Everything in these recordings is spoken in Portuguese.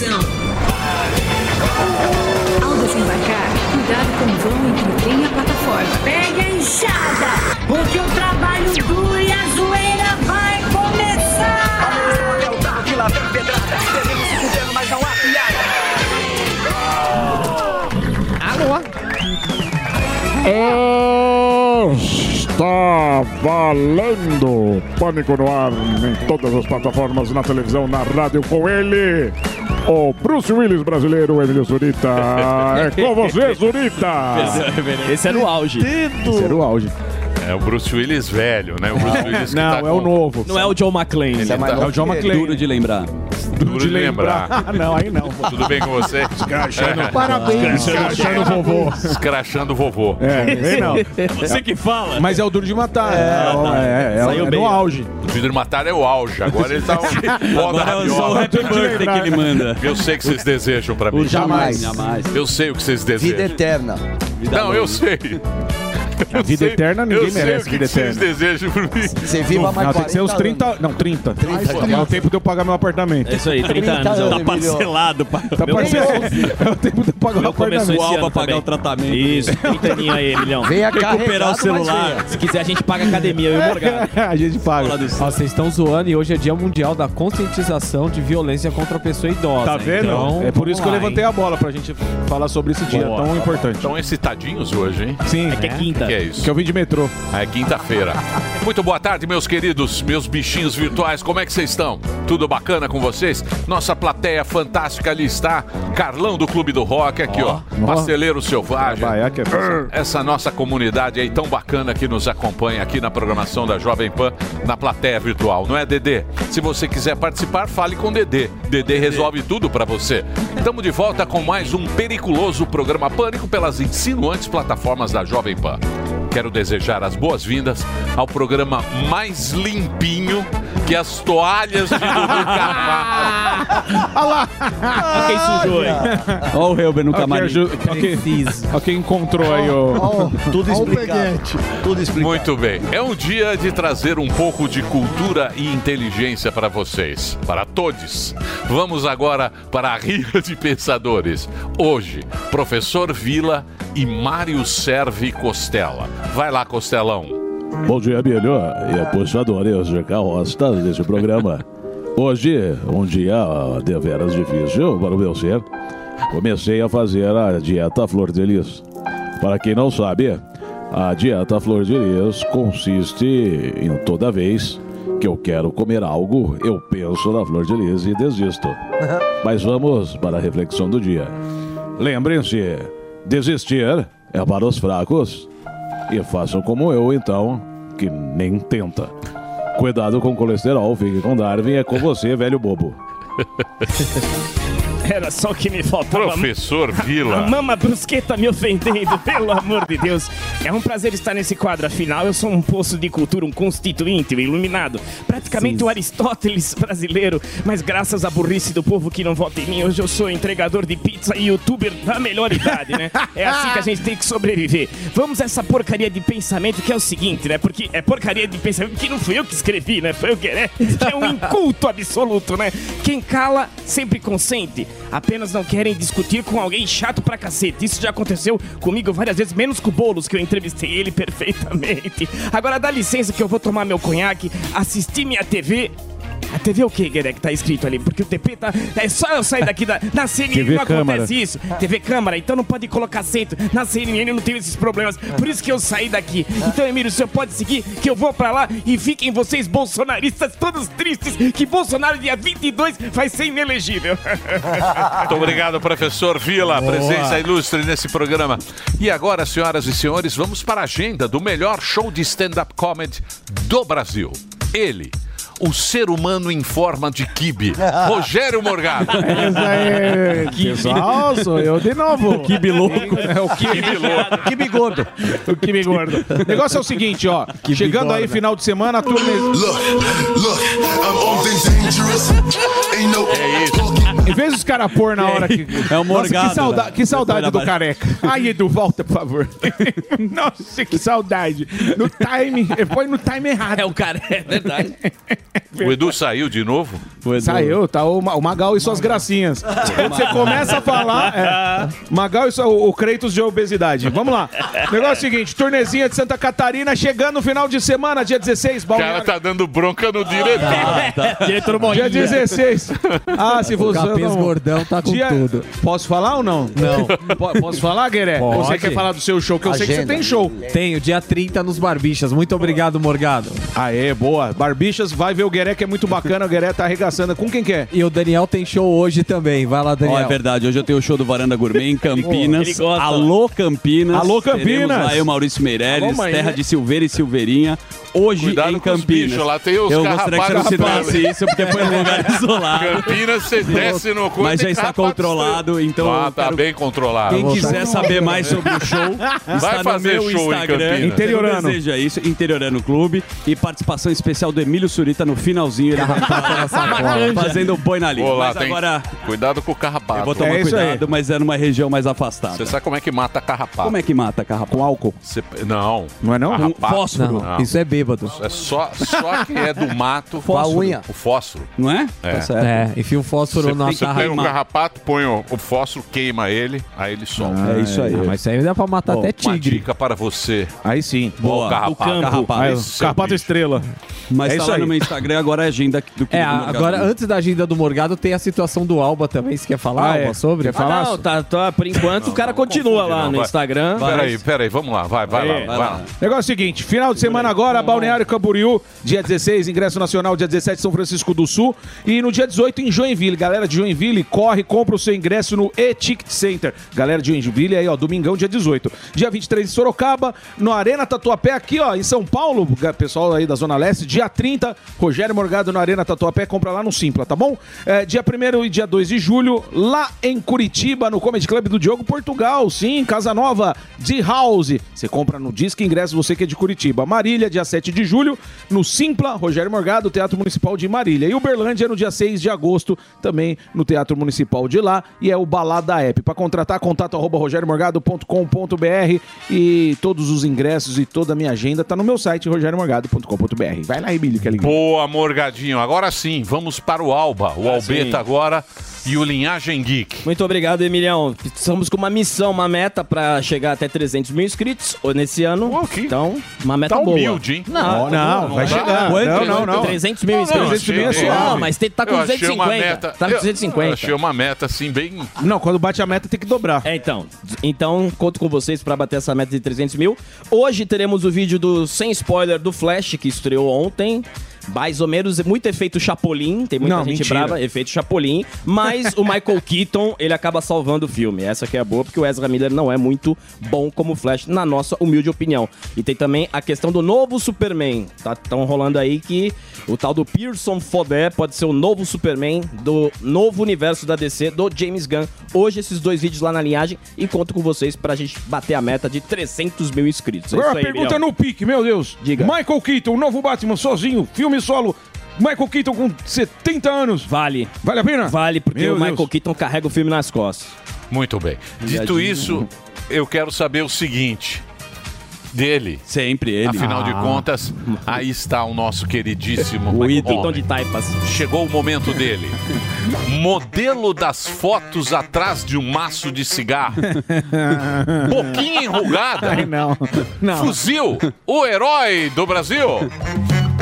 atenção. Ao desembarcar, cuidado com o vão entre o trem a plataforma. Pegue a enxada, porque o trabalho duro e a zoeira vai começar. É o carro que lá vem pedrada. Mas não. Alô? Está valendo! Pânico no ar em todas as plataformas, na televisão, na rádio, com ele, o Bruce Willis brasileiro, Emílio Zurita. É com você, Zurita! Esse era o auge. Esse era o auge. É o Bruce Willis velho, né? O Bruce Willis que Não, tá é o com- novo. Não é o John McClane. Ele tá- É o John McClane. Duro de lembrar. Duro de lembrar. Ah, não, aí não. pô. Tudo bem com você? Escrachando. Parabéns, Escrachando o vovô. Escrachando o vovô. É, vem não. Você que fala. Mas é o duro de matar. É, é, é, Saiu é bem. no auge. O Vidro Matar é o auge. Agora ele tá um Agora é só o rabiola. Happy Birthday que ele manda. Eu sei que vocês desejam pra mim. Jamais. Jamais. Eu sei o que vocês Vida desejam. eterna. Não, eu sei. A vida eterna, ninguém eu sei merece o que vida eterna. desejam por mim. Você viva mais Não, tem que ser uns 40 30. anos. Não, 30. 30 É o tempo de eu pagar meu apartamento. É isso aí, 30 anos. 30 Tá anos, parcelado. pa- Tá Meu parcelado. É o tempo de eu pagar o Meu começou apartamento. esse ano pagar o tratamento. Isso, 30 aninho aí, milhão. Venha Recuperar o celular. Se quiser, a gente paga academia, eu e o a gente paga. Vocês estão zoando e hoje é dia mundial da conscientização de violência contra a pessoa idosa. Tá vendo? Então, é por isso que eu levantei a bola pra gente falar sobre esse dia tão importante. Estão excitadinhos hoje, hein? Sim, É que é quinta. Que é isso? que eu vim de metrô. É quinta-feira. Muito boa tarde, meus queridos, meus bichinhos virtuais. Como é que vocês estão? Tudo bacana com vocês? Nossa plateia fantástica ali está. Carlão do Clube do Rock, aqui, ó. Pasteleiro Selvagem. Vai, que é Essa nossa comunidade aí tão bacana que nos acompanha aqui na programação da Jovem Pan, na plateia virtual, não é, Dedê? Se você quiser participar, fale com Dedê. Dedê resolve tudo pra você. Estamos de volta com mais um periculoso programa Pânico pelas insinuantes plataformas da Jovem Pan. Quero desejar as boas-vindas ao programa mais limpinho que as toalhas de Dudu Carvalho. Olha quem sujou, hein? Olha o Reuben no camarim. ó, quem- encontrou aí o. Tudo explicado. peguete. Tudo explicado. Muito bem. É um dia de trazer um pouco de cultura e inteligência para vocês, para todos. Vamos agora para a Ria de Pensadores. Hoje, Professor Vila e Mário Serve Costela. Vai lá, Costelão. Bom dia, Emílio, e apostadores de carroça desse programa. Hoje, um dia deveras difícil para o meu ser. Comecei a fazer a dieta Flor de Lis. Para quem não sabe, a dieta Flor de Lis consiste em toda vez que eu quero comer algo, eu penso na Flor de Lis e desisto. Mas vamos para a reflexão do dia. Lembrem-se, desistir é para os fracos. E façam como eu, então, que nem tenta. Cuidado com o colesterol, fique com Darwin, é com você, velho bobo. Era só o que me faltava. Professor A Vila. mama brusqueta me ofendendo, pelo amor de Deus. É um prazer estar nesse quadro, afinal eu sou um poço de cultura, um constituinte, um iluminado. Praticamente um Aristóteles brasileiro, mas graças à burrice do povo que não vota em mim, hoje eu sou entregador de pizza e youtuber da melhor idade, né? É assim que a gente tem que sobreviver. Vamos a essa porcaria de pensamento que é o seguinte, né? Porque é porcaria de pensamento que não fui eu que escrevi, né? Foi eu que, né? Que é um inculto absoluto, né? Quem cala sempre consente. Apenas não querem discutir com alguém chato pra cacete. Isso já aconteceu comigo várias vezes, menos com o Boulos, que eu entrevistei ele perfeitamente. Agora dá licença que eu vou tomar meu conhaque, assistir minha TV. A TV é o que, Gueré, que tá escrito ali? Porque o TP tá. É só eu sair daqui da. Na CNN TV não acontece Câmara. isso. TV Câmara, então não pode colocar acento. Na CNN eu não tenho esses problemas. Por isso que eu saí daqui. Então, Emílio, o senhor pode seguir que eu vou pra lá e fiquem vocês bolsonaristas todos tristes que Bolsonaro dia 22 vai ser inelegível. Muito obrigado, professor Vila. Presença ilustre nesse programa. E agora, senhoras e senhores, vamos para a agenda do melhor show de stand-up comedy do Brasil. Ele, o ser humano em forma de kibe, Rogério Morgado. Essa aí, pessoal, sou eu de novo. O kibe louco. É o kibe louco. Que gordo. O kibe gordo. O negócio é o seguinte, ó. Chegando aí final de semana, a turma... É isso. Em vez dos caras pôr na hora que... É o Nossa, Morgado. que, sauda... né? que saudade do careca. Ai, Edu, volta, por favor. Nossa, que saudade. No time... Põe no time errado. É o cara, é verdade. O Edu saiu de novo? Saiu, tá o, Ma- o Magal e suas gracinhas. Quando você começa a falar, é, Magal e sua- o, o Kratos de obesidade. Vamos lá. Negócio é o seguinte, turnezinha de Santa Catarina chegando no final de semana, dia 16, O cara tá dando bronca no diretor. Diretor Dia 16. Ah, se você Capês não... gordão tá com Dia- tudo. Posso falar ou não? Não. Po- Posso falar, Gueré? Você quer falar do seu show? Que eu sei que você tem show. Tenho, dia 30 nos Barbixas. Muito obrigado, Morgado. Aê, boa. Barbichas, vai ver o Gueré que é muito bacana. O Gueré tá arregaçando. Com quem que é? E o Daniel tem show hoje também. Vai lá, Daniel. é verdade, hoje eu tenho o show do Varanda Gourmet em Campinas. Ele gosta. Alô, Campinas. Alô, Campinas. Lá eu, Maurício Meirelles, Alô, terra de Silveira e Silveirinha. Hoje Cuidado em com os Campinas. bichos, lá tem os eu gostaria que você não citasse isso, porque foi um lugar isolado. Campinas, você desce no coisa, Mas já está controlado, então Ah, tá quero- bem controlado. Quem quiser saber mais sobre o show, está no fazer meu show em Instagram. Campinas. Interiorano. Deseja isso, Interiorano Clube. E participação especial do Emílio Surita no finalzinho. Ele vai estar fazendo o boi na linha. Pô, lá Mas tem... agora Cuidado com o eu carrapato. vou tomar É cuidado, mas é numa região mais afastada. Você sabe como é que mata carrapato? Como é que mata carrapato? Com álcool. Você- Não. Não é não? Com Carrapato. fósforo, Não, Não. isso é bêbado. É só, só quem é do mato. Com a unha. O fósforo. não é? É. Tá certo. É, enfia um fósforo Você na que sarra. pega um carrapato, põe o, o fósforo, queima ele, aí ele solta. É isso aí. Ah, mas isso aí dá pra matar Ó, até Uma tigre. dica para você. Aí sim. Boa. O carrapato. Carrapato. O bicho. Estrela. Mas É tá isso lá aí. no meu Instagram agora a agenda do que É, do Morgado. agora antes da agenda do Morgado tem a situação do Alba também. Você quer falar, Ah, é. Alba, sobre? Quer falar? Ah, não, tá, tá, por enquanto o cara continua lá não, no vai. Instagram. Peraí, peraí, vamos lá, vai, vai É, lá, vai vai lá. lá. Negócio é o seguinte, final de semana agora, Balneário Camboriú, dia 16, ingresso nacional, dia 17, São Francisco do Sul. E no dia 18 em Joinville. Galera de Joinville, corre, compra o seu ingresso no E-Ticket Center. Galera de Joinville, aí ó, domingão, dia 18. Dia 23 em Sorocaba, no Arena Tatuapé, aqui ó, em São Paulo, pessoal aí da Zona Leste. Dia 30, Rogério Morgado no Arena Tatuapé, compra lá no Simpla, tá bom? É, dia 1 e dia 2 de julho, lá em Curitiba, no Comedy Club do Diogo Portugal, sim, Casa Nova, de House. Você compra no Disque Ingresso, você que é de Curitiba. Marília, dia 7 de julho, no Simpla, Rogério Morgado, Teatro Municipal de Marília. E Uberlândia, no dia 6 de agosto, também no Teatro Municipal de lá. E é o Balada App. Para contratar, contato arroba rogeriomorgado.com.br e todos os ingressos e toda a minha agenda tá no meu site, rogeriomorgado.com.br. Vai lá, Emílio, que é lindo. Boa, Morgadinho. Agora sim, vamos para o Alba. O Albeta agora e o Linhagem Geek. Muito obrigado, Emilião. Estamos com uma missão, uma meta pra chegar até 300 mil inscritos nesse ano. Que- Então, uma meta Tá boa. humilde, hein? Não, Não, vai dá. chegar. Quanto? Não, não, não. 300 mil Não, inscritos. 300 mil é suave. Não, mas tem- tá com Eu achei 250. uma meta- Tá com eu- 250. Eu achei uma meta assim, bem. Não, quando bate a meta tem que dobrar. É, então. Então, conto com vocês pra bater essa meta de 300 mil. Hoje teremos o vídeo do Sem Spoiler do Flash, que estreou ontem. Mais ou menos, muito efeito Chapolin, tem muita Não, gente mentira. brava, efeito Chapolin, mas o Michael Keaton, ele acaba salvando o filme. Essa que é a boa, porque o Ezra Miller não é muito bom como Flash, na nossa humilde opinião. E tem também a questão do novo Superman. Tá tão rolando aí que o tal do Pearson Fodé pode ser o novo Superman do novo universo da DC, do James Gunn. Hoje esses dois vídeos lá na linhagem e conto com vocês pra gente bater a meta de 300 mil inscritos. É Agora aí, pergunta Emilião. no pique, meu Deus. Diga. Michael Keaton, o novo Batman, sozinho, filme solo. Michael Keaton com 70 anos. Vale. Vale a pena? Vale, porque Meu o Michael Deus. Keaton carrega o filme nas costas. Muito bem. Dito isso, eu quero saber o seguinte. Dele. Sempre ele. Afinal de Ah. contas, aí está o nosso queridíssimo O Michael ídolo. De taipas. Chegou o momento dele. Modelo das fotos atrás de um maço de cigarro. Boquinha enrugada. Ai, não. Não. Fuzil, o herói do Brasil.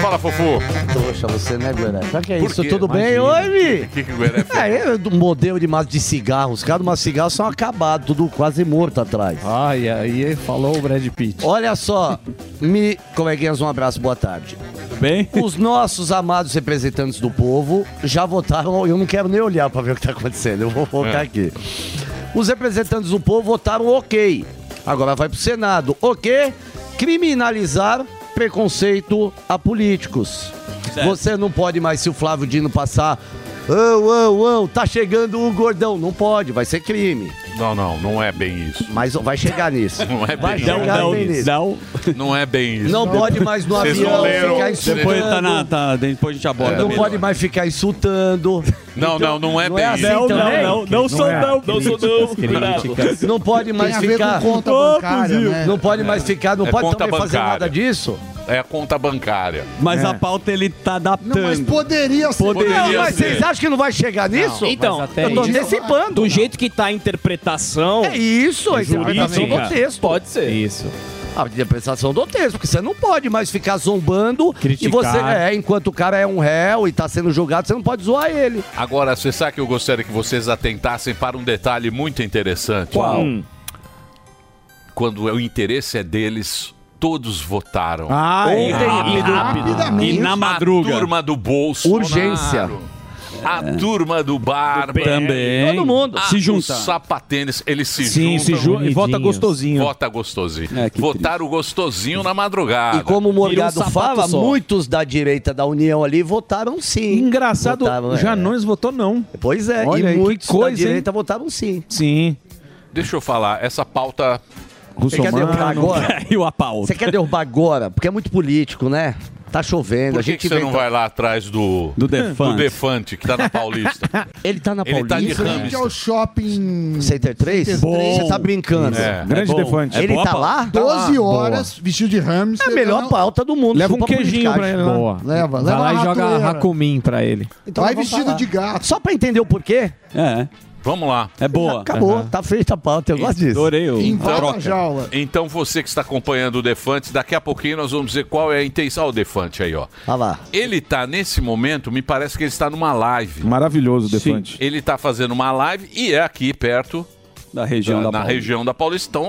Fala, Fufu. Poxa, você, né, Gueré? Pra que é Por isso? quê? Tudo bem? Imagina. Oi, Mi? O que, que o Gueré? É, é do modelo de de cigarro. Os caras de de cigarro são acabados, tudo quase morto atrás. Ai, aí falou o Brad Pitt. Olha só, me. Coleguinhas, um abraço, boa tarde. Bem? Os nossos amados representantes do povo já votaram. Eu não quero nem olhar pra ver o que tá acontecendo, eu vou focar É. aqui. Os representantes do povo votaram ok. Agora vai pro Senado. O quê? Criminalizar preconceito a políticos. Certo. Você não pode mais, se o Flávio Dino passar. Ô, ô, ô, tá chegando o gordão. Não pode, vai ser crime. Não, não, não é bem isso. Mas vai chegar nisso. Não é Vai bem chegar isso. bem nisso. Não. Não é bem isso. Não pode mais no Vocês avião não leram- ficar insultando. Depois, tá na, tá, depois a gente aborda. Não mesmo. pode mais ficar insultando. Não, não, não é Não bem é assim isso. também. não sou é. não. Não sou não. Cuidado. Não pode mais ver ficar. né? Não pode mais ficar. Não É pode também fazer nada disso. É a conta bancária. Mas É. a pauta ele tá adaptando. Não, mas poderia ser. Não, mas vocês acham que não vai chegar nisso? Então, eu tô antecipando. Do jeito que tá a interpretação. É isso, a interpretação do texto. Pode ser. Isso. A interpretação do texto, porque você não pode mais ficar zombando e Criticar. você, é, enquanto o cara é um réu e tá sendo julgado, você não pode zoar ele. Agora, você sabe que eu gostaria que vocês atentassem para um detalhe muito interessante. Qual? Hum. Quando o interesse é deles, todos votaram. Ah, Ontem, e rápido. Rapidamente. E na madruga. A turma do bolso. Urgência. A turma do bar. Também. Todo mundo. Ah, Se Os junta. sapatênis, eles se Sim, juntam. se junta e vota gostosinho. Vota gostosinho. É, Votaram gostosinho na madrugada. E como o Morgado sapato fala, só. muitos da direita da União ali votaram sim. Engraçado, Votaram, é. Janones votou não. Pois é, Olha e aí, muitos coisa, da direita votaram sim. Sim. Deixa eu falar, essa pauta. Você quer derrubar agora? Caiu a pauta. Você quer derrubar agora? Porque é muito político, né? Tá chovendo, Por a que, gente que você não vai lá atrás do. Do Defante. Do Defante, que tá na Paulista? Ele tá na Ele tá de Paulista? ramo. Frente ao shopping. Center 3? Center três. Você tá brincando. É. Grande É defante. É Ele boa tá pauta. lá? 12 horas, vestido de hamster. É a melhor Não, pauta do mundo. Leva um queijinho pra ele lá. Boa. Leva, Vai leva lá e joga. Hakumin pra ele. Então Vai vestido falar. de gato. Só pra entender o porquê, É. Vamos lá. É boa. acabou. Tá feita a pauta, eu gosto disso. Adorei o a troca. jaula. Então você que está acompanhando o Defante, daqui a pouquinho nós vamos dizer qual é a intenção. Olha o Defante aí, ó. Olha lá. Ele tá nesse momento, me parece que ele está numa live. Maravilhoso o defante. Ele tá fazendo uma live e é aqui perto Da região da, da na Paulista. região da Paulista.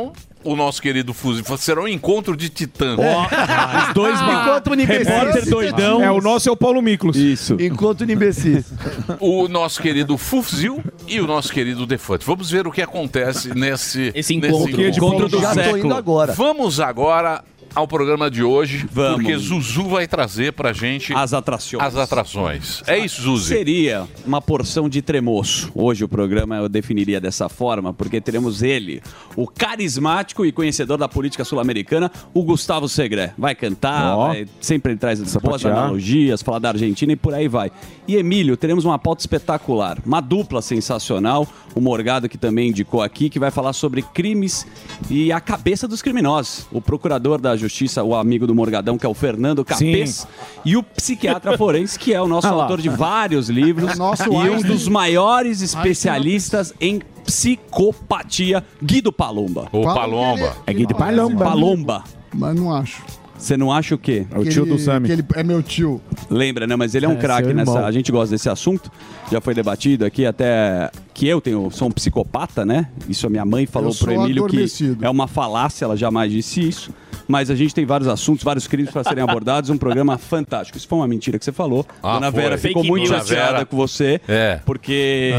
O nosso querido Fuzil será um encontro de titãs. Os dois Enquanto o repórter doidão. É, o nosso é o Paulo Miklos. Isso. Enquanto o imbecis. o nosso querido Fuzil e o nosso querido Defante. Vamos ver o que acontece nesse, Esse nesse encontro. Encontro do Já tô século. indo agora. Vamos agora ao programa de hoje, Vamos. porque Zuzu vai trazer pra gente As atrações. as atrações. É isso, Zuzi? Seria uma porção de tremoço. Hoje o programa eu definiria dessa forma, porque teremos ele, o carismático e conhecedor da política sul-americana, o Gustavo Segré. Vai cantar, Ó. vai- sempre ele traz boas analogias, falar da Argentina e por aí vai. E Emílio, teremos uma pauta espetacular, uma dupla sensacional, o Morgado que também indicou aqui, que vai falar sobre crimes e a cabeça dos criminosos. O procurador da Justiça, o amigo do Morgadão, que é o Fernando Capês, e o psiquiatra forense, que é o nosso Ah lá. autor de vários livros Nosso e um dos maiores especialistas em psicopatia, Guido Palomba. O Palomba. ele- É Guido ele parece Palomba. Palomba. Mas não acho. Você não acha o quê? É o Que tio ele- do Sami. Que ele é meu tio. Lembra, né? Mas ele é um É, craque nessa. irmão. A gente gosta desse assunto. Já foi debatido aqui até que eu tenho, sou um psicopata, né? Isso a minha mãe falou pro Emílio que é uma falácia, ela jamais disse isso. Mas a gente tem vários assuntos, vários crimes para serem abordados, um programa fantástico. Isso foi uma mentira que você falou. Ah, Dona foi. Vera ficou Fake muito news. chateada com você. É. Porque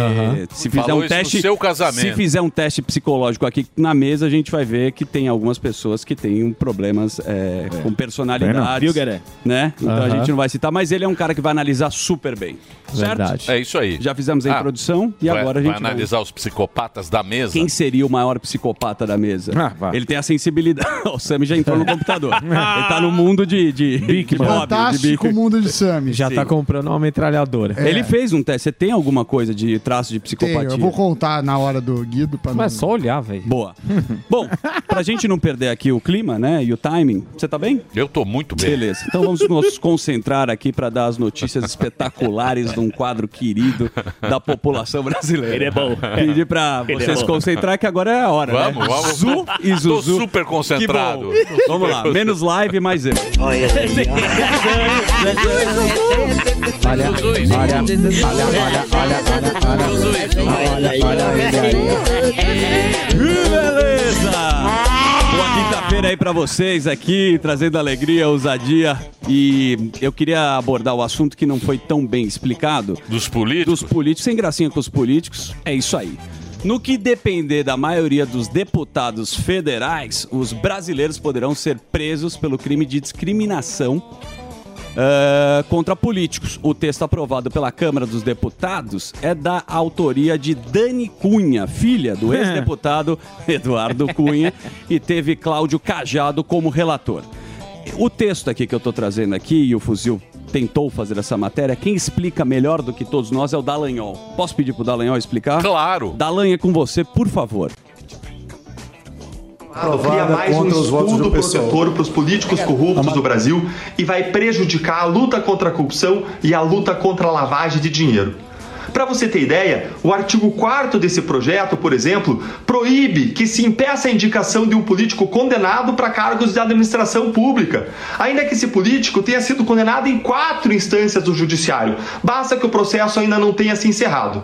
se fizer Falou um teste. seu casamento. Se fizer um teste psicológico aqui na mesa, a gente vai ver que tem algumas pessoas que têm problemas é, com personalidades. Né? Então a Aham. gente não vai citar, mas ele é um cara que vai analisar super bem. Certo? Verdade. É isso aí. Já fizemos a Ah, introdução e vai, agora a vai gente vai... analisar os psicopatas da mesa. Quem seria o maior psicopata da mesa? Ah, vai. ele tem a sensibilidade. o Sammy já entrou no computador. ele tá no mundo de, de, de Bob, de Fantástico Bic. mundo de Sammy. Já Sim. tá comprando uma metralhadora. É. Ele fez um teste. Você tem alguma coisa de traço de Tenho, psicopatia? eu vou contar na hora do Guido pra Mas é não... só olhar, velho. Boa. Bom, pra gente não perder aqui o clima, né, e o timing, você tá bem? Eu tô muito bem. Beleza. Então vamos nos concentrar aqui para dar as notícias espetaculares um quadro querido da população brasileira. Ele é bom. Pedir pra Ele é você se bom. concentrar que agora é a hora, Vamos, né? vamos. Zu e Tô Zuzu. super concentrado. Que bom. Vamos lá, menos live, mais eu. Olha, olha, olha, olha, olha, olha, olha, olha, Que beleza! Boa quinta-feira aí pra vocês aqui, trazendo alegria, ousadia. E eu queria abordar o assunto que não foi tão bem explicado. Dos políticos? Dos políticos, sem gracinha com os políticos. É isso aí. No que depender da maioria dos deputados federais, os brasileiros poderão ser presos pelo crime de discriminação ah, contra políticos. O texto aprovado pela Câmara dos Deputados é da autoria de Dani Cunha, filha do ex-deputado Eduardo Cunha, e teve Cláudio Cajado como relator. O texto aqui que eu estou trazendo aqui, e o Fuzil tentou fazer essa matéria, quem explica melhor do que todos nós é o Dallagnol. Posso pedir pro Dallagnol explicar? Claro. Dallagnol é com você, por favor. Cria mais um escudo protetor para os políticos corruptos do Brasil e vai prejudicar a luta contra a corrupção e a luta contra a lavagem de dinheiro. Para você ter ideia, o artigo 4 desse projeto, por exemplo, proíbe que se impeça a indicação de um político condenado para cargos de administração pública, ainda que esse político tenha sido condenado em quatro instâncias do judiciário, basta que o processo ainda não tenha se encerrado.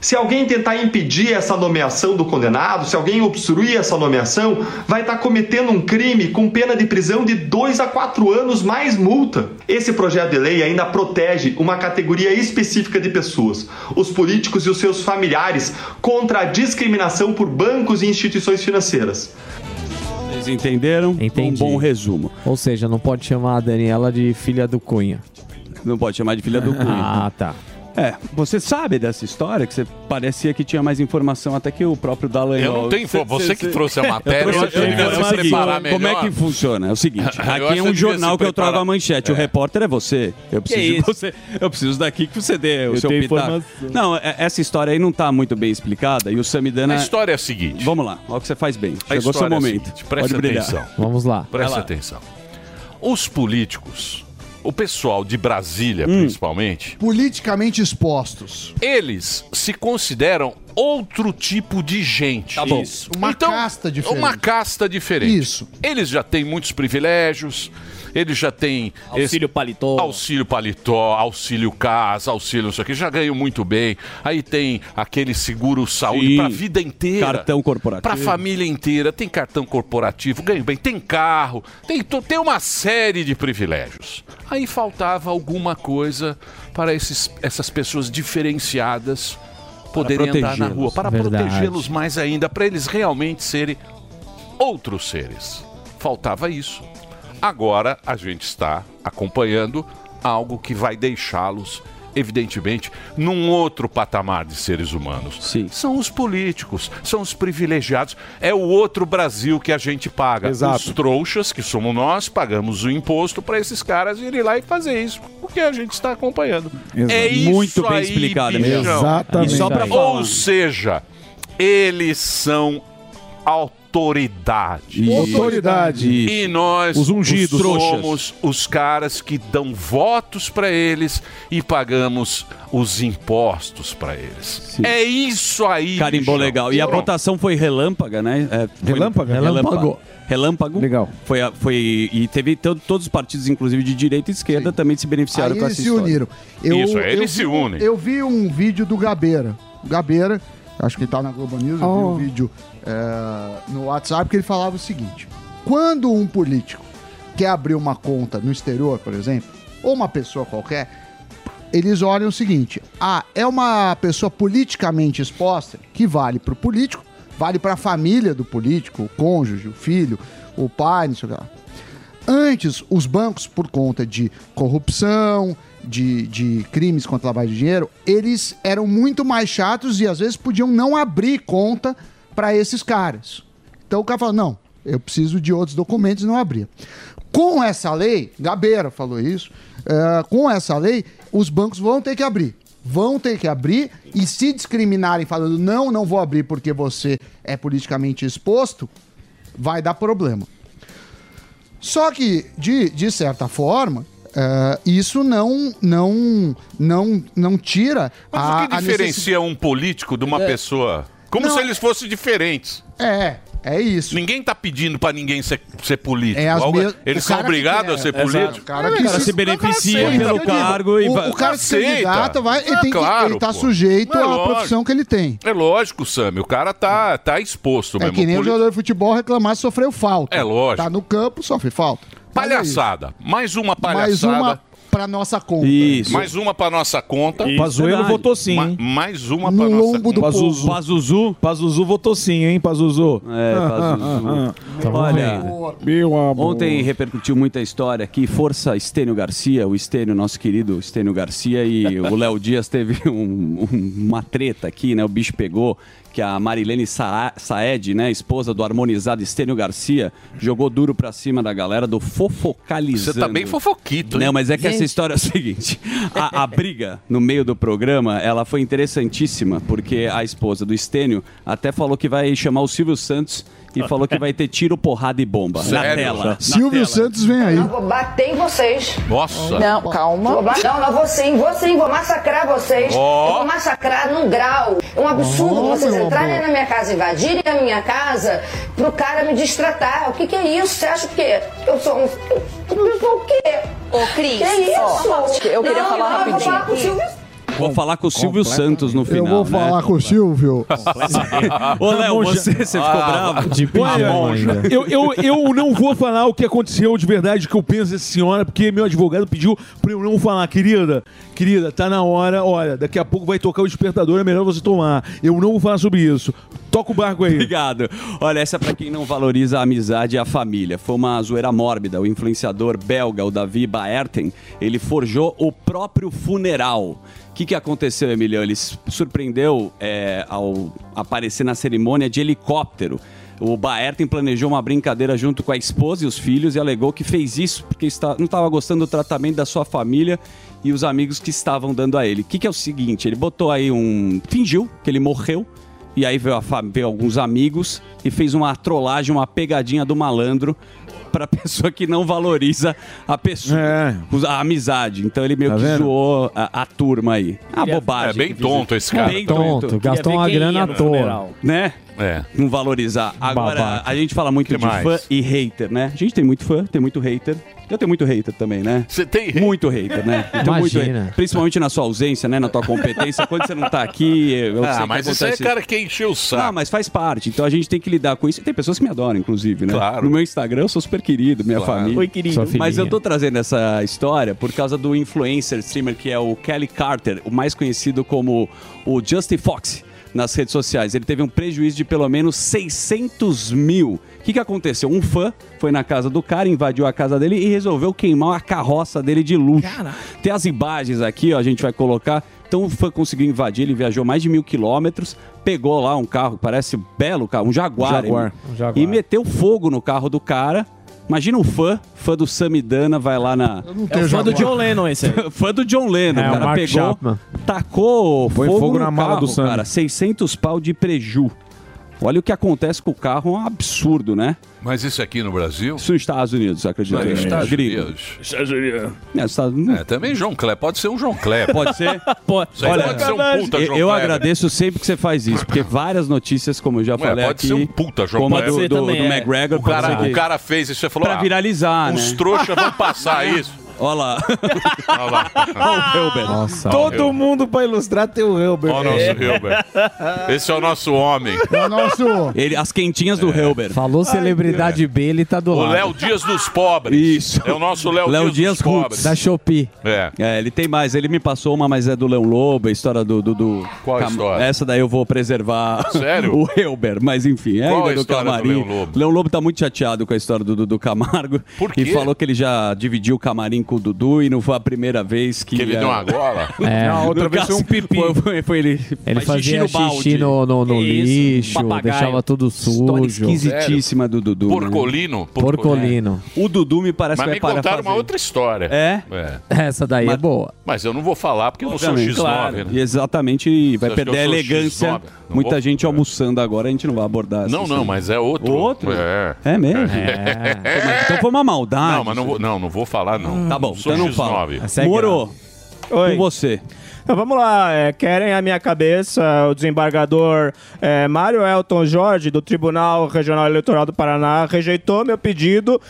Se alguém tentar impedir essa nomeação do condenado, se alguém obstruir essa nomeação, vai estar cometendo um crime com pena de prisão de 2 a 4 anos mais multa. Esse projeto de lei ainda protege uma categoria específica de pessoas, os políticos e os seus familiares, contra a discriminação por bancos e instituições financeiras. Vocês entenderam? Entendi. Um bom resumo. Ou seja, não pode chamar a Daniela de filha do Cunha. Não pode chamar de filha do Cunha. Ah, tá. É, você sabe dessa história que você parecia que tinha mais informação até que o próprio Dallagnol. Eu não tenho info- você que trouxe a matéria, Eu eu trouxe- devia é se o seguinte, preparar Como é melhor. que funciona? É o seguinte, Eu aqui é um eu jornal que eu trago preparar. a manchete, o É. repórter é você. Eu preciso, isso? você, eu preciso daqui que você dê o Eu seu pitaco. informação. Não, é- essa história aí não tá muito bem explicada e o Samidana... A história é a seguinte. Vamos lá, olha o que você faz bem. A Chegou seu história é a momento. seguinte, preste Pode brilhar. atenção. Vamos lá. Lá. atenção. Os políticos, o pessoal de Brasília Hum. principalmente, Politicamente expostos. eles se consideram outro tipo de gente. Tá bom. Isso. Uma casta diferente. Uma casta diferente. Isso. Eles já têm muitos privilégios, eles já têm... Auxílio paletó. Auxílio paletó, auxílio casa, auxílio não sei o que, já ganham muito bem. Aí tem aquele seguro saúde para a vida inteira. Cartão corporativo. Para a família inteira, tem cartão corporativo, ganham bem, tem carro, tem, tem uma série de privilégios. Aí faltava alguma coisa para esses, essas pessoas diferenciadas poderem andar na rua, para protegê-los mais ainda, para eles realmente serem outros seres. Faltava isso. Agora a gente está acompanhando algo que vai deixá-los, evidentemente, num outro patamar de seres humanos. Sim. São os políticos, são os privilegiados. É o outro Brasil que a gente paga. Exato. Os trouxas, que somos nós, pagamos o imposto para esses caras irem lá e fazer isso. Porque a gente está acompanhando. Exato. É isso Muito bem aí, explicado, bichão. Exatamente. Ou seja, eles são autoridade. Autoridade. E nós Os ungidos. somos os caras que dão votos para eles e pagamos os impostos para eles. É isso aí. Carimbou legal. E a Pronto. votação foi relâmpaga, né? É, foi- Relâmpaga? Relâmpago. Relâmpago. Legal. Foi, a- foi, e teve to- todos os partidos, inclusive de direita e esquerda, também se beneficiaram Aí com eles essa se história. uniram. Eu, Isso, eu eles vi- se unem. Eu vi um vídeo do Gabeira. Gabeira, acho que ele tá na Globo News, eu vi Oh. um vídeo é, no WhatsApp que ele falava o seguinte: quando um político quer abrir uma conta no exterior, por exemplo, ou uma pessoa qualquer, eles olham o seguinte: ah, é uma pessoa politicamente exposta que vale para o político, vale para a família do político, o cônjuge, o filho, o pai, não sei o que lá. Antes, os bancos, por conta de corrupção, de, de crimes contra lavagem de dinheiro, eles eram muito mais chatos e às vezes podiam não abrir conta para esses caras. Então o cara fala: não, eu preciso de outros documentos e não abria. Com essa lei, Gabeira falou isso, eh, com essa lei, os bancos vão ter que abrir. Vão ter que abrir e se discriminarem falando não, não vou abrir porque você é politicamente exposto, vai dar problema. Só que, de, de certa forma, eh, isso não, não, não, não tira Mas a, o que a necessidade- diferencia um político de uma É. pessoa? Como Não. se eles fossem diferentes. É, é isso. Ninguém tá pedindo pra ninguém ser, ser político. É as Algo- mes- Eles são cara obrigados a ser Exato. político. O cara que se- beneficia aceita, pelo digo. cargo e O- o cara que se Aceita. candidata, vai, ele, É tem que, claro, ele tá pô. sujeito É à lógico. profissão que ele tem. É lógico, Sammy. O cara tá, tá exposto É mesmo. que nem o jogador de futebol reclamar se sofreu falta. É lógico. Tá no campo, sofre falta. É. Palhaçada. Mais uma palhaçada. Mais uma pra nossa conta. Isso. Mais uma pra nossa conta. Isso. Pazuello Verdade. votou sim, Ma- mais uma No pra nossa lombo do conta. Pazuzu. Pazuzu. Pazuzu votou sim, hein, Pazuzu? É, Pazuzu. Olha, Meu amor. Ontem repercutiu muita história aqui. Força Estênio Garcia, o Estênio, nosso querido Estênio Garcia, e o Léo Dias teve um- um- uma treta aqui, né? O bicho pegou que a Marilene Sa Saed, né, esposa do harmonizado Estênio Garcia, jogou duro pra cima da galera do fofocalizando. Você tá bem fofoquito, hein? Não, mas é que essa Gente. história é o seguinte: a, a briga no meio do programa ela foi interessantíssima, porque a esposa do Estênio até falou que vai chamar o Silvio Santos e falou que vai ter tiro, porrada e bomba. Na Sério? tela. na Silvio tela. Santos vem aí. Eu vou bater em vocês. Nossa. Não, calma. Vou ba- Não, não vou sim, vou sim, vou massacrar vocês. Ó. Eu vou massacrar num grau. É um absurdo Ó, vocês meu entrarem amor. na minha casa, invadirem a minha casa, pro cara me destratar. O que, que é isso? Você acha o quê? Eu sou um. Eu sou o quê? Ô, Cris, que é isso? ó, eu queria Não, falar não, Eu vou falar com o rapidinho. Silvio Vou falar com o Silvio Santos no Eu final. vou né? falar com o Silvio. Ô, Léo, você, você ficou Ah, bravo? de Olha, eu, eu, eu não vou falar o que aconteceu de verdade, que eu penso dessa senhora, porque meu advogado pediu pra eu não falar. Querida, querida, tá na hora, olha, daqui a pouco vai tocar o despertador, é melhor você tomar. Eu não vou falar sobre isso. Toca o barco aí. Obrigado. Olha, essa é pra quem não valoriza a amizade e a família. Foi uma zoeira mórbida. O influenciador belga, o Davi Baerten, ele forjou o próprio funeral. Que, que aconteceu, Emiliano? Ele surpreendeu é, ao aparecer na cerimônia de helicóptero. O Baerten planejou uma brincadeira junto com a esposa e os filhos e alegou que fez isso porque está- não estava gostando do tratamento da sua família e os amigos que estavam dando a ele. O que, que é o seguinte? Ele botou aí um. fingiu que ele morreu. E aí veio, a veio alguns amigos e fez uma trollagem, uma pegadinha do malandro pra pessoa que não valoriza a pessoa, os- a amizade. Então ele meio Tá que vendo? zoou a, a turma aí. A Queria- bobagem. É bem tonto esse cara Bem tonto. Tonto, gastou uma grana à toa. Né? É. Não valorizar. Agora, Babaca. a gente fala muito Que de mais? fã e hater, né? A gente tem muito fã, tem muito hater. Eu tenho muito hater também, né? Você tem Muito hater, né? Eu tenho muito Imagina. hater. Principalmente na sua ausência, né? Na tua competência. Quando você não tá aqui, eu sei Ah, que mas isso aí é cara que encheu o saco. não, mas faz parte. Então a gente tem que lidar com isso. E tem pessoas que me adoram, inclusive, né? Claro. No meu Instagram eu sou super querido, minha Claro. família. Oi, querido. Mas eu tô trazendo essa história por causa do influencer streamer que é o Kelly Carter, o mais conhecido como o Justin Fox nas redes sociais. Ele teve um prejuízo de pelo menos 600 mil. O que, que aconteceu? Um fã foi na casa do cara, invadiu a casa dele e resolveu queimar a carroça dele de luxo. Tem as imagens aqui, ó, a gente vai colocar. Então o fã conseguiu invadir, ele viajou mais de mil quilômetros, pegou lá um carro, parece um belo carro, um Jaguar. Jaguar. ele- Um Jaguar. E meteu fogo no carro do cara. Imagina um fã, fã do Samidana, vai lá na. Eu não É tenho o fã do. John Lennon esse aí. fã do John Lennon. É, o o cara Mark pegou, Chapman. tacou Põe fogo, fogo no na mala carro, do Sam. cara. 600 pau de preju. Olha o que acontece com o carro, é um absurdo, né? Mas isso aqui no Brasil? Isso nos Estados Unidos, acredito. Nos Estados Gringo. Unidos. É, Estados Unidos. É, também João Kleber. Pode ser um João Kleber. Pode ser? Pode. Isso Olha, pode ser um puta Eu, João eu Kleber. agradeço sempre que você faz isso, porque várias notícias, como eu já Ué, falei pode aqui, ser um puta João como a Kleber. do, Pode ser do, também, do é. McGregor, O pode cara, o cara fez isso. Você falou, pra ah, viralizar, uns né? trouxas vão passar isso. Olha lá. Olha lá. Olha o Helber. Nossa. Todo mundo pra ilustrar teu Hilbert. Olha o nosso Hilbert. Esse é o nosso homem. É o nosso. Ele, as quentinhas do Helber. Falou celebridade B, ele tá do O lado. Léo Dias dos pobres. Isso. É o nosso Léo, Léo Dias, Dias dos pobres. Da Shopee. É. É, ele tem mais. Ele me passou uma, mas é do Leão Lobo, a história do. do, do Qual a Cam- história? Essa daí eu vou preservar. Sério? o Helber, mas enfim, é Qual ainda a do história do camarim. Leão Lobo? Leão Lobo tá muito chateado com a história do Dudu Camargo. Por E quê? falou que ele já dividiu o camarim com o Dudu e não foi a primeira vez que. Que ele é, deu uma gola. É. Não, outra no vez foi um caso, pipi. Foi, foi- foi ele. Ele faz fazia xixi, no, no, no Isso, lixo, papagaio. deixava tudo História sujo. esquisitíssima do Dudu. né? Porcolino. Porcolino. O Dudu me parece Mas que me vai parar contaram fazer. uma outra história. É? É. Essa daí é boa. Mas eu não vou falar porque eu não sou Obviamente. X9. Claro. né? E exatamente, vai perder a elegância. X9? Não Muita vou- gente almoçando agora, a gente não vai abordar. Não, não, história. mas é outro. Outro? É. É mesmo? É. Então foi uma maldade. Não, mas não vou, não, não vou falar, não. Tá bom, sou então não X9. fala. É Moro, Oi. com você. Então, vamos lá, é, querem a minha cabeça, o desembargador é, Mário Elton Jorge, do Tribunal Regional Eleitoral do Paraná, rejeitou meu pedido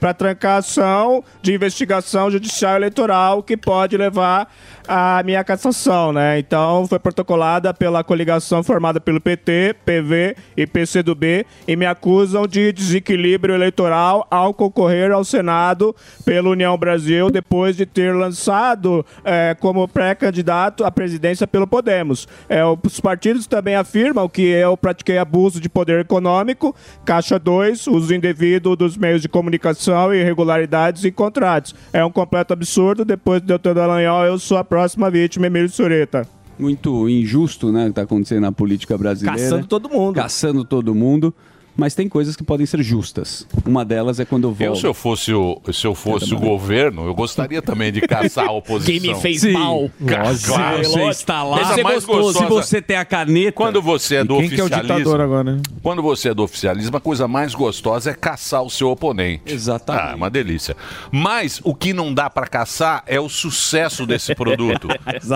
para trancar ação de investigação judicial eleitoral que pode levar à minha cassação, né? Então, foi protocolada pela coligação formada pelo PT, PV e PCdoB e me acusam de desequilíbrio eleitoral ao concorrer ao Senado pela União Brasil depois de ter lançado é, como pré-candidato à presidência pelo Podemos. É, os partidos também afirmam que eu pratiquei abuso de poder econômico, caixa 2, uso indevido dos meios de comunicação e irregularidades em contratos. É um completo absurdo. Depois de Doutor Dallagnol, eu sou a próxima vítima, Emílio Sureta. Muito injusto, né, que tá acontecendo na política brasileira. Caçando todo mundo. Caçando todo mundo. Mas tem coisas que podem ser justas. Uma delas é quando eu Eu, volto. se eu fosse o, se eu fosse o governo, eu gostaria também de caçar a oposição. Quem me fez mal. Ca- Lógico. Claro. Você está lá. Deve ser mais gostoso. gostosa. Se você tem a caneta. Quando você é do quem que é o oficialismo. ditador agora, né? Quando você é do oficialismo, a coisa mais gostosa é caçar o seu oponente. Exatamente. Ah, é uma delícia. Mas o que não dá pra caçar é o sucesso desse produto.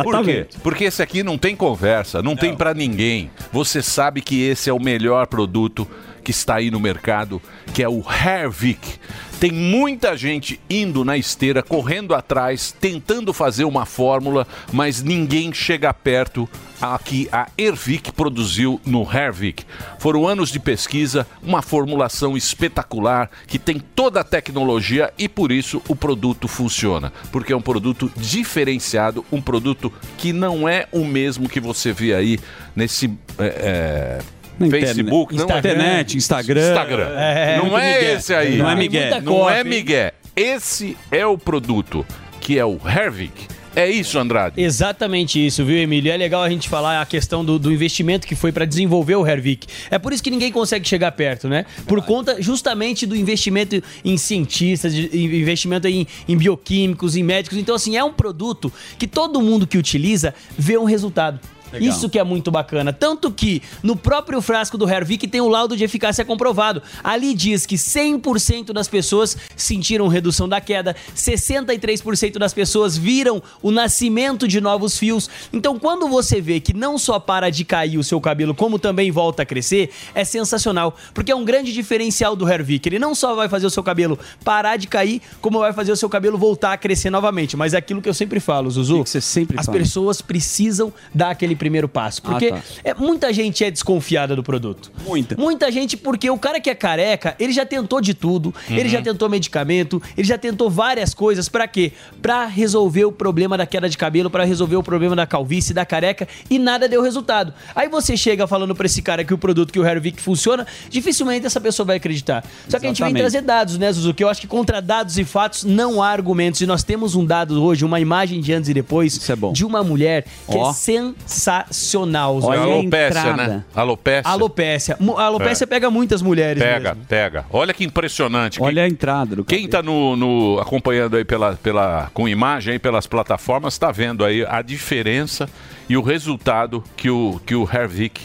Por quê? Porque esse aqui não tem conversa, não, tem pra ninguém. Você sabe que esse é o melhor produto que está aí no mercado, que é o Hervik. Tem muita gente indo na esteira, correndo atrás, tentando fazer uma fórmula, mas ninguém chega perto a que a Ervik produziu no Hervik. Foram anos de pesquisa, uma formulação espetacular que tem toda a tecnologia e por isso o produto funciona. Porque é um produto diferenciado, um produto que não é o mesmo que você vê aí nesse. é, é, Na internet. Facebook, não é? Internet, Instagram. Instagram. É, não é migué. esse aí. Não é migué. Não é cópia, hein? migué. Esse é o produto, que é o Hervik. É isso, Andrade. Exatamente isso, viu, Emílio? É legal a gente falar a questão do, do investimento que foi para desenvolver o Hervik. É por isso que ninguém consegue chegar perto, né? Por conta justamente do investimento em cientistas, investimento em, em bioquímicos, em médicos. Então, assim, é um produto que todo mundo que utiliza vê um resultado. Legal. Isso que é muito bacana. Tanto que no próprio frasco do Hervik tem o laudo de eficácia comprovado. Ali diz que 100% das pessoas sentiram redução da queda, 63% das pessoas viram o nascimento de novos fios. Então, quando você vê que não só para de cair o seu cabelo, como também volta a crescer, é sensacional. Porque é um grande diferencial do Hervik. Ele não só vai fazer o seu cabelo parar de cair, como vai fazer o seu cabelo voltar a crescer novamente. Mas é aquilo que eu sempre falo, Zuzu. você sempre As fala? pessoas precisam dar aquele primeiro passo. Porque Ah, tá. é, muita gente é desconfiada do produto. Muita. Muita gente, porque o cara que é careca, ele já tentou de tudo. Ele já tentou medicamento, ele já tentou várias coisas. Pra quê? Pra resolver o problema da queda de cabelo, pra resolver o problema da calvície, da careca, e nada deu resultado. Aí você chega falando pra esse cara que o produto, que o Hervik funciona, dificilmente essa pessoa vai acreditar. Só que a gente vem Exatamente. trazer dados, né, Zuzu? Que eu acho que contra dados e fatos não há argumentos. E nós temos um dado hoje, uma imagem de antes e depois, de uma mulher que Ó. é sensacional. Zuzu. É alopécia, né? Alopécia. Alopécia. Mu- A alopécia É. pega muitas mulheres Pega, mesmo. pega. Olha que impressionante. Olha a entrada do Quem está no, no- acompanhando aí pela, pela, com imagem aí pelas plataformas está vendo aí a diferença e o resultado que o, que o Hervik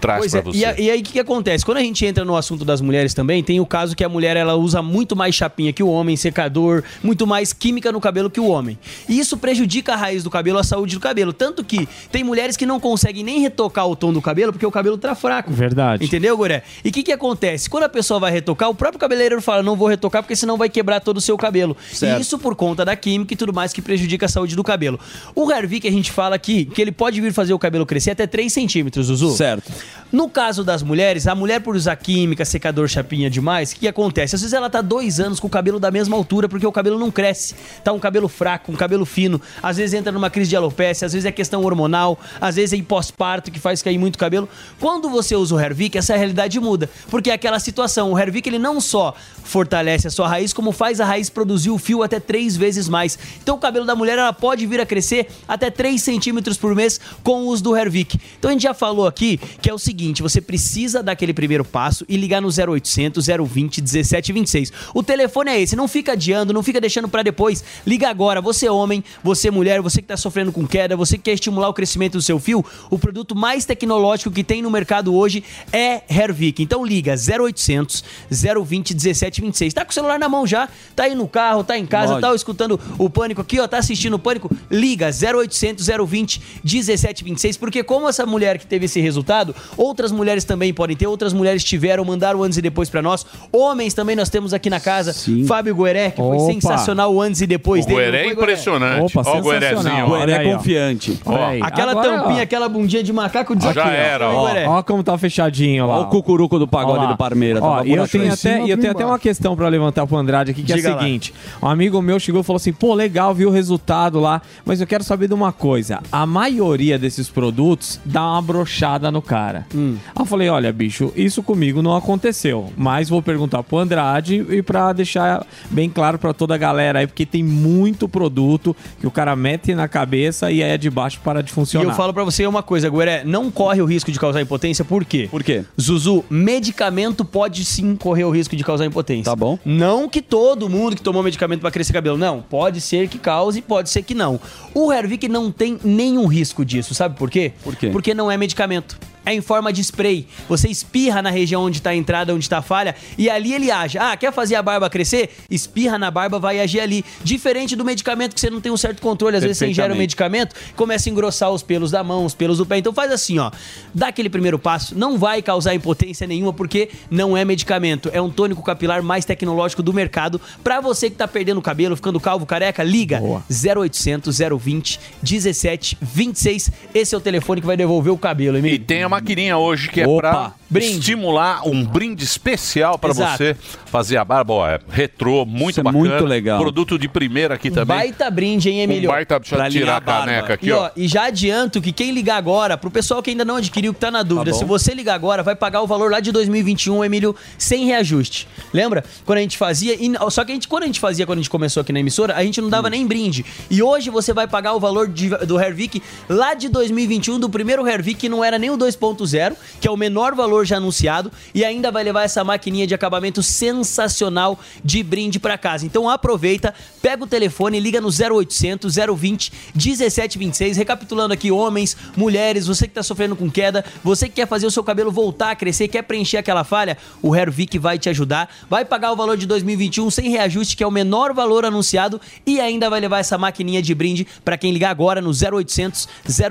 traz para é, você. e, a- e aí o que, que acontece? Quando a gente entra no assunto das mulheres também, tem o caso que a mulher ela usa muito mais chapinha que o homem, secador, muito mais química no cabelo que o homem. E isso prejudica a raiz do cabelo, a saúde do cabelo. Tanto que tem mulheres que não conseguem nem retocar o tom do cabelo porque o cabelo tá fraco. Verdade. Entendeu, Goré? E o que, que acontece? Quando a pessoa vai retocar, o próprio cabeleireiro fala: não vou retocar porque senão vai quebrar todo o seu cabelo. Certo. E isso por conta da química e tudo mais que prejudica a saúde do cabelo. O Hervik, a gente fala aqui que ele pode vir fazer o cabelo crescer até 3 centímetros, Zuzu. Certo. No caso das mulheres, a mulher por usar química, secador, chapinha demais, o que, acontece? Às vezes ela tá dois anos com o cabelo da mesma altura porque o cabelo não cresce. Tá um cabelo fraco, um cabelo fino. Às vezes entra numa crise de alopecia, às vezes é questão hormonal, às vezes é em pós-parto que faz cair muito cabelo. Quando você usa o Hervik, essa realidade muda. Porque é aquela situação. O Hervik, ele não só fortalece a sua raiz, como faz a raiz produzir o fio até três vezes mais. Então o cabelo da mulher, ela pode vir a crescer até 3 centímetros por mês com o uso do Hervik. Então a gente já falou aqui que é o seguinte, você precisa dar aquele primeiro passo e ligar no 0800 020 1726. O telefone é esse, não fica adiando, não fica deixando pra depois. Liga agora, você é homem, você é mulher, você que tá sofrendo com queda, você que quer estimular o crescimento do seu fio, o produto mais tecnológico que tem no mercado hoje é Hervik. Então liga 0800 020 1726. Tá com o celular na mão já, tá aí no carro, tá em casa, Lógico. tá escutando o Pânico aqui, ó, tá assistindo o Pânico, liga 0800 020 1726, porque como essa mulher que teve esse resultado, outras mulheres também podem ter, outras mulheres tiveram, mandaram antes e depois pra nós, homens também nós temos aqui na casa, Fábio Gueré, que foi Opa. sensacional o antes e depois O dele. Gueré é foi, Gueré? impressionante. Opa, Ó o sensacional. ó. Gueré Olha é ó. confiante. Olha aí. Aquela Agora, tampinha, ó. aquela bundinha de macaco desafio. Já era, ó. Ó como tá fechadinho lá. Ó o cucuruco do pagode Ó lá. do Parmeira. Ó, e eu tenho até, eu tenho até uma questão pra levantar pro Andrade aqui, que Diga é lá. a seguinte. Um amigo meu chegou e falou assim, pô, legal, viu o resultado lá, mas eu quero saber de uma coisa. A maioria desses produtos dá uma brochada no cara. Cara. Aí eu falei, olha, bicho, isso comigo não aconteceu. Mas vou perguntar pro Andrade e pra deixar bem claro pra toda a galera aí, porque tem muito produto que o cara mete na cabeça e aí é de baixo para de E funcionar. eu falo pra você uma coisa, Gueré, não corre o risco de causar impotência, por quê? Por quê? Zuzu, medicamento pode sim correr o risco de causar impotência. Tá bom. Não que todo mundo que tomou medicamento pra crescer cabelo, não. Pode ser que cause, pode ser que não. O Hervik não tem nenhum risco disso, sabe por quê? Por quê? Porque não é medicamento. É em forma de spray. Você espirra na região onde tá a entrada, onde tá a falha, e ali ele age. Ah, quer fazer a barba crescer? Espirra na barba, vai agir ali. Diferente do medicamento que você não tem um certo controle. Às vezes você ingere o Perfeitamente. medicamento, começa a engrossar os pelos da mão, os pelos do pé. Então faz assim, ó. Dá aquele primeiro passo, não vai causar impotência nenhuma porque não é medicamento, é um tônico capilar mais tecnológico do mercado. Pra você que tá perdendo o cabelo, ficando calvo, careca, liga 0800 020 17 26. Esse é o telefone que vai devolver o cabelo, Emílio. E tem a maquininha hoje que é pra brinde. estimular um brinde especial pra Exato. você fazer a barba. Ó, é retrô, muito Isso é bacana. muito legal. Produto de primeira aqui também. Baita brinde, hein, Emílio? Um baita, deixa eu tirar a caneca aqui, e, ó. ó. E já adianto que quem ligar agora, pro pessoal que ainda não adquiriu, que tá na dúvida, Tá se você ligar agora, vai pagar o valor lá de 2021, Emílio, sem reajuste. Lembra? Quando a gente fazia. e- só que a gente, quando a gente fazia, quando a gente começou aqui na emissora, a gente não Hum. dava nem brinde. E hoje você vai pagar o valor de- do Hervik lá de 2021, do primeiro Hervik, que não era nem o 2.0, que é o menor valor já anunciado, e ainda vai levar essa maquininha de acabamento sensacional de brinde pra casa. Então aproveita, pega o telefone, liga no 0800 020 1726, recapitulando aqui homens, mulheres, você que tá sofrendo com queda, você que quer fazer o seu cabelo voltar a crescer, quer preencher aquela falha, o Hervik vai te ajudar, vai pagar o valor de 2021 sem reajuste, que é o menor valor anunciado e ainda vai levar essa maquininha de brinde pra quem ligar agora no 0800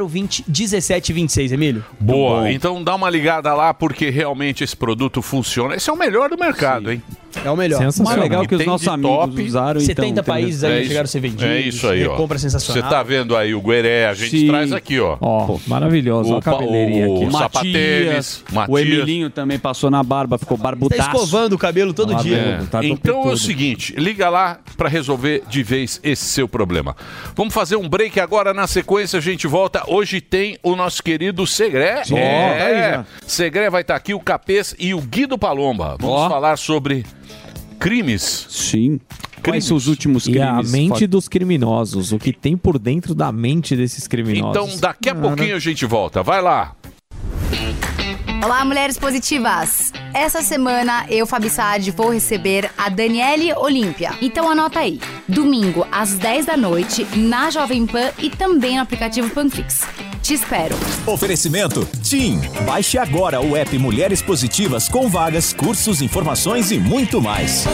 020 1726, Emílio. Boa, então dá uma ligada lá porque realmente esse produto funciona. Esse é o melhor do mercado, hein? É o melhor. Sensacional. Legal que os nossos de amigos top. usaram, 70 então, países aí é chegaram a isso- ser vendidos. É isso aí, ó. Recompra sensacional. Você tá vendo aí o Gueré, a gente Sim. traz aqui, ó. Ó, maravilhoso. Ó a cabeleirinha aqui. o sapatênis, o Matias. Emilinho também passou na barba, ficou Tá barbudaço. escovando o cabelo todo Tá dia. Tá Então é o seguinte, liga lá pra resolver de vez esse seu problema. Vamos fazer um break agora, na sequência a gente volta. Hoje tem o nosso querido Segré. Ó, tá aí já. Segré vai estar aqui, o Capês e o Guido Palomba. Vamos Ó. falar sobre crimes. Sim. Quais são os últimos E a crimes? mente dos criminosos, o que tem por dentro da mente desses criminosos. Então daqui a pouquinho a gente volta. Vai lá. Olá, mulheres positivas! Essa semana eu, Fabi Saad, vou receber a Daniele Olímpia. Então anota aí. Domingo, às 10 da noite, na Jovem Pan e também no aplicativo Panflix. Te espero. Oferecimento TIM. Baixe agora o app Mulheres Positivas com vagas, cursos, informações e muito mais.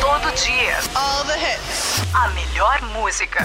Todo dia. All the hits. A melhor música.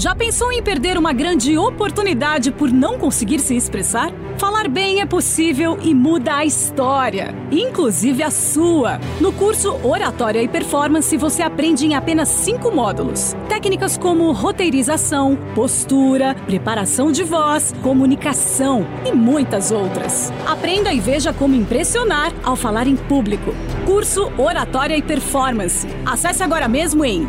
Já pensou em perder uma grande oportunidade por não conseguir se expressar? Falar bem é possível e muda a história, inclusive a sua. No curso Oratória e Performance, você aprende em apenas cinco módulos. Técnicas como roteirização, postura, preparação de voz, comunicação e muitas outras. Aprenda e veja como impressionar ao falar em público. Curso Oratória e Performance. Acesse agora mesmo em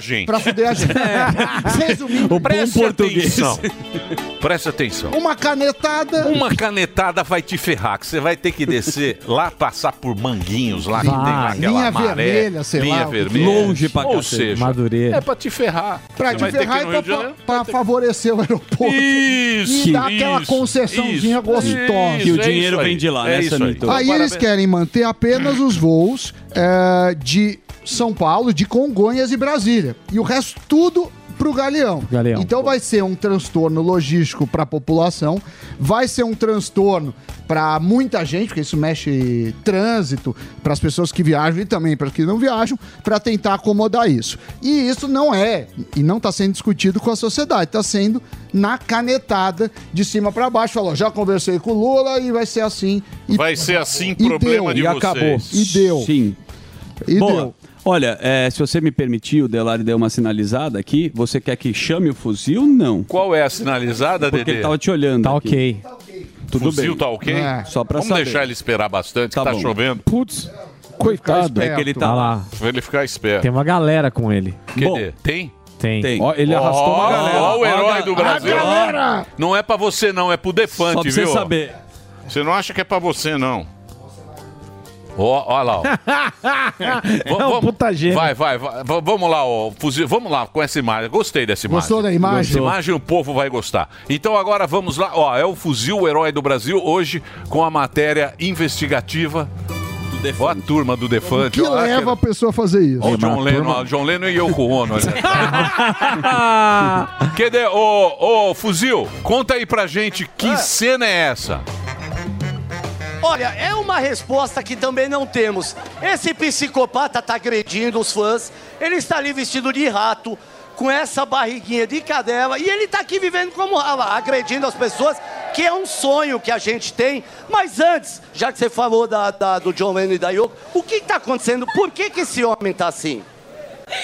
A gente. Pra fuder a gente. Resumindo, Preste atenção. Presta atenção. uma canetada. Uma canetada vai te ferrar, que você vai ter que descer lá, passar por manguinhos lá, que tem lá Vai. aquela Linha maré, vermelha, sei linha lá. vermelha. Longe pra Ou cacete. seja, Madureira. é pra te ferrar. Pra Você te vai ferrar no e pra, Janeiro. pra favorecer o aeroporto. Isso, E dar aquela concessãozinha isso, gostosa. isso, Que o é dinheiro aí. vem de lá, É né, isso aí. Aí eles querem manter apenas os voos é, de São Paulo, de Congonhas e Brasília. E o resto tudo pro Galeão. Galeão. Então vai ser um transtorno logístico para a população, vai ser um transtorno para muita gente, porque isso mexe trânsito, para as pessoas que viajam e também para os que não viajam, para tentar acomodar isso. E isso não é, e não está sendo discutido com a sociedade, está sendo na canetada de cima para baixo. Falou, já conversei com o Lula e vai ser assim. E Vai ser assim, e problema deu. de E vocês. acabou. E deu. Sim. E Boa. deu. Olha, é, se você me permitir, o Delari deu uma sinalizada aqui. Você quer que chame o fuzil? Não. Qual é a sinalizada, Porque Dedê? ele tava te olhando. Tá aqui. ok. Tudo Fuzil bem. tá ok? É. Só pra Vamos saber. deixar ele esperar bastante, Tá que tá bom. chovendo. Putz, coitado. É que ele tá lá. Pra ele ficar esperto. Tem uma galera com ele. Cadê? Tem? Tem. Tem. Ó, ele arrastou uma Ó, galera. ó o herói do a Brasil. galera! Não é pra você, não, é pro Defante, Só pra você viu? saber. Você não acha que é pra você, não. Ó, ó lá, ó. É um puta gênio. Vai, vai, vai. V- Vamos lá, ó. Fuzil. Vamos lá com essa imagem. Gostei dessa imagem. Gostou da imagem? Essa imagem o povo vai gostar. Então agora vamos lá. Ó, é o Fuzil, o herói do Brasil, hoje com a matéria investigativa. Ó a turma do Defante. que ó, leva a pessoa a fazer isso? Ó, o John Lennon, ó, John Lennon e Yoko Ono. Cadê? Ô, ô, Fuzil, conta aí pra gente que cena é essa? Olha, é uma resposta que também não temos. Esse psicopata tá agredindo os fãs, ele está ali vestido de rato, com essa barriguinha de cadela, e ele tá aqui vivendo como lá, agredindo as pessoas, que é um sonho que a gente tem. Mas antes, já que você falou da, da- do John Lennon e da Yoko, o que, que tá acontecendo? Por que, que esse homem tá assim?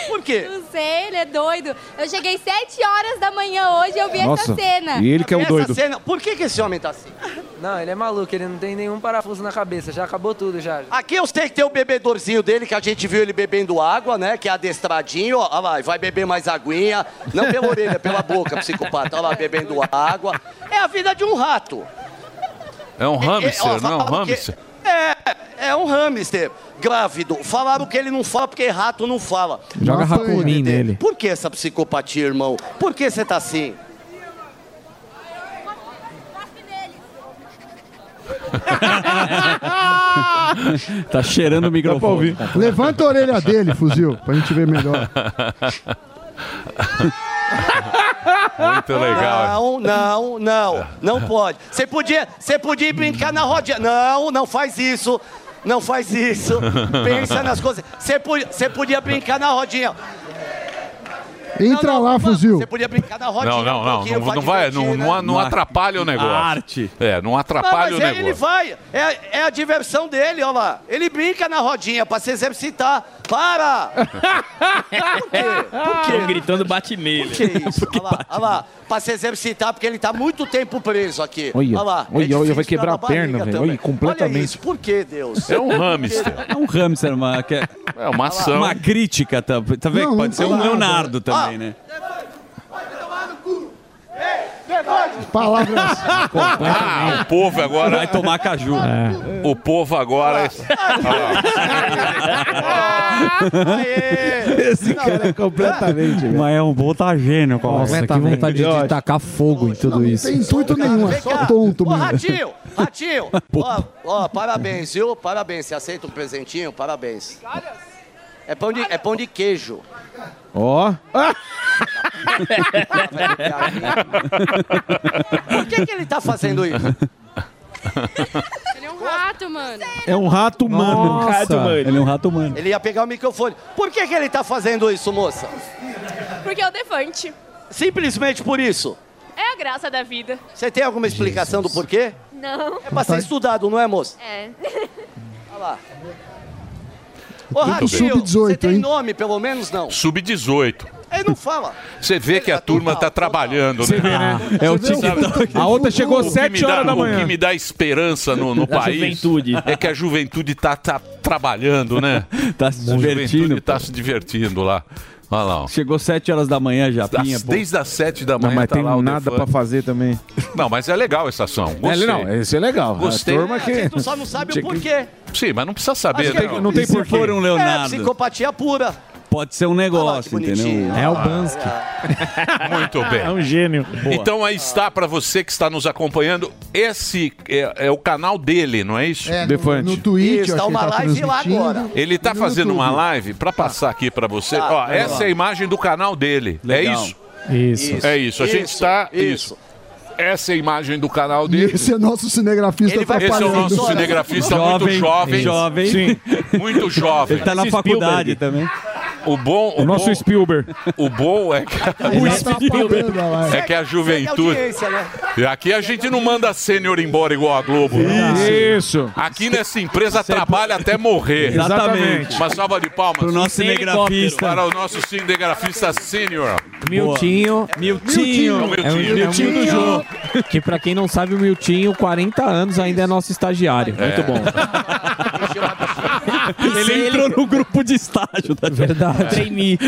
Por quê? Não sei, ele é doido. Eu cheguei 7 horas da manhã hoje e eu vi essa cena. e ele que é o Essa doido. cena, por que, que esse homem tá assim? Não, ele é maluco, ele não tem nenhum parafuso na cabeça, já acabou tudo já. Aqui eu sei que tem o bebedorzinho dele, que a gente viu ele bebendo água, né? Que é adestradinho, ó, olha lá, vai beber mais aguinha. Não pela orelha, pela boca, psicopata. Olha lá, bebendo água. É a vida de um rato. É um hamster, ó, não é um falaram que- hamster? É, é um hamster grávido. Falaram que ele não fala porque rato não fala. Joga Rakunin nele. Por que essa psicopatia, irmão? Por que você tá assim? Tá cheirando o microfone. Levanta a orelha dele, fuzil, pra gente ver melhor. Muito legal. Não, não, não. Não pode. Você podia, você podia brincar na rodinha. Não, não faz isso. Não faz isso. Pensa nas coisas. Você podia, você podia brincar na rodinha. Entra lá, fuzil. Você podia brincar na rodinha. Não, não, um não, pouquinho não, não vai, não, né? não, não atrapalha o negócio. arte. É, não Não, atrapalha mas o é- negócio. ele vai. É, é a diversão dele, olha lá. Ele brinca na rodinha pra se exercitar. Para! Por quê? Por quê? Ele gritando bate nele. Que isso? Olha lá, olha lá. Pra se exercitar, porque ele tá muito tempo preso aqui. Olha, lá. olha, olha, difícil vai quebrar a perna, velho. Olha, completamente. Olha isso, por que, Deus? É um hamster. É um hamster, que É, É uma ação. Uma crítica, tá, tá vendo? Não, Pode ser não um. Leonardo também, né? Palavras. Ah, o povo agora. Vai tomar caju. O povo agora. Esse cara é completamente, velho. Mas é um botagênio, Nossa, que vontade de tacar fogo em tudo Não isso. tem intuito nenhum, é só tonto Ô, mesmo. Ratinho, Ratinho, ó, ó, parabéns, viu? Parabéns. Você aceita um presentinho? Parabéns. É pão de, é pão de queijo. Ó. Por que, que ele tá fazendo isso? Ele é um rato, mano. É um rato humano. Nossa, ele é um rato humano. Ele ia pegar o microfone. Por que, que ele tá fazendo isso, moça? Porque é o Defante. Simplesmente por isso. É a graça da vida. Você tem alguma explicação do porquê? Não. É pra ser estudado, não é, moça? É. Olha lá. Ô, Muito Ratinho, bem. você tem nome, pelo menos, não? Sub-18. Ele não fala. Você vê que a turma tá trabalhando, né? Vê, né? É o Você vê TikTok. A outra chegou que 7 me dá- horas da O que manhã. me dá esperança no, no país juventude. é que a juventude tá, tá trabalhando, né? Tá se A divertindo. juventude tá se divertindo lá. Olha lá. ó. Chegou 7 horas da manhã já, Pinha. Desde as 7 da manhã Não, mas tá tem lá o nada Defante. pra fazer também. Não, mas é legal essa ação. Gostei. É, não, esse é legal. Gostei. A turma que- A gente só não sabe o porquê. Sim, mas não precisa saber, Acho que né? não tem E se porquê. for um Leonardo? É, psicopatia pura. Pode ser um negócio, entendeu? É o Bansky. Muito bem. É um gênio. Então aí está para você que está nos acompanhando. Esse é, é o canal dele, não é isso? É, no- Defante. no Twitch, Isso, tá uma ele tá live lá agora. Ele tá No fazendo uma YouTube. live para passar aqui para você. Tá, Ó, essa lá. é a imagem do canal dele. Legal. É isso? Isso. É isso. A gente está isso. isso. Essa é a imagem do canal E dele. esse é nosso cinegrafista Ele vai- Esse é o nosso cinegrafista Jovem, muito jovem. jovem. Sim. Muito jovem. Ele tá na faculdade Spielberg. também. O bom, o, O nosso bom, Spielberg. o bom é que, a live. é que a juventude. audiência, né? E aqui a gente não manda sênior embora igual a Globo. né? Isso. Aqui nessa empresa trabalha até morrer. Exatamente. Uma salva de palmas. Pro nosso cinegrafista. Para o nosso cinegrafista sênior. Miltinho. Miltinho. É o É o Miltinho. Miltinho do Jô. Que pra quem não sabe, o Miltinho, 40 anos, ainda é nosso estagiário. Muito bom. Ele entrou no grupo de estágio. Tá Verdade. Trainee.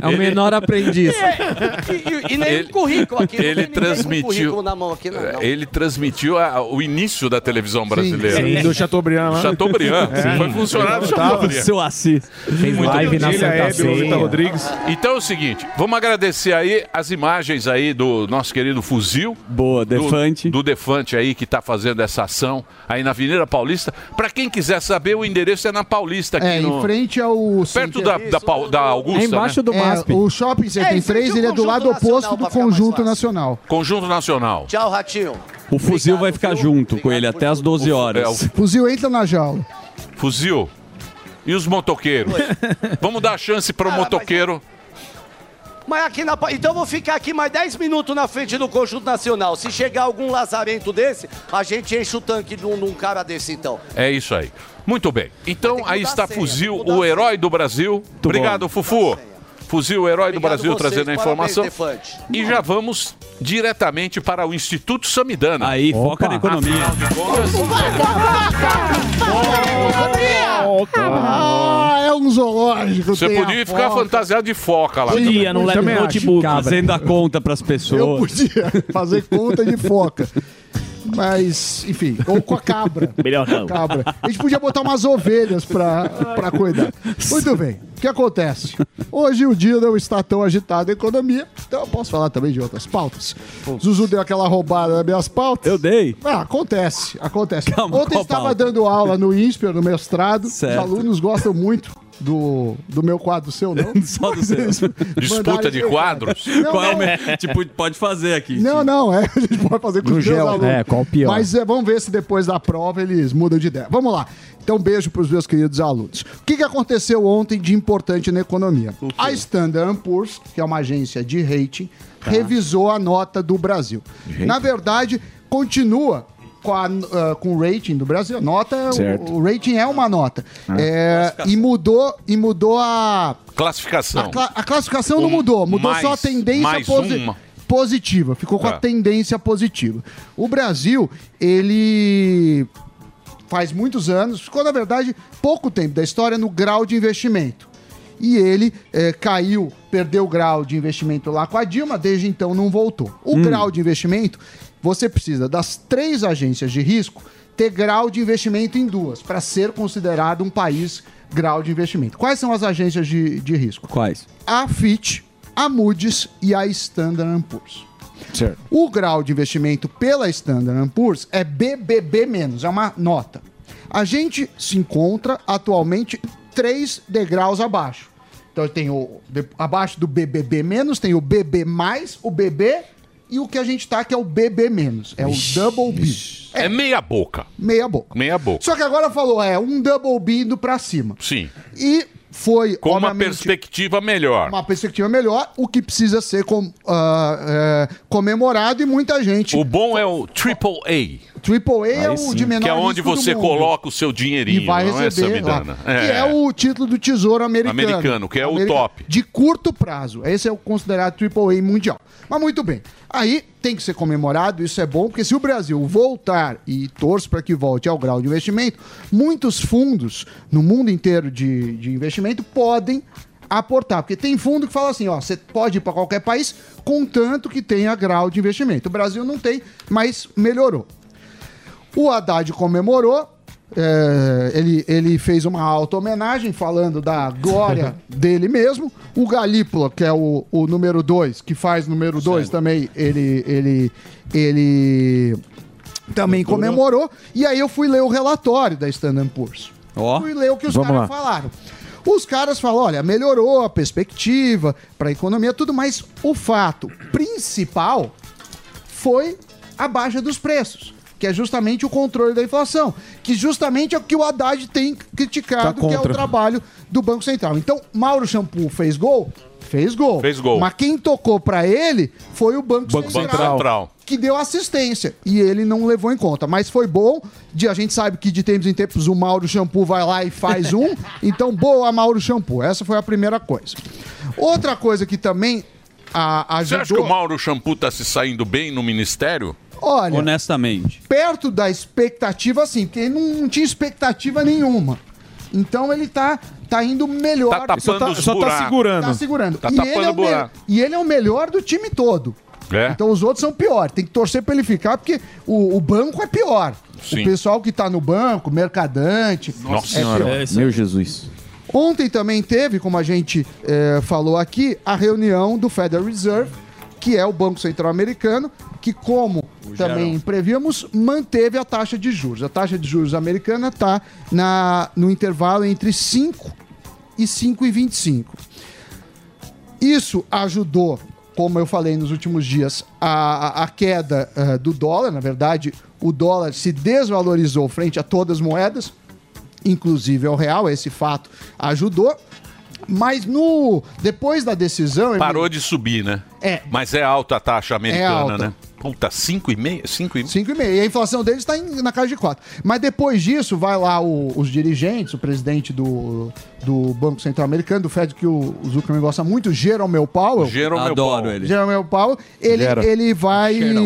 É o menor aprendiz. E, e, e nem Ele- currículo aqui. ele transmitiu- currículo na mão aqui, não, não. Ele transmitiu a- o início da televisão brasileira. Sim, do Chateaubriand lá. Chateaubriand. É. Foi funcionário do. Chateaubriand. Seu Assis. Fez Muito live na Ilha Santa Ceia. Rodrigues. Então é o seguinte, vamos agradecer aí as imagens aí do nosso querido fuzil. Boa, Defante. Do, do Defante aí que está fazendo essa ação aí na Avenida Paulista. Para quem quiser saber, o endereço é na Paulista aqui É, no em frente ao. perto da, da, da Augusta, É embaixo né? do É, MASP. o Shopping Center É, tem em frente três, ao ele é do Conjunto lado oposto Nacional, do pra ficar mais Conjunto. Nacional. Conjunto Nacional. Tchau, Ratinho. O fuzil vai ficar junto com ele até as tudo. 12 É, horas. o Fuzil entra na jaula. fuzil. E os motoqueiros? Vamos dar chance para o Cara, motoqueiro. Mas aqui na. Então eu vou ficar aqui mais 10 minutos na frente do Conjunto Nacional. Se chegar algum lazarento desse, a gente enche o tanque de um, de um cara desse, então. É isso aí. Muito bem. Então aí está senha, Fuzil, o herói do Brasil. Obrigado, Fufu. Fuzil, herói do Obrigado Brasil, vocês, trazendo a informação. E já vamos diretamente para o Instituto Samidana. Aí, foca na economia. Ah, é um zoológico. você podia ficar foca. fantasiado de foca lá. Podia, não leva notebook. Fazendo a conta pras Eu pessoas. podia fazer conta de foca. Mas, enfim, ou com a cabra. Melhor não. Cabra. A gente podia botar umas ovelhas pra, pra cuidar. Muito bem. O que acontece? Hoje o dia não está tão agitado na economia, então eu posso falar também de outras pautas. Zuzu deu aquela roubada nas minhas pautas. Eu dei. Ah, acontece, acontece. Calma, Ontem estava pauta? dando aula no INSPER, no mestrado. Certo. Os alunos gostam muito do, do meu quadro, seu não. Só do seu. Disputa de quadros? Não, Qual é o não. me- Tipo, pode fazer aqui. Não, não, é. A gente pode fazer com No os meus gel, alunos. é, qual o pior? Mas é, vamos ver se depois da prova eles mudam de ideia. Vamos lá. Então, beijo para os meus queridos alunos. O que, que aconteceu ontem de importante na economia? A Standard Poor's, que é uma agência de rating, Tá. revisou a nota do Brasil. Na verdade, continua com, a, ah, com o rating do Brasil. Nota, Certo. o, o rating é uma nota. É, e mudou e mudou a, Classificação. a, cla- a classificação não Um- mudou, mudou mais- só a tendência mais posi- uma. positiva. Ficou com Tá. a tendência positiva. O Brasil, ele faz muitos anos, ficou na verdade pouco tempo da história no grau de investimento. E ele eh, caiu, perdeu o grau de investimento lá com a Dilma, desde então não voltou. O grau de investimento, você precisa das três agências de risco ter grau de investimento em duas, para ser considerado um país grau de investimento. Quais são as agências de, de risco? Quais? A Fitch, a Moody's e a Standard Poor's. Certo. O grau de investimento pela Standard Poor's é BBB-, é uma nota. A gente se encontra atualmente três degraus abaixo. Então tem o abaixo do BBB-, tem o BB+, o BB e o que a gente tá que é o BB-, é o Double B. É meia boca. Meia boca. Meia boca. Só que agora falou, é um Double B indo pra cima. Sim. E foi, Com uma perspectiva melhor. uma perspectiva melhor, o que precisa ser com- é, comemorado e muita gente. O bom é o Triple A. Triple A é o de menor Que é onde você coloca o seu dinheirinho, e vai não é, receber lá. Samidana? Que é o título do Tesouro Americano. Americano, que é o top. De curto prazo. Esse é o considerado AAA mundial. Mas muito bem. Aí tem que ser comemorado, isso é bom, porque se o Brasil voltar e torce para que volte ao grau de investimento, muitos fundos no mundo inteiro de, de investimento podem aportar. Porque tem fundo que fala assim, ó, você pode ir para qualquer país, contanto que tenha grau de investimento. O Brasil não tem, mas melhorou. O Haddad comemorou, é, ele, ele fez uma auto-homenagem falando da glória dele mesmo. O Galípola, que é o, o número 2, que faz número 2 também, ele, ele, ele também comemorou. E aí eu fui ler o relatório da Standard Poor's. Fui ler o que os caras lá. falaram. Os caras falam, olha, melhorou a perspectiva para a economia, tudo, mas o fato principal foi a baixa dos preços, que é justamente o controle da inflação, que justamente é o que o Haddad tem criticado, Tá que é o trabalho do Banco Central. Então, Mauro Shampoo fez gol? Fez gol. Fez gol. Mas quem tocou para ele foi o Banco, Banco Central. que deu assistência e ele não levou em conta. Mas foi bom. De, a gente sabe que de tempos em tempos o Mauro Shampoo vai lá e faz um. então, boa, Mauro Shampoo. Essa foi a primeira coisa. Outra coisa que também a, Você ajudou. acha que o Mauro Shampoo tá se saindo bem no ministério? Olha, Honestamente. perto da expectativa, sim, porque ele não, tinha expectativa nenhuma. Então ele tá, tá indo melhor. Tá tapando Só tá- os só tá segurando. Tá segurando. Tá e, tapando ele é o me- e ele é o melhor do time todo. É? Então os outros são piores. Tem que torcer pra ele ficar, porque o, o banco é pior. Sim. O pessoal que tá no banco, mercadante. Nossa é senhora. pior. Meu Jesus. Ontem também teve, como a gente eh, falou aqui, a reunião do Federal Reserve, que é o Banco Central Americano, que, como também prevíamos, manteve a taxa de juros. A taxa de juros americana está no intervalo entre 5 e 5,25. Isso ajudou, como eu falei nos últimos dias, a, a- queda eh, do dólar. Na verdade, o dólar se desvalorizou frente a todas as moedas, inclusive ao real. Esse fato ajudou. Mas no depois da decisão. Parou de subir, né? É. Mas é alta a taxa americana, alta. né? Puta, 5,5? 5,5? 5,5. E a inflação deles está na casa de 4. Mas depois disso, vai lá o- os dirigentes, o presidente do, do Banco Central Americano, do Fed, que o, o Zuckerman gosta muito, Jerome Powell. Jerome Adoro Powell. ele. Jerome Powell. Ele, Gera. ele vai. Cheirão.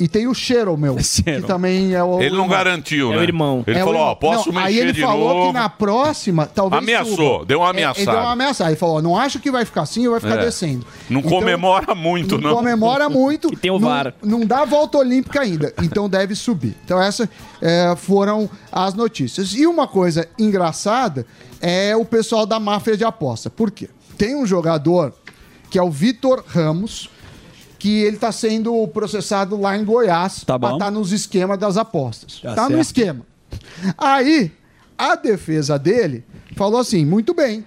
E tem o Jerome, que também é o. Ele não garantiu, né? Ele É o falou, ó, irmão. posso Não, Aí mexer ele de falou novo. que na próxima, talvez. Ameaçou, suba. deu uma É, Ele ameaçada. deu uma ameaçada. Ele falou: ó, não acho que vai ficar assim ou vai ficar É. descendo. Não Então, comemora muito, não. comemora muito. E tem o não, VAR. Não dá volta olímpica ainda, então deve subir. Então essas é, foram as notícias. E uma coisa engraçada é o pessoal da máfia de aposta. Por quê? Tem um jogador que é o Vitor Ramos, que ele está sendo processado lá em Goiás Tá para estar nos esquemas das apostas. Tá Tá, no esquema. Aí, a defesa dele falou assim: muito bem,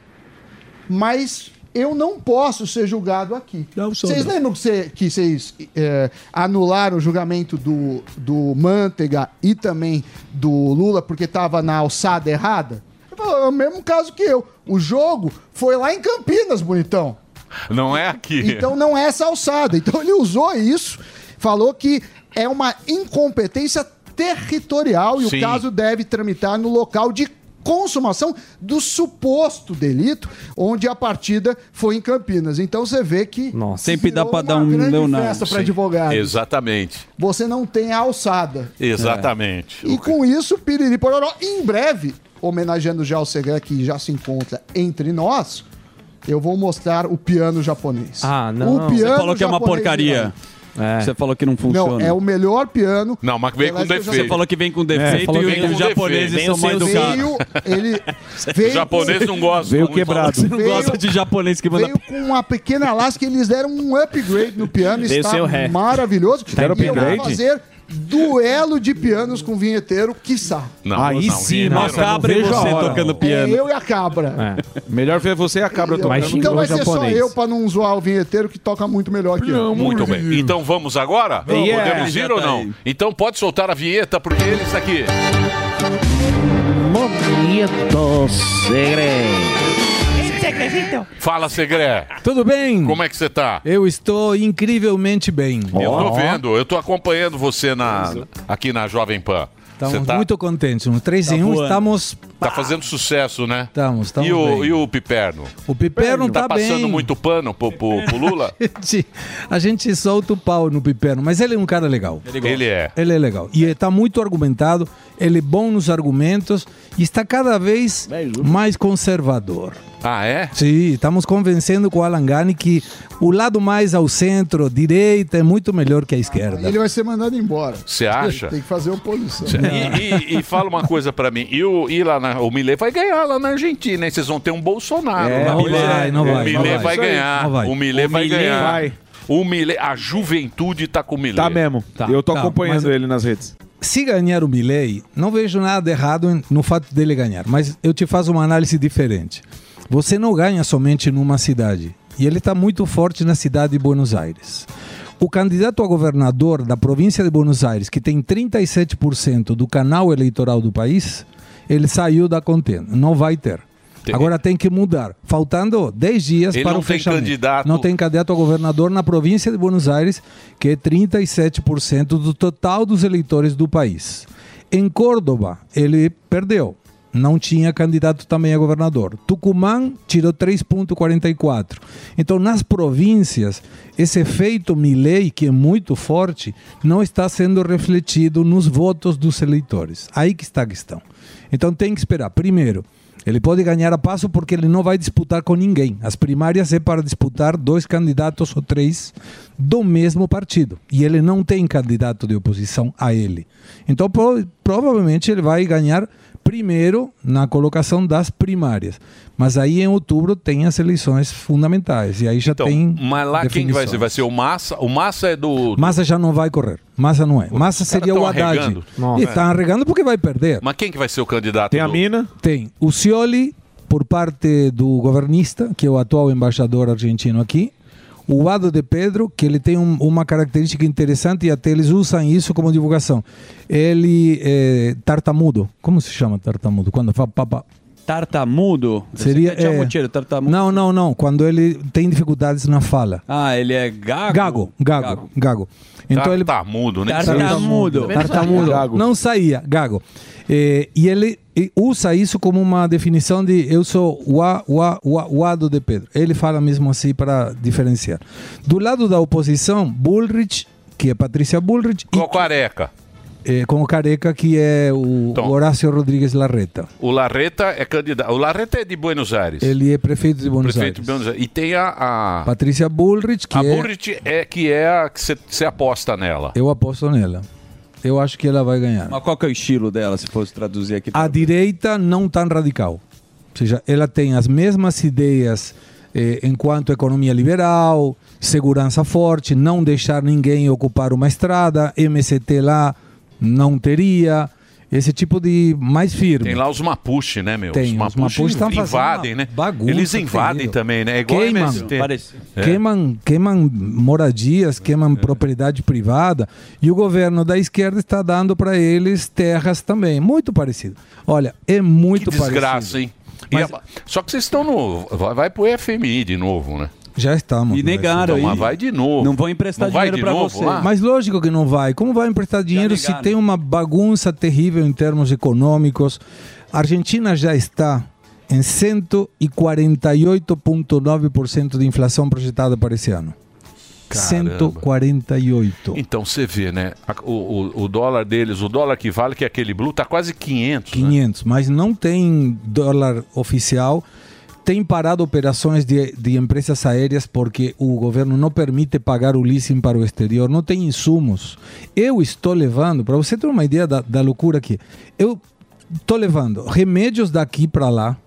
mas eu não posso ser julgado aqui. Vocês lembram que cê- que vocês é, anularam o julgamento do, do Manteiga e também do Lula porque estava na alçada errada? Ele falou, é o mesmo caso que eu. O jogo foi lá em Campinas, bonitão. Não é aqui. Então não é essa alçada. Então ele usou isso, falou que é uma incompetência territorial e Sim. o caso deve tramitar no local de consumação do suposto delito, onde a partida foi em Campinas. Então você vê que Sempre dá pra dar um grande Leonardo. festa para advogado. Exatamente. Você não tem a alçada. Exatamente. E com isso, Piriri Pororó, em breve, homenageando já o Segre, que já se encontra entre nós, eu vou mostrar o piano japonês. Ah, O piano Você falou que é uma japonês porcaria. Você falou que não funciona. Não, é o melhor piano. Não, mas vem com defeito. Você falou que vem com defeito falou que e vem os com japoneses defeito. são mal educados. Veio, ele O veio japonês com- não gosta. Veio quebrado. Você não Veio- gosta de japonês que manda... Veio com uma pequena lasca, eles deram um upgrade no piano, Veio está maravilhoso. Deram e eu vou upgrade? fazer duelo de pianos com vinheteiro, quiçá. Não, Aí não, sim. Uma nossa, cabra e vejo a você hora. tocando É piano. eu e a cabra. Melhor ver você e a cabra tocando. Então vai ser só eu pra não zoar o vinheteiro que toca muito melhor que eu. Muito bem. Então vamos agora? Yeah. Podemos ir ou não? aí. Então pode soltar a vinheta, porque eles aqui. Momento segredo. Fala, Segré. Tudo bem? Como é que você tá? Eu estou incrivelmente bem. Eu tô vendo, eu tô acompanhando você na, aqui na Jovem Pan. Estamos tá, muito contentes. Um 3 Tá em 1, voando. estamos. Tá fazendo sucesso, né? Estamos, estamos E o, bem. e o Piperno? O Piperno Tá tá, passando bem. muito pano pro, pro, pro Lula? A gente- A gente solta o pau no Piperno, mas ele é um cara legal. Ele é. Ele é legal. E está muito argumentado, ele é bom nos argumentos e está cada vez mais conservador. Ah, é? Sim, estamos convencendo com o Alan Gani que o lado mais ao centro, direita, é muito melhor que a esquerda. Ele vai ser mandado embora. Você acha? Tem que fazer oposição. E, e- e fala uma coisa pra mim. E o, e lá na- o Milei vai ganhar lá na Argentina, hein? Vocês vão ter um Bolsonaro. É, não vai, não vai, O não vai, vai. Ganhar. Vai. O Milei O vai ganhar. vai. O Milei, a juventude tá com o Milei. Tá mesmo. Eu tô acompanhando mas- ele nas redes. Se ganhar o Milley, não vejo nada errado no fato dele ganhar, mas eu te faço uma análise diferente. Você não ganha somente numa cidade, e ele está muito forte na cidade de Buenos Aires. O candidato a governador da província de Buenos Aires, que tem 37% do canal eleitoral do país, ele saiu da contenda, não vai ter. Tem- Agora tem que mudar. Faltando 10 dias Ele para não o tem fechamento. candidato- Não tem candidato a governador na província de Buenos Aires, que é 37% do total dos eleitores do país. Em Córdoba, ele perdeu. Não tinha candidato também a governador. Tucumã tirou 3,44. Então, nas províncias, esse efeito Milley, que é muito forte, não está sendo refletido nos votos dos eleitores. Aí que está a questão. Então, tem que esperar. Primeiro, ele pode ganhar a passo porque ele não vai disputar com ninguém. As primárias é para disputar dois candidatos ou três do mesmo partido. E ele não tem candidato de oposição a ele. Então, pro- provavelmente, ele vai ganhar primeiro na colocação das primárias. Mas aí em outubro tem as eleições fundamentais. E aí já Então, tem. mas lá quem que vai ser? Vai ser o Massa? O Massa é do. Massa já não vai correr. Massa não é. Massa seria o Haddad. arregando. E está arregando porque vai perder. Mas quem que vai ser o candidato? Tem mina? Tem o Scioli, por parte do governista, que é o atual embaixador argentino aqui. O Ado de Pedro, que ele tem um- uma característica interessante e até eles usam isso como divulgação. Ele é tartamudo. Como se chama tartamudo? Quando fala papa. Tartamudo? Seria. É, tartamudo. Não, não, não. Quando ele tem dificuldades na fala. Ah, ele é gago? Gago, gago, gago. Então ele Tartamudo, né? Tartamudo. Tartamudo. Não saía, gago. Eh, e ele usa isso como uma definição de eu sou o, a, o, a, o, a- o Ado de Pedro. Ele fala mesmo assim para diferenciar. Do lado da oposição, Bullrich, que é Patrícia Bullrich, Com o Careca. e, eh, com o Careca, que é o Então. Horácio Rodrigues Larreta. O Larreta é candidato. O Larreta é de Buenos Aires. Ele é prefeito de Buenos Prefeito Aires. de Buenos Aires. E tem a. a... Patrícia Bullrich, que A é... Burrit é que é a que você aposta nela. Eu aposto nela. Eu acho que ela vai ganhar. Mas qual que é o estilo dela, se fosse traduzir aqui? A direita não tão radical. Ou seja, ela tem as mesmas ideias eh, enquanto economia liberal, segurança forte, não deixar ninguém ocupar uma estrada, MST lá não teria, esse tipo de mais firme. Tem lá os Mapuche, né, meu? Tem, os os Mapuche fazendo invadem, né? bagunça Eles invadem terrível. também, né? É igual Queimam. MST. É. Queimam, queimam moradias, queimam propriedade privada e o governo da esquerda está dando para eles terras também. Muito parecido. Olha, é muito Que desgraça, parecido. hein? E a- Só que vocês estão no. Vai, vai pro FMI de novo, né? Já estamos. E negaram Então, mas vai de novo. Não vão emprestar Não dinheiro novo você. lá? Mas lógico que não vai. Como vai emprestar dinheiro se tem uma bagunça terrível em termos econômicos? A Argentina já está em 148,9% de inflação projetada para esse ano. Caramba. 148. Então você vê, né? O, o, o dólar deles, o dólar que vale, que é aquele blue, tá quase 500. né? 500, mas não tem dólar oficial. Tem parado operações de, de empresas aéreas porque o governo não permite pagar o leasing para o exterior, não tem insumos. Eu estou levando, para você ter uma ideia da, da loucura aqui, eu estou levando remédios daqui para lá,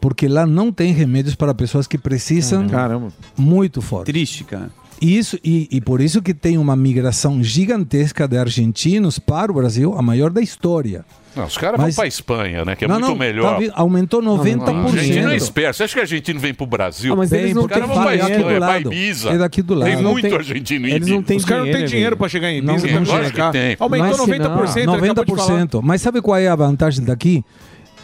porque lá não tem remédios para pessoas que precisam Caramba. muito forte. Triste, cara. Isso, e, e por isso que tem uma migração gigantesca de argentinos para o Brasil, a maior da história. Não, os caras Mas- vão pra Espanha, né? Que é Não, muito não, melhor. tá vi- aumentou 90%. A argentino é esperto. Você acha que o argentino vem pro Brasil? Ah, mas eles não os caras vão dinheiro. Espanha, É lado. Ibiza. É daqui do lado. Tem não muito têm- argentino em eles não têm Os caras não têm dinheiro, pra chegar em Não, Ibiza. não pra chega. tem. Aumentou Mas se 90%. ele acabou de falar. 90%. Mas sabe qual é a vantagem daqui?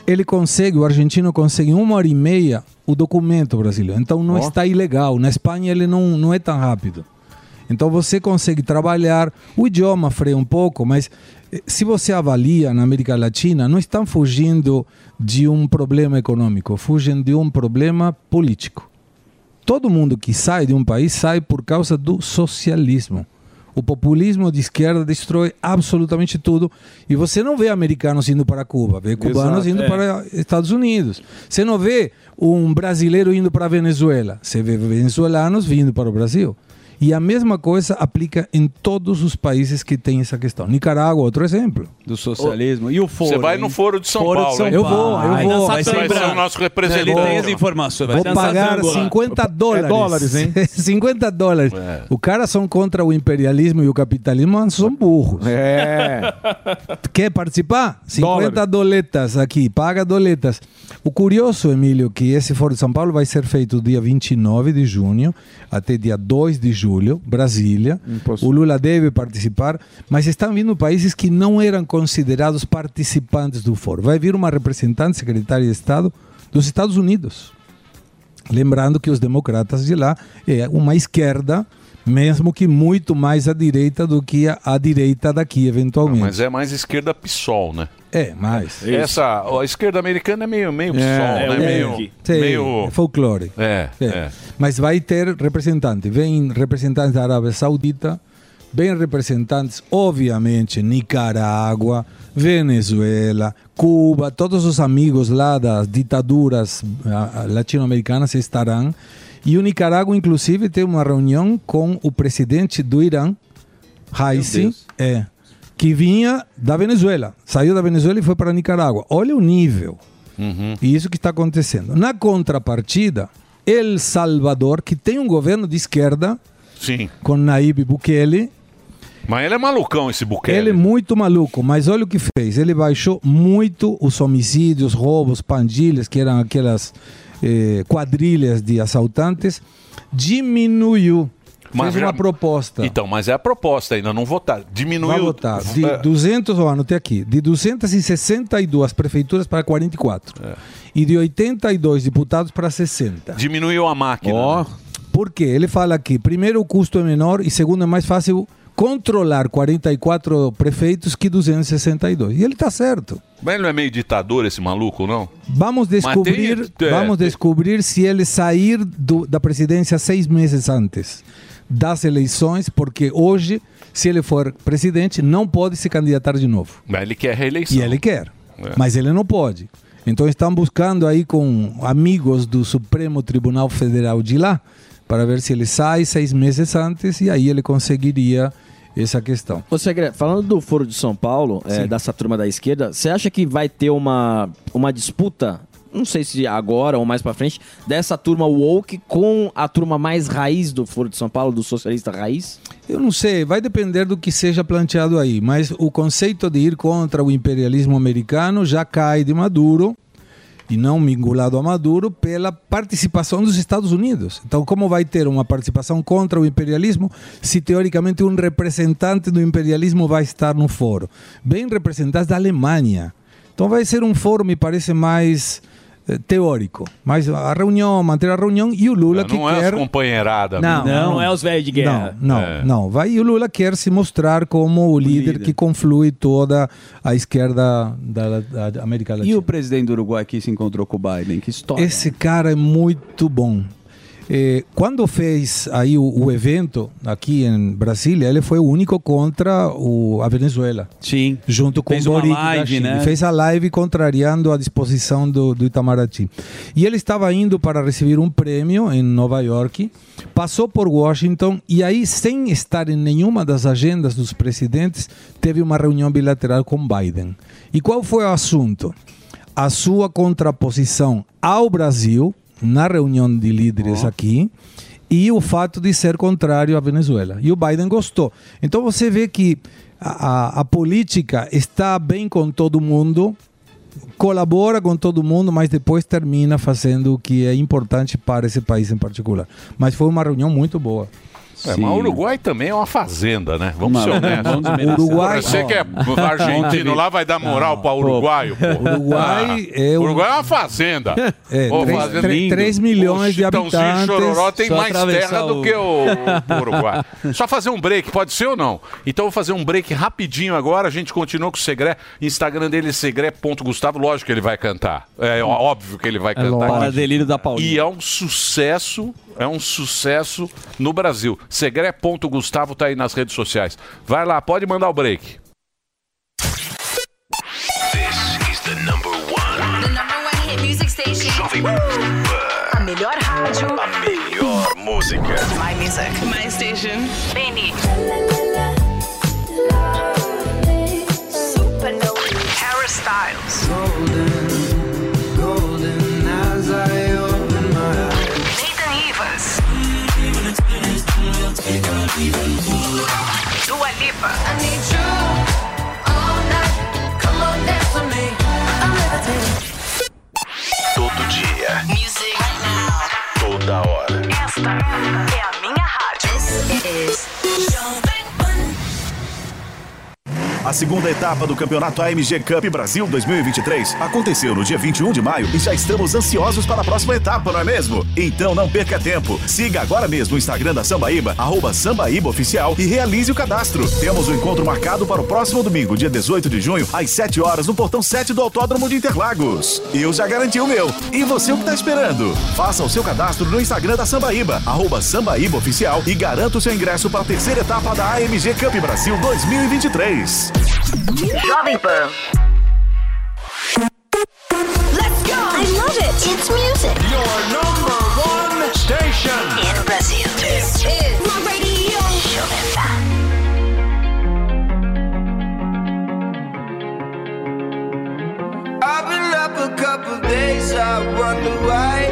Ele consegue, o argentino consegue em uma hora e meia o documento brasileiro. Então não Ó. está ilegal. Na Espanha ele não, não é tão rápido. Então você consegue trabalhar. O idioma freia um pouco, mas se você avalia na América Latina, não estão fugindo de um problema econômico, fugem de um problema político. Todo mundo que sai de um país sai por causa do socialismo. O populismo de esquerda destrói absolutamente tudo. E você não vê americanos indo para Cuba, vê cubanos Exato, indo é. para Estados Unidos. Você não vê um brasileiro indo para a Venezuela, você vê venezuelanos vindo para o Brasil. E a mesma coisa aplica em todos os países que têm essa questão. Nicarágua, outro exemplo. Do socialismo. E o foro? Você vai hein? no Foro de São Foro de Paulo. São hein? Eu vou, eu Vai vou. vai samba. ser o nosso representante. Ele tem as informações. vai Vou pagar tango lá. 50 dólares. É dólares, hein? 50 dólares. O cara são contra o imperialismo e o capitalismo, mas são burros. É. Quer participar? 50 doletas aqui, paga doletas. O curioso, Emílio, que esse Foro de São Paulo vai ser feito dia 29 de junho até dia 2 de julho, Brasília. O Lula deve participar, mas estão vindo países que não eram considerados participantes do foro. Vai vir uma representante, secretária de Estado dos Estados Unidos. Lembrando que os democratas de lá é uma esquerda, mesmo que muito mais à direita do que a, a direita daqui, eventualmente. Mas é mais esquerda PSOL, né? É, mais. Essa, a esquerda americana é meio, meio PSOL, é, né? meio, Sim, meio... é folclore. É, É. é. Mas vai ter representante. Vem representantes da Arábia Saudita, vem representantes, obviamente, Nicarágua, Venezuela, Cuba, todos os amigos lá das ditaduras ah, ah, latino-americanas estarão. E o Nicarágua, inclusive, tem uma reunião com o presidente do Irã, Raisi, é, que vinha da Venezuela. Saiu da Venezuela e foi para Nicarágua. Olha o nível. Uhum. E isso que está acontecendo. Na contrapartida, El Salvador, que tem um governo de esquerda, Sim. com Naíb Bukele, Mas ele é malucão, esse Bukele. ele é muito maluco, mas olha o que fez. Ele baixou muito os homicídios, roubos, pandilhas, que eram aquelas eh, quadrilhas de assaltantes, diminuiu. fez já- uma proposta. Então, mas é a proposta ainda, não votar. Diminuiu. Vai votar. De É, 200, ó, anotei aqui, de 262 prefeituras para 44. E de 82 deputados para 60. Diminuiu a máquina. né? Por quê? Ele fala que, primeiro, o custo é menor e, segundo, é mais fácil controlar 44 prefeitos que 262. E ele está certo. Mas ele não é meio ditador, esse maluco, não? Vamos descobrir, tem- é, vamos tem- descobrir se ele sair do- da presidência seis meses antes das eleições, porque hoje, se ele for presidente, não pode se candidatar de novo. Mas ele quer reeleição. E ele quer, É. mas ele não pode. Então estão buscando aí com amigos do Supremo Tribunal Federal de lá para ver se ele sai seis meses antes e aí ele conseguiria essa questão. Ô, Segre, falando do Foro de São Paulo, é, dessa turma da esquerda, você acha que vai ter uma, uma disputa, não sei se agora ou mais pra frente, dessa turma woke com a turma mais raiz do Foro de São Paulo, do socialista raiz? Eu não sei, vai depender do que seja planteado aí, mas o conceito de ir contra o imperialismo americano já cai de Maduro não vinculado a Maduro pela participação dos Estados Unidos. Então, como vai ter uma participação contra o imperialismo se teoricamente um representante do imperialismo vai estar no foro? Bem representantes da Alemanha. Então vai ser um foro, me parece, mais teórico. Mas a reunião, manter a reunião e o Lula que não é quer... as companheiradas. Não, Não, não é os velhos de guerra. Não, não, É. não. Vai, e o Lula quer se mostrar como o, líder, que conflui toda a esquerda da, da- da América Latina. E o presidente do Uruguai que se encontrou com o Biden? Que história. Esse cara é muito bom. Eh, quando fez aí o, o evento aqui em Brasília, ele foi o único contra o, a Venezuela. Sim. Junto com Fez o Boric live, né? Fez a live contrariando a disposição do, do Itamaraty. E ele estava indo para receber um prêmio em Nova York, passou por Washington e aí, sem estar em nenhuma das agendas dos presidentes, teve uma reunião bilateral com Biden. E qual foi o assunto? A sua contraposição ao Brasil, na reunião de líderes aqui, e o fato de ser contrário à Venezuela. E o Biden gostou. Então você vê que a- a política está bem com todo mundo, colabora com todo mundo, mas depois termina fazendo o que é importante para esse país em particular. Mas foi uma reunião muito boa. É, mas o Uruguai também é uma fazenda, né? Vamos Não, ser honestos. Uruguai- Você que é argentino lá vai dar moral para uruguaio, pô. Uruguai Ah, é um- Uruguai é uma fazenda. É, Ô, três- fazenda três- lindo. três milhões de Chitãozinho e habitantes. Chororó tem mais terra do o- que o, o Uruguai. Só fazer um break, pode ser ou não? Então eu vou fazer um break rapidinho agora. A gente continua com o Segré. Instagram dele é segré.gustavo. Lógico que ele vai cantar. É óbvio que ele vai cantar. lógico. Para delírio da Paulina. E é um sucesso É um sucesso no Brasil. Segre.gustavo tá aí nas redes sociais. Vai lá, pode mandar o break. This is the number one. The number one hit music station. Jovem Pan. A melhor rádio. A melhor música. My music. My station. Benny. I'm levitating. Todo dia. Music. Toda hora. Esta é a A segunda etapa do Campeonato AMG Cup Brasil 2023 aconteceu no dia 21 de maio e já estamos ansiosos para a próxima etapa, não é mesmo? Então não perca tempo. Siga agora mesmo o Instagram da Sambaíba, arroba Sambaíba Oficial e realize o cadastro. Temos um encontro marcado para o próximo domingo, dia 18 de junho, às 7 horas, no portão 7 do Autódromo de Interlagos. Eu já garanti o meu. E você o que está esperando? Faça o seu cadastro no Instagram da Sambaíba, arroba Sambaíba Oficial e garanta o seu ingresso para a terceira etapa da AMG Cup Brasil 2023. Jovem Pan. Let's go. I love it. It's music. Your number one station. In Brazil. This is my radio. Jovem Pan. I've been up a couple days, I wonder why.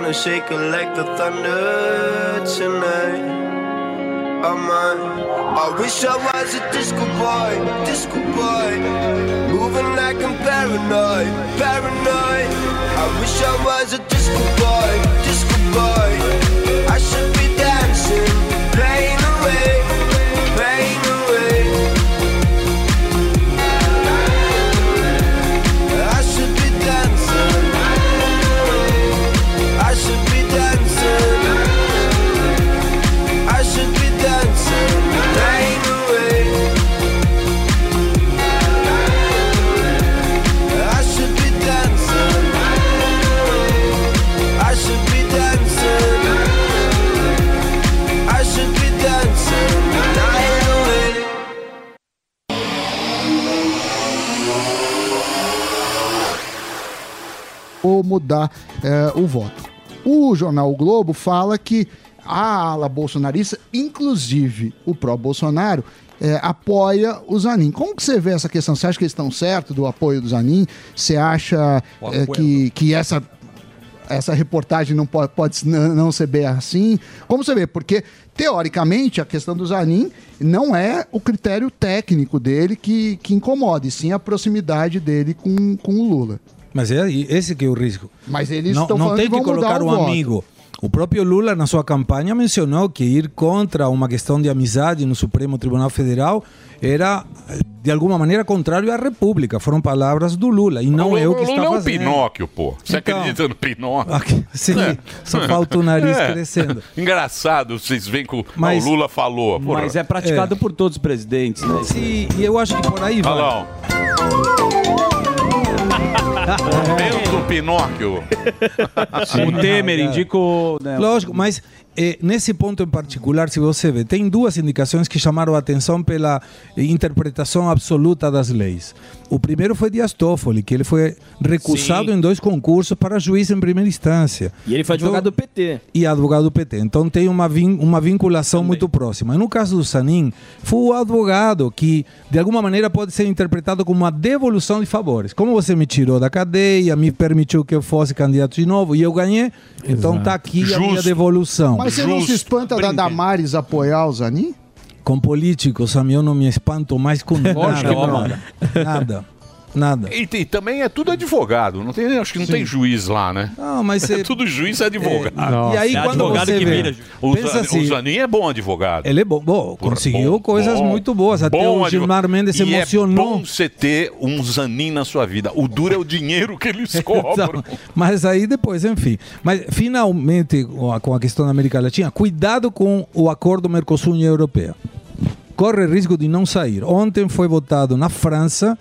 Gonna shake it like the thunder tonight. Oh my. I wish I was a disco boy, disco boy. Moving like I'm paranoid, paranoid. I wish I was a disco boy, o voto. O jornal o Globo fala que a ala bolsonarista, inclusive o pró-Bolsonaro, é, apoia o Zanin. Como que você vê essa questão? Você acha que eles estão certos do apoio do Zanin? Você acha é, que, que essa, essa reportagem não pode, pode não ser bem assim? Como você vê? Porque, teoricamente, a questão do Zanin não é o critério técnico dele que, que incomoda, e sim a proximidade dele com, com o Lula. Mas é esse que é o risco. Mas eles não, estão não tem que que colocar o um amigo. O próprio Lula, na sua campanha, mencionou que ir contra uma questão de amizade no Supremo Tribunal Federal era, de alguma maneira, contrário à República. Foram palavras do Lula, e não o é o que Lula está é um fazendo. Pinóquio, pô. Você Então. acredita no Pinóquio? Sim, só falta o nariz É. crescendo. Engraçado, vocês veem que o, Mas- o Lula falou. porra. Mas é praticado É. por todos os presidentes, né? Sim, e eu acho que por aí vai. Olha do Pinóquio. O Temer indica o. né, Lógico, mas eh, nesse ponto em particular, se você vê, tem duas indicações que chamaram a atenção pela interpretação absoluta das leis. O primeiro foi Dias Toffoli, que ele foi recusado Sim. em dois concursos para juiz em primeira instância. E ele foi advogado do PT. E advogado do PT. Então tem uma, vin- uma vinculação muito próxima. E no caso do Sanin, foi o advogado que, de alguma maneira, pode ser interpretado como uma devolução de favores. Como você me tirou da cadeia, me permitiu que eu fosse candidato de novo e eu ganhei, então tá aqui a minha Justo. devolução. Mas você não se espanta da Damares apoiar o Zanin? Com políticos, a mim eu não me espanto mais com Lógico nada. não. Nada. Nada. E, e também é tudo advogado. Não tem, acho que não Sim. tem juiz lá, né? Não, mas é é- tudo juiz e advogado. É, e aí, É quando advogado você que vê- vira o, pensa assim- o Zanin é bom advogado. Ele é bom, bom conseguiu bom, coisas bom, muito boas. Até bom o Gilmar. Mendes se E emocionou. É bom você ter um Zanin na sua vida. O duro é o dinheiro que eles cobram. Mas aí depois, enfim. Mas finalmente, com a- com a questão da América Latina, cuidado com o acordo Mercosul-União Europeia. Corre risco de não sair. Ontem foi votado na França,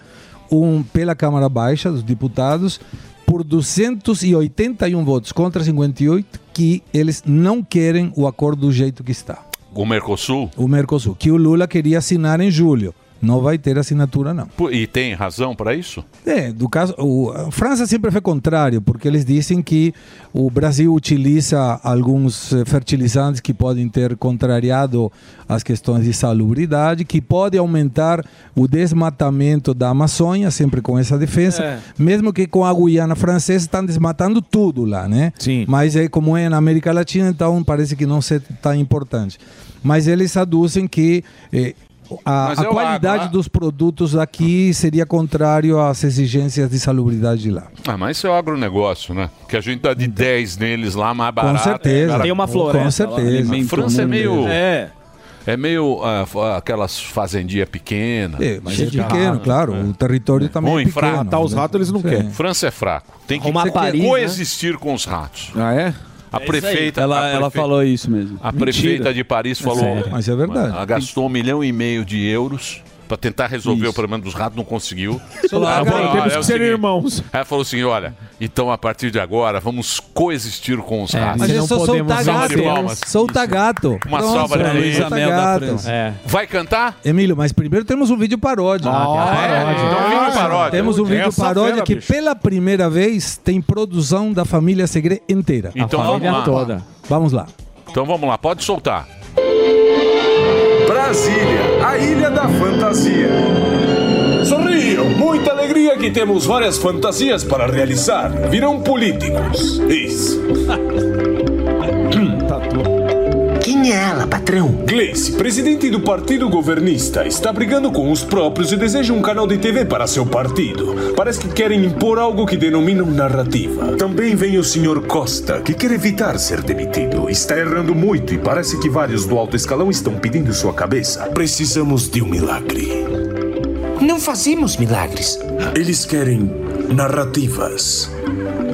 um, pela Câmara Baixa dos Deputados, por 281 votos contra 58, que eles não querem o acordo do jeito que está. O Mercosul. O Mercosul, que o Lula queria assinar em julho. Não vai ter assinatura, não. E tem razão para isso? É, do caso, o, a França sempre foi contrário, porque eles dizem que o Brasil utiliza alguns eh, fertilizantes que podem ter contrariado as questões de salubridade, que pode aumentar o desmatamento da Amazônia, sempre com essa defesa, É. mesmo que com a Guiana Francesa estão desmatando tudo lá, né? Sim. Mas é como é na América Latina, então parece que não é tão importante. Mas eles aduzem que eh, a, a é qualidade agro- dos produtos aqui seria contrário às exigências de salubridade de lá. Ah, mas isso é o agronegócio, né? Que a gente dá de 10 neles lá, mais barato. certeza. Cara, Tem uma floresta Com certeza. lá, A França é meio... inteiro. É. É meio ah, fa- aquelas fazendinhas pequenas. É, mas é pequeno, claro. O território também Ruim, é pequeno. fraco. Matar os ratos eles não querem. França é fraco. Tem que Arrumar Paris, quer né? coexistir com os ratos. Ah, é? A É prefeita. Ela- a ela prefeita- falou isso mesmo. A Mentira. prefeita de Paris É falou. sério. Mas é verdade. Ela gastou um milhão e meio de euros para tentar resolver Isso. o problema dos ratos, não conseguiu. Claro, Ela falou, temos "Olha, que é o ser seguinte." irmãos. Ela falou assim: olha, então a partir de agora vamos coexistir com os É, ratos. mas é só soltar Salva gato. de palmas. Solta gato. Uma salva de palmas. É. Vai cantar? Emílio, mas primeiro temos um vídeo paródia. Ah, tem a paródia. Então, vídeo paródia. Temos um vídeo essa paródia que bicho. pela primeira vez tem produção da família Segre inteira. Então vamos lá. Vamos lá. Então vamos lá, pode soltar. Brasília, a ilha da fantasia. Sorriam, muita alegria que temos várias fantasias para realizar. Virão políticos. Isso. Quem é ela, patrão? Gleice, presidente do partido governista, está brigando com os próprios e deseja um canal de TV para seu partido. Parece que querem impor algo que denominam narrativa. Também vem o senhor Costa, que quer evitar ser demitido. Está errando muito e parece que vários do alto escalão estão pedindo sua cabeça. Precisamos de um milagre. Não fazemos milagres. Eles querem narrativas.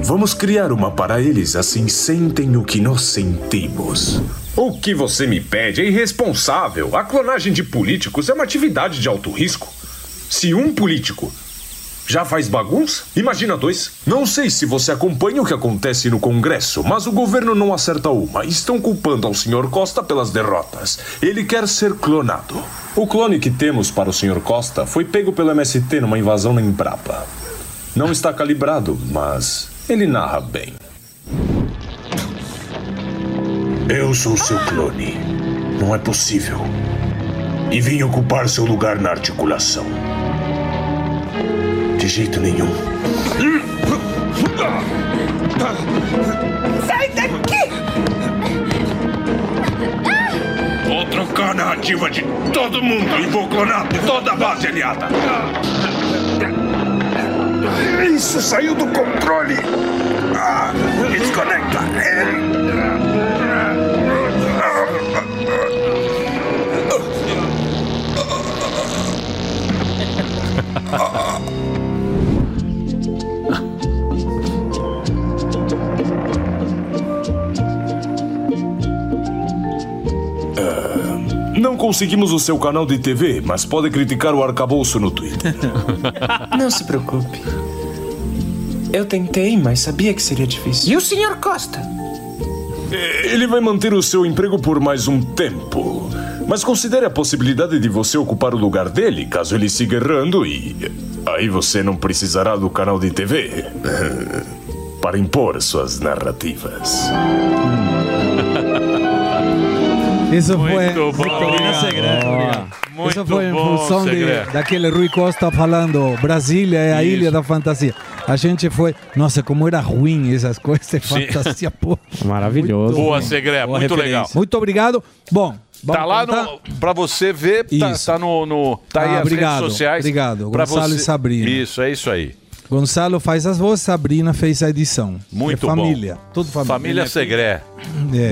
Vamos criar uma para eles, assim sentem o que nós sentimos. O que você me pede é irresponsável. A clonagem de políticos é uma atividade de alto risco. Se um político já faz bagunça, imagina dois. Não sei se você acompanha o que acontece no Congresso, mas o governo não acerta uma. Estão culpando ao Sr. Costa pelas derrotas. Ele quer ser clonado. O clone que temos para o Sr. Costa foi pego pelo MST numa invasão na Embrapa. Não está calibrado, mas ele narra bem. Eu sou seu clone. Não é possível. e vim ocupar seu lugar na articulação. De jeito nenhum. Sai daqui! Vou trocar a narrativa de todo mundo e vou clonar toda a base aliada. Isso saiu do controle. Ah, desconecta Não conseguimos o seu canal de TV, mas pode criticar o arcabouço no Twitter. Não se preocupe. Eu tentei, mas sabia que seria difícil. E o Sr. Costa? Ele vai manter o seu emprego por mais um tempo. Mas considere a possibilidade de você ocupar o lugar dele, caso ele siga errando e. Aí você não precisará do canal de TV para impor suas narrativas. Isso foi. Muito bom. Ó, Isso foi em função de, daquele Rui Costa falando Brasília é a Isso. ilha da fantasia. A gente foi. Nossa, como era ruim essas coisas Sim. fantasia, pô. Maravilhoso. Boa, Boa muito referência. legal. Muito obrigado. Bom, vamos Tá lá contar? no, pra você ver, tá, Isso. tá no, no- tá aí Ah, as obrigado, redes sociais. obrigado. Gonçalo você- e Sabrina. Isso, é isso aí. Gonçalo faz as vozes, Sabrina fez a edição. Muito é bom. família. Tudo família. Família Segré. É.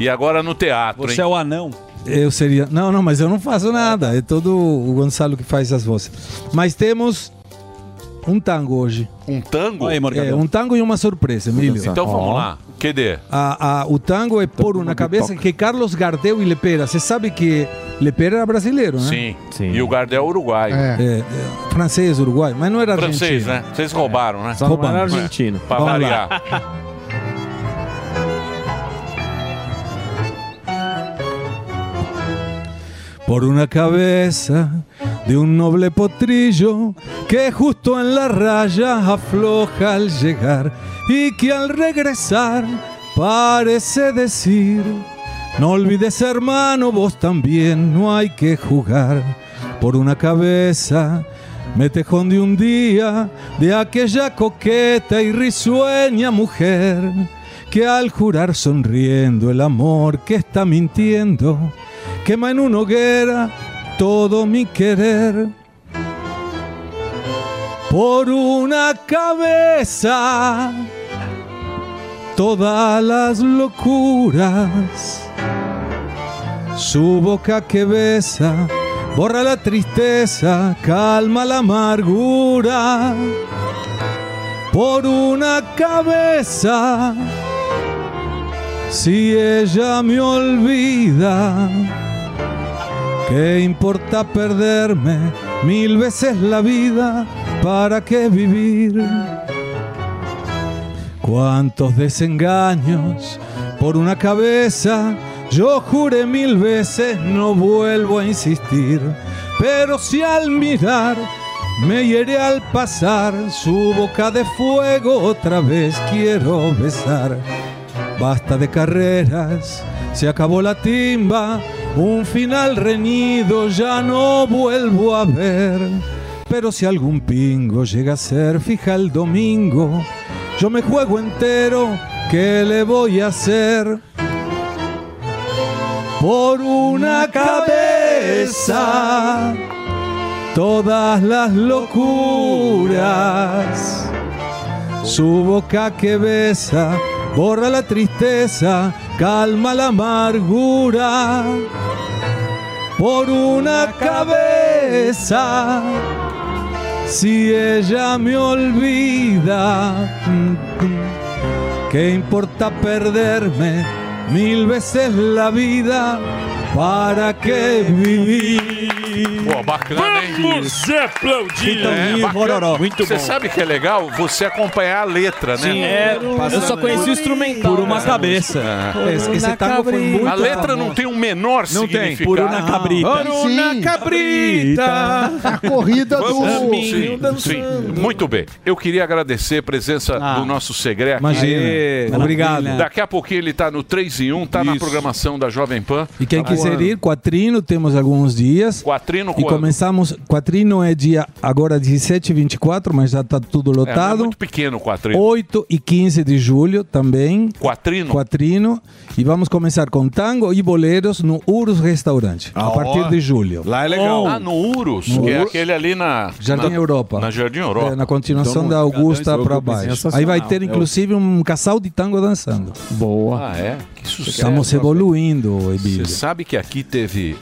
E agora no teatro, Você hein? é o anão. Eu seria. Não, não, mas eu não faço nada. É todo o Gonçalo que faz as vozes. Mas temos um tango hoje. Um tango? É, um tango e uma surpresa, Emílio. Então vamos lá. QD. A- a- o tango é pôr na cabeça que Carlos Gardel e Lepera. Você sabe que Lepera era brasileiro, né? Sim. E o Gardel é uruguaio. É, é, francês, uruguaio, mas não era Francês, argentino. né? Vocês roubaram, né? Só não era argentino. Pra Vamos lá. variar. por una cabeza de un noble potrillo que justo en la raya afloja al llegar y que al regresar parece decir, no olvides hermano, vos también no hay que jugar por una cabeza. Me tejón de un día de aquella coqueta y risueña mujer que al jurar sonriendo el amor que está mintiendo quema en una hoguera todo mi querer. Por una cabeza todas las locuras. Su boca que besa borra la tristeza, calma la amargura. Por una cabeza, si ella me olvida, ¿qué importa perderme mil veces la vida? ¿Para qué vivir? Cuántos desengaños por una cabeza. Yo juré mil veces, no vuelvo a insistir. Pero si al mirar me hiere al pasar, su boca de fuego otra vez quiero besar. Basta de carreras, se acabó la timba, un final reñido ya no vuelvo a ver. Pero si algún pingo llega a ser fija el domingo, yo me juego entero, ¿qué le voy a hacer? Por una cabeza, todas las locuras. Su boca que besa, borra la tristeza, calma la amargura. Por una cabeza, si ella me olvida, ¿qué importa perderme mil veces la vida? ¿Para qué vivir? Pô, bacana, hein? Vamos aplaudir. É, bacana. Muito Você bom. sabe que é legal você acompanhar a letra, né? Sim, é, eu só conheci o instrumental. Por uma cabeça. É. Esse, esse tango foi muito A letra famoso. não tem o menor Não tem, significado. por uma cabrita. Por uma cabrita. A corrida do. Sim, sim. Muito bem. Eu queria agradecer a presença do nosso Segre aqui. Imagina. Aê. Obrigado. Daqui a pouquinho ele está no 3 em 1, tá na programação da Jovem Pan. E quem Tá quiser voando. ir, Quatrino, temos alguns dias. Quatrino E quando? começamos. Quatrino é dia agora 17 e 24, mas já está tudo É, não é lotado. muito pequeno o Quatrino. 8 e 15 de julho também. Quatrino? Quatrino. E vamos começar com tango e boleros no Urus Restaurante, a partir de julho. Lá é legal. Ah, no Urus, No que é Urus. aquele ali na... Jardim na, Europa. Na Jardim Europa. É, na continuação Então, da Augusta para é baixo. Aí vai ter É inclusive um casal de tango dançando. Boa. Ah, é? Que sucesso. Estamos evoluindo, Emílio. Você sabe que aqui teve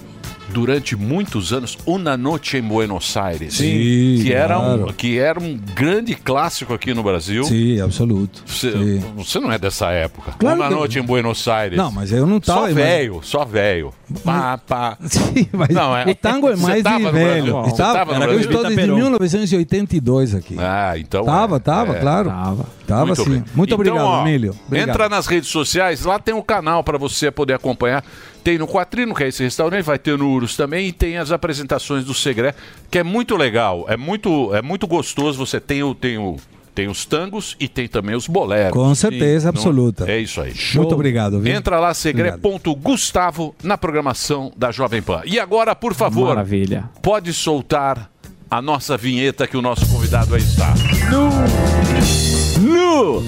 durante muitos anos Una Noche em Buenos Aires, Sim, que era claro. um que era um grande clássico aqui no Brasil. Sim, absoluto. Você, Sim. você não é dessa época. Claro Una que- Noite em Buenos Aires. Não, mas eu não tava, Só mas- velho, só velho. Pá, pá. Sim, mas Não, é- o tango é Você mais tava de no velho. Estava- tava no eu estou desde 1982 aqui. Ah, então. Tava, é, tava, é. claro. Tava Muito sim. bem. Muito Então, obrigado, ó, Emílio. Obrigado. Entra nas redes sociais, lá tem um canal para você poder acompanhar. Tem no Quatrino, que é esse restaurante, vai ter no Urus também, e tem as apresentações do Segre, que é muito legal, é muito, é muito gostoso. Você tem o, tem o tem os tangos e tem também os boleros. Com certeza absoluta. É isso aí. Muito obrigado. Viu? Entra lá, segre.gustavo, na programação da Jovem Pan. E agora, por favor, Maravilha. pode soltar a nossa vinheta que o nosso convidado aí está. No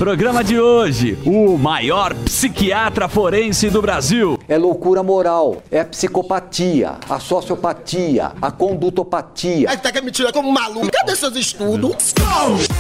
programa de hoje, o maior psiquiatra forense do Brasil. É loucura moral, é a psicopatia, a sociopatia, a condutopatia. Aí tá querendo me tirar como maluco? Cadê seus estudos?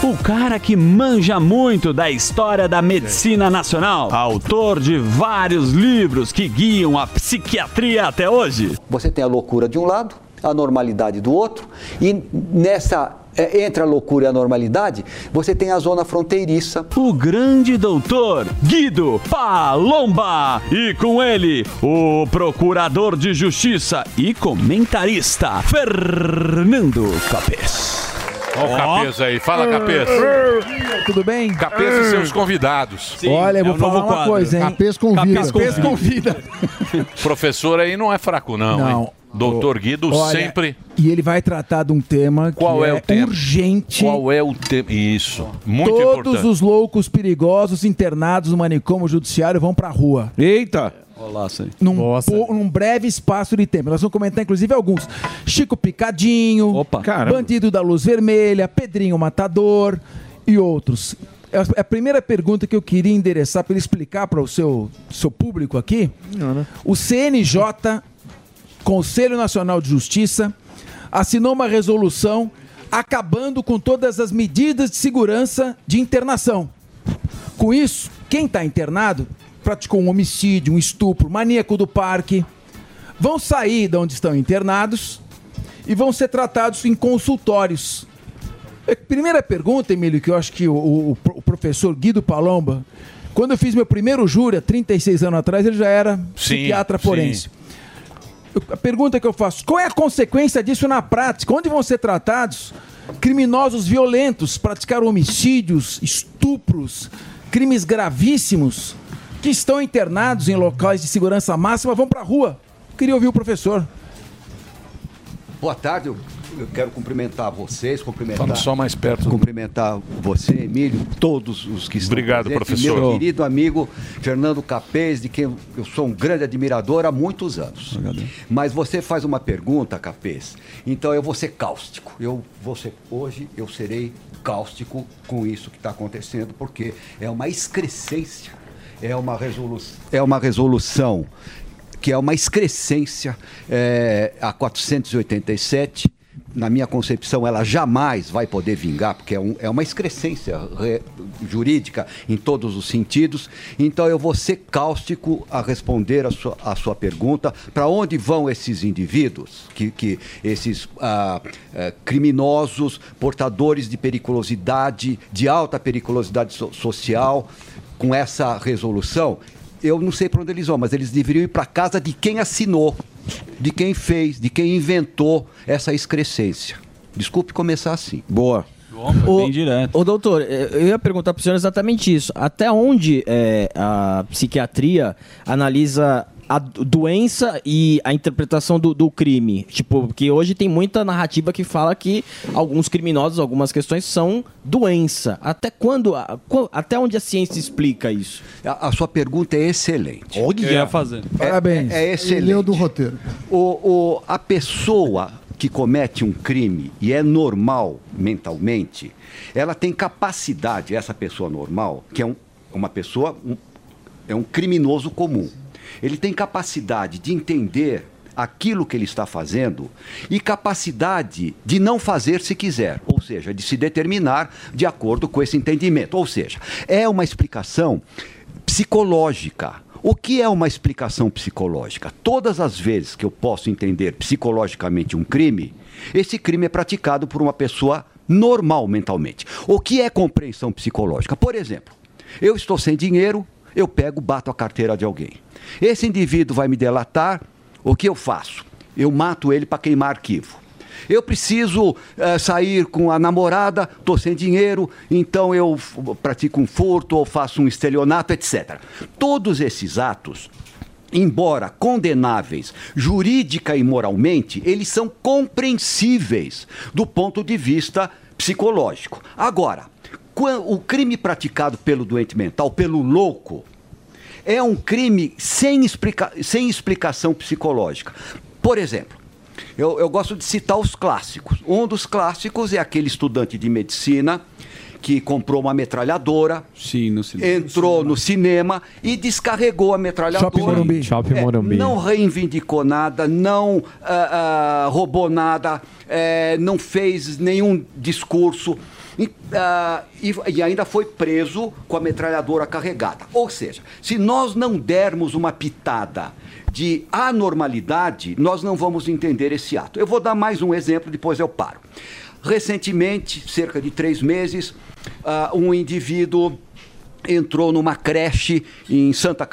O cara que manja muito da história da medicina nacional. Autor de vários livros que guiam a psiquiatria até hoje. Você tem a loucura de um lado, a normalidade do outro, e nessa é, entre a loucura e a normalidade, você tem a zona fronteiriça. O grande doutor Guido Palomba. E com ele, o procurador de justiça e comentarista Fernando Capês. Olha o Capês aí, fala Capês. Tudo bem? Capês e seus convidados. Olha, eu vou falar uma coisa, hein? Capês convida. Capês convida. Professor aí não é fraco não, Não. hein? Doutor Guido Olha, sempre... E ele vai tratar de um tema Qual que é é, o tema? urgente. Qual é o tema? Isso, muito Todos importante. os loucos perigosos internados no manicômio judiciário vão pra rua. Eita! Olá, sim. Num, po- num breve espaço de tempo. Nós vamos comentar, inclusive, alguns. Chico Picadinho, Caramba. Bandido da Luz Vermelha, Pedrinho Matador e outros. É a- é a primeira pergunta que eu queria endereçar para ele explicar para o seu, seu público aqui. O CNJ, Conselho Nacional de Justiça, assinou uma resolução acabando com todas as medidas de segurança de internação. Com isso, quem está internado praticou um homicídio, um estupro, maníaco do parque, vão sair de onde estão internados e vão ser tratados em consultórios. É, Primeira pergunta, Emílio, que eu acho que o, o- o professor Guido Palomba, quando eu fiz meu primeiro júri, há 36 anos atrás, ele já era psiquiatra sim. forense. Eu- A pergunta que eu faço: qual é a consequência disso na prática? Onde vão ser tratados criminosos violentos, praticaram homicídios, estupros, crimes gravíssimos, que estão internados em locais de segurança máxima, vão para a rua? Queria ouvir o professor. Boa tarde, eu, quero cumprimentar vocês, cumprimentar. Fala só mais perto. Cumprimentar você, Emílio, todos os que estão Obrigado, presentes, professor. Meu querido amigo Fernando Capês, de quem eu sou um grande admirador há muitos anos. Mas você faz uma pergunta, Capês, então eu vou ser cáustico. Eu vou ser, hoje eu serei cáustico com isso que está acontecendo, porque é uma excrescência, é uma, é uma resolução que é uma excrescência, é, a 487. Na minha concepção, ela jamais vai poder vingar, porque é, um- é uma excrescência re- jurídica em todos os sentidos. Então, eu vou ser cáustico a responder a sua, a sua pergunta: para onde vão esses indivíduos, que, que esses ah, eh, criminosos, portadores de periculosidade, de alta periculosidade so- social, com essa resolução? eu não sei para onde eles vão, mas eles deveriam ir para casa de quem assinou. de quem fez, de quem inventou essa excrescência. Desculpe começar assim. Boa. Ô, ô, doutor, eh, eu ia perguntar para o senhor exatamente isso. Até onde eh, a psiquiatria analisa a do- doença e a interpretação do, do crime? Tipo, porque hoje tem muita narrativa que fala que alguns criminosos, algumas questões são doença. Até quando, a- qu- até onde a ciência explica isso? A, a sua pergunta é excelente. Eu ia fazer. Parabéns. É, é excelente. Leu do roteiro. O, o- a pessoa que comete um crime e é normal mentalmente, ela tem capacidade, essa pessoa normal, que é um- uma pessoa, um- é um criminoso comum. Ele tem capacidade de entender aquilo que ele está fazendo e capacidade de não fazer se quiser, ou seja, de se determinar de acordo com esse entendimento. Ou seja, é uma explicação psicológica. O que é uma explicação psicológica? Todas as vezes que eu posso entender psicologicamente um crime, esse crime é praticado por uma pessoa normal mentalmente. O que é compreensão psicológica? Por exemplo, eu estou sem dinheiro, eu pego, bato a carteira de alguém. Esse indivíduo vai me delatar, o que eu faço? Eu mato ele para queimar arquivo. Eu preciso eh, sair com a namorada, estou sem dinheiro, então eu pratico um furto ou faço um estelionato, etc. Todos esses atos, embora condenáveis jurídica e moralmente, eles são compreensíveis do ponto de vista psicológico. Agora, o crime praticado pelo doente mental, pelo louco, é um crime sem, explica- sem explicação psicológica. Por exemplo, eu, eu gosto de citar os clássicos. Um dos clássicos é aquele estudante de medicina que comprou uma metralhadora, entrou no cinema e descarregou a metralhadora. Shopping Morumbi. Shopping É, Morumbi. Não reivindicou nada, não ah, ah, roubou nada, eh, não fez nenhum discurso. E, ah, e- e ainda foi preso com a metralhadora carregada. Ou seja, se nós não dermos uma pitada de anormalidade, nós não vamos entender esse ato. Eu vou dar mais um exemplo, depois eu paro. Recentemente, cerca de três meses, ah, um indivíduo entrou numa creche em Santa,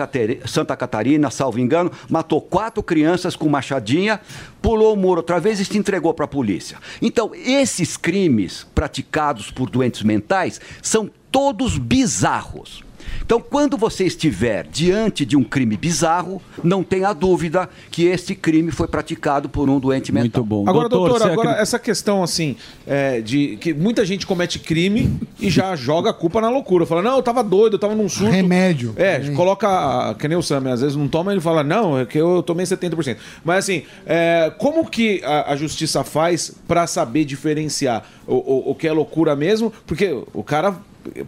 Santa Catarina, salvo engano, matou quatro crianças com machadinha, pulou o muro outra vez e se entregou para a polícia. Então, esses crimes praticados por doentes mentais são todos bizarros. Então, quando você estiver diante de um crime bizarro, não tenha dúvida que este crime foi praticado por um doente mental. Muito bom. Agora, doutor, agora essa questão assim, é, de que muita gente comete crime e já joga a culpa na loucura. Fala, não, eu tava doido, eu tava num surto. Remédio. É, coloca, que nem o Sam, às vezes não toma, ele fala, não, é que eu tomei 70%. Mas assim, é, como que a, a justiça faz pra saber diferenciar o, o, o que é loucura mesmo? Porque o cara,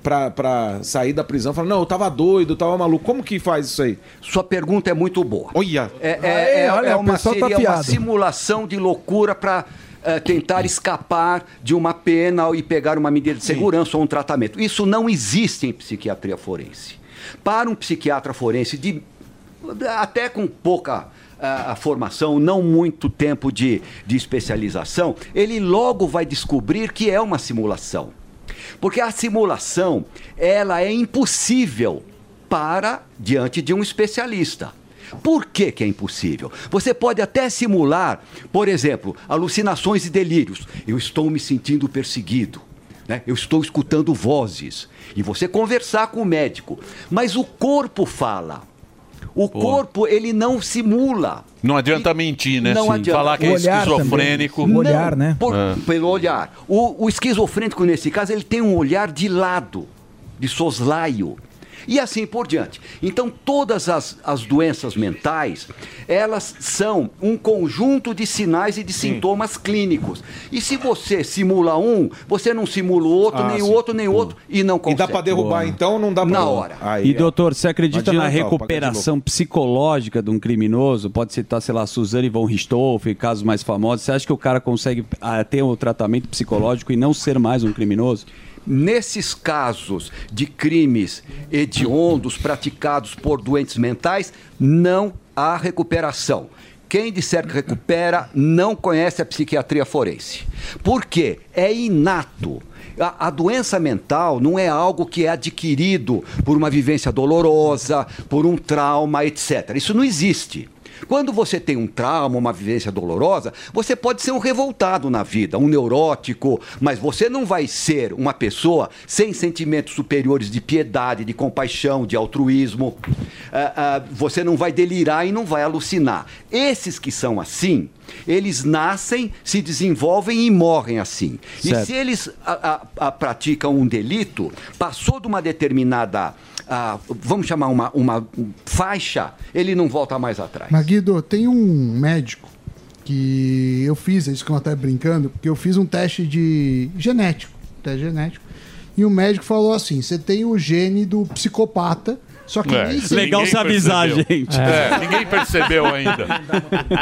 pra, pra sair da prisão, fala, não, eu tava doido, eu tava maluco. Como que faz isso aí? Sua pergunta é muito boa. Olha! É, é, Aê, é- olha, é o uma, pessoal tá seria uma afiado. simulação de loucura para tentar escapar de uma pena e pegar uma medida de segurança ou um tratamento. Isso não existe em psiquiatria forense. Para um psiquiatra forense de até com pouca ah, formação, não muito tempo de, de especialização, ele logo vai descobrir que é uma simulação. Porque a simulação, ela é impossível para diante de um especialista. Por que, que é impossível? Você pode até simular, por exemplo, alucinações e delírios. Eu estou me sentindo perseguido. né? Eu estou escutando vozes. E você conversar com o médico. Mas o corpo fala. O corpo, ele não simula. Não adianta mentir, né? Não adianta. Falar que é O olhar esquizofrênico. Não, por- É. Pelo olhar. O, o esquizofrênico, nesse caso, ele tem um olhar de lado, de soslaio. E assim por diante. Então, todas as, as doenças mentais, elas são um conjunto de sinais e de sintomas clínicos. E se você simula um, você não simula o outro, Ah, nem o sim. outro, nem o outro, e não consegue. dá pra derrubar, então, não dá pra- Na hora. e doutor, você acredita na recuperação psicológica de um criminoso? Pode citar, sei lá, Suzane von Richthofen, casos mais famosos. Você acha que o cara consegue ah, ter um tratamento psicológico e não ser mais um criminoso? Nesses casos de crimes hediondos praticados por doentes mentais, não há recuperação. Quem disser que recupera não conhece a psiquiatria forense. Por quê? É inato. A, a doença mental não é algo que é adquirido por uma vivência dolorosa, por um trauma, etc. Isso não existe. Quando você tem um trauma, uma vivência dolorosa, você pode ser um revoltado na vida, um neurótico, mas você não vai ser uma pessoa sem sentimentos superiores de piedade, de compaixão, de altruísmo. Ah, ah, você não vai delirar e não vai alucinar. Esses que são assim, eles nascem, se desenvolvem e morrem assim. Certo. E se eles ah, ah, ah, praticam um delito, passou de uma determinada, ah, vamos chamar uma, uma faixa, ele não volta mais atrás. Mas Guido, tem um médico que eu fiz, é isso que eu até brincando, porque eu fiz um teste de genético, teste genético, e o médico falou assim: você tem o gene do psicopata, só que É, nem isso sempre- ninguém percebeu. É, ninguém percebeu ainda.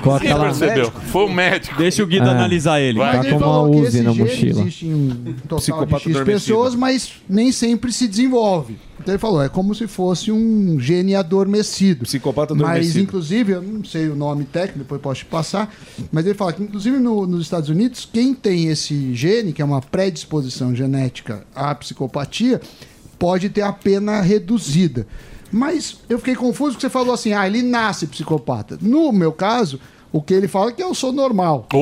Coloca ninguém lá. percebeu. Foi o médico. Deixa o Guido É. analisar ele. Vai. Mas ele falou que esse gene existe em um total de X pessoas, mas nem sempre se desenvolve. Então ele falou, é como se fosse um gene adormecido. Psicopata Mas, adormecido. inclusive, eu não sei o nome técnico, depois posso te passar, mas ele fala que, inclusive, no- nos Estados Unidos, quem tem esse gene, que é uma predisposição genética à psicopatia, pode ter a pena reduzida. Mas eu fiquei confuso porque você falou assim, ah, ele nasce psicopata. No meu caso, o que ele fala é que eu sou normal.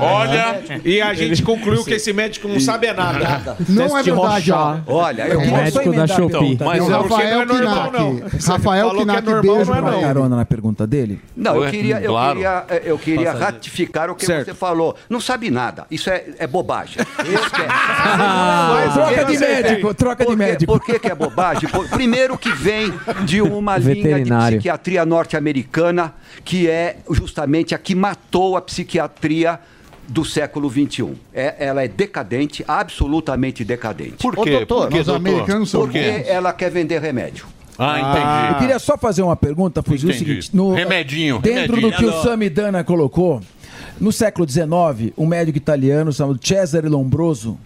Olha, e a gente concluiu que esse médico não sabe é nada. Não é verdade, ó. Olha, eu É médico da Shopee. Mas o Rafael Knack. Rafael Knack, beijo pra ele. carona na pergunta dele? Não, eu queria, eu Claro. queria, eh, eu queria ratificar o que Certo. você falou. Não sabe nada. Isso é, é bobagem. Isso que é- troca de é- médico, troca de médico. Por que, que é bobagem? Primeiro que vem de uma linha de psiquiatria norte-americana, que é justamente a que matou a psiquiatria do século XXI. É, ela é decadente, absolutamente decadente. Por Ô, quê? doutor, Por quê, doutor? americanos são Porque ela quer vender remédio. Ah, entendi. Eu queria só fazer uma pergunta, Fuzil, o Entendi. seguinte. No, Remedinho, Dentro remedinho. do que o. Samidana colocou, no século XIX, um médico italiano chamado Cesare Lombroso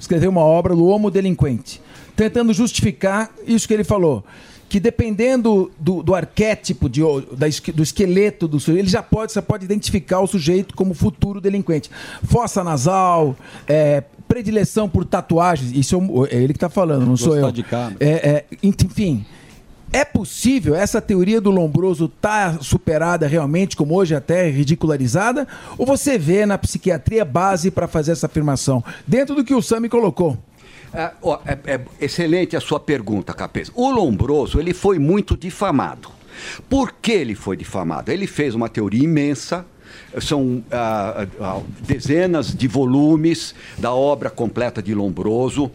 escreveu uma obra, L'Uomo Delinquente, tentando justificar isso que ele falou. Que dependendo do, do arquétipo, de, da do esqueleto do sujeito, ele já pode, você pode identificar o sujeito como futuro delinquente. Fossa nasal, é, predileção por tatuagens, isso é, ele que está falando, não sou eu. de. É, é, enfim, é possível essa teoria do Lombroso tá superada realmente, como hoje até é ridicularizada? Ou você vê na psiquiatria base para fazer essa afirmação? Dentro do que o Sami colocou. É, ó, é- é excelente a sua pergunta, Capês. O Lombroso, ele foi muito difamado. Por que ele foi difamado? Ele fez uma teoria imensa, são ah, ah, dezenas de volumes da obra completa de Lombroso,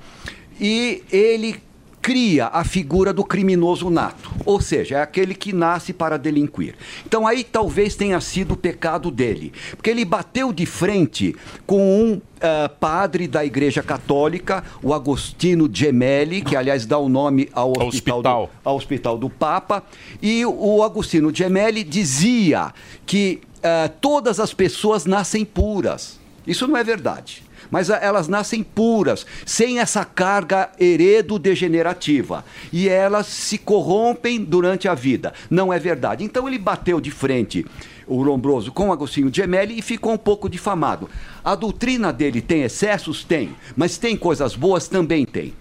e ele cria a figura do criminoso nato, ou seja, é aquele que nasce para delinquir. Então aí talvez tenha sido o pecado dele, porque ele bateu de frente com um ah, padre da Igreja Católica, o Agostino Gemelli, que aliás dá o nome ao hospital, Do, ao hospital do Papa, e o Agostino Gemelli dizia que ah, todas as pessoas nascem puras. Isso não é verdade. Mas elas nascem puras, sem essa carga heredo-degenerativa. E elas se corrompem durante a vida. Não é verdade. Então ele bateu de frente o Lombroso com Agostinho Gemelli e ficou um pouco difamado. A doutrina dele tem excessos? Tem. Mas tem coisas boas? Também tem.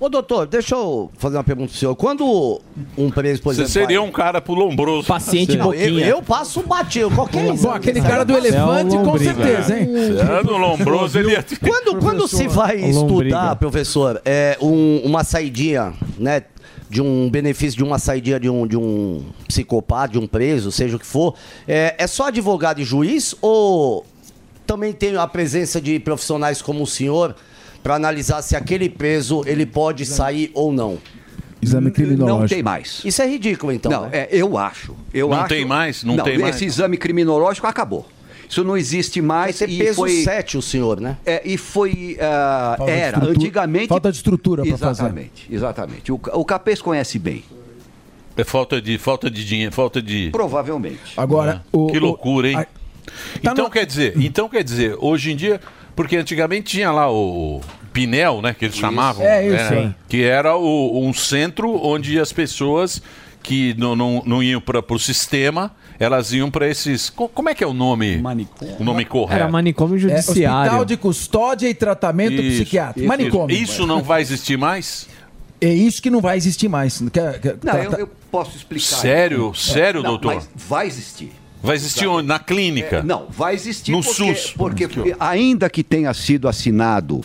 Ô, doutor, deixa eu fazer uma pergunta pro senhor. Quando um preso, por Você exemplo... seria um cara pro lombroso. Não, eu, eu passo batido, qualquer Bom, aquele cara do elefante, com certeza, hein? É, no lombroso ele ia... Quando, quando se vai estudar, professor, é, um- uma saidinha, né? De um benefício de uma saidinha de um, de um psicopata, de um preso, seja o que for, é, é só advogado e juiz ou também tem a presença de profissionais como o senhor para analisar se aquele preso ele pode sair ou não? Exame Não tem mais. Isso é ridículo, então. Não, é, eu acho. Eu Não acho- tem mais? Não tem mais? Esse exame criminológico acabou. Isso não existe mais. Vai ser e peso foi, 7 o senhor, né? É, e foi. de era, antigamente. falta de estrutura pra fazer. Exatamente, exatamente. O, o Capês conhece bem. É falta de, falta de dinheiro, falta de... Provavelmente. Agora, É. o- que loucura, hein? a- então quer dizer, então quer dizer, hoje em dia, porque antigamente tinha lá o Pinel, né, que eles chamavam, É, isso, né, sim. que era o- um centro onde as pessoas que não, não, não iam para o sistema, elas iam para esses, co- como é que é o nome? O nome correto. Era manicômio É, judiciário. hospital de custódia e tratamento Isso, psiquiátrico. isso, Manicômio. Isso não vai existir mais? É isso que não vai existir mais. Quer- quer- Não, tá- eu, eu posso explicar. Sério? isso. Sério, Não, doutor? Mas vai existir. Vai existir onde? na clínica? É, não, vai existir No porque, SUS. porque ainda que tenha sido assinado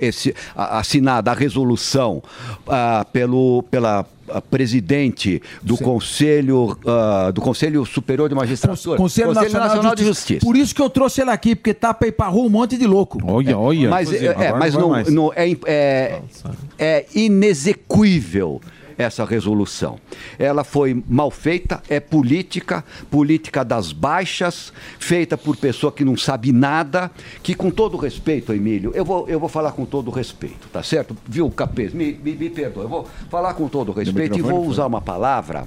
esse, assinada a resolução ah, pelo pela ah, presidente do Conselho ah, do Conselho Superior de Magistratura, Conselho, Nacional, de, Justiça. Por isso que eu trouxe ele aqui, porque tá rua um monte de louco. Olha, olha. Mas, é, é, mas não, não- é, é, é inexequível essa resolução. Ela foi mal feita, é política, política das baixas, feita por pessoa que não sabe nada, que com todo respeito, Emílio, eu vou, eu vou falar com todo respeito, tá certo? Viu, Capês? Me, me, me perdoa, eu vou falar com todo respeito e vou usar uma palavra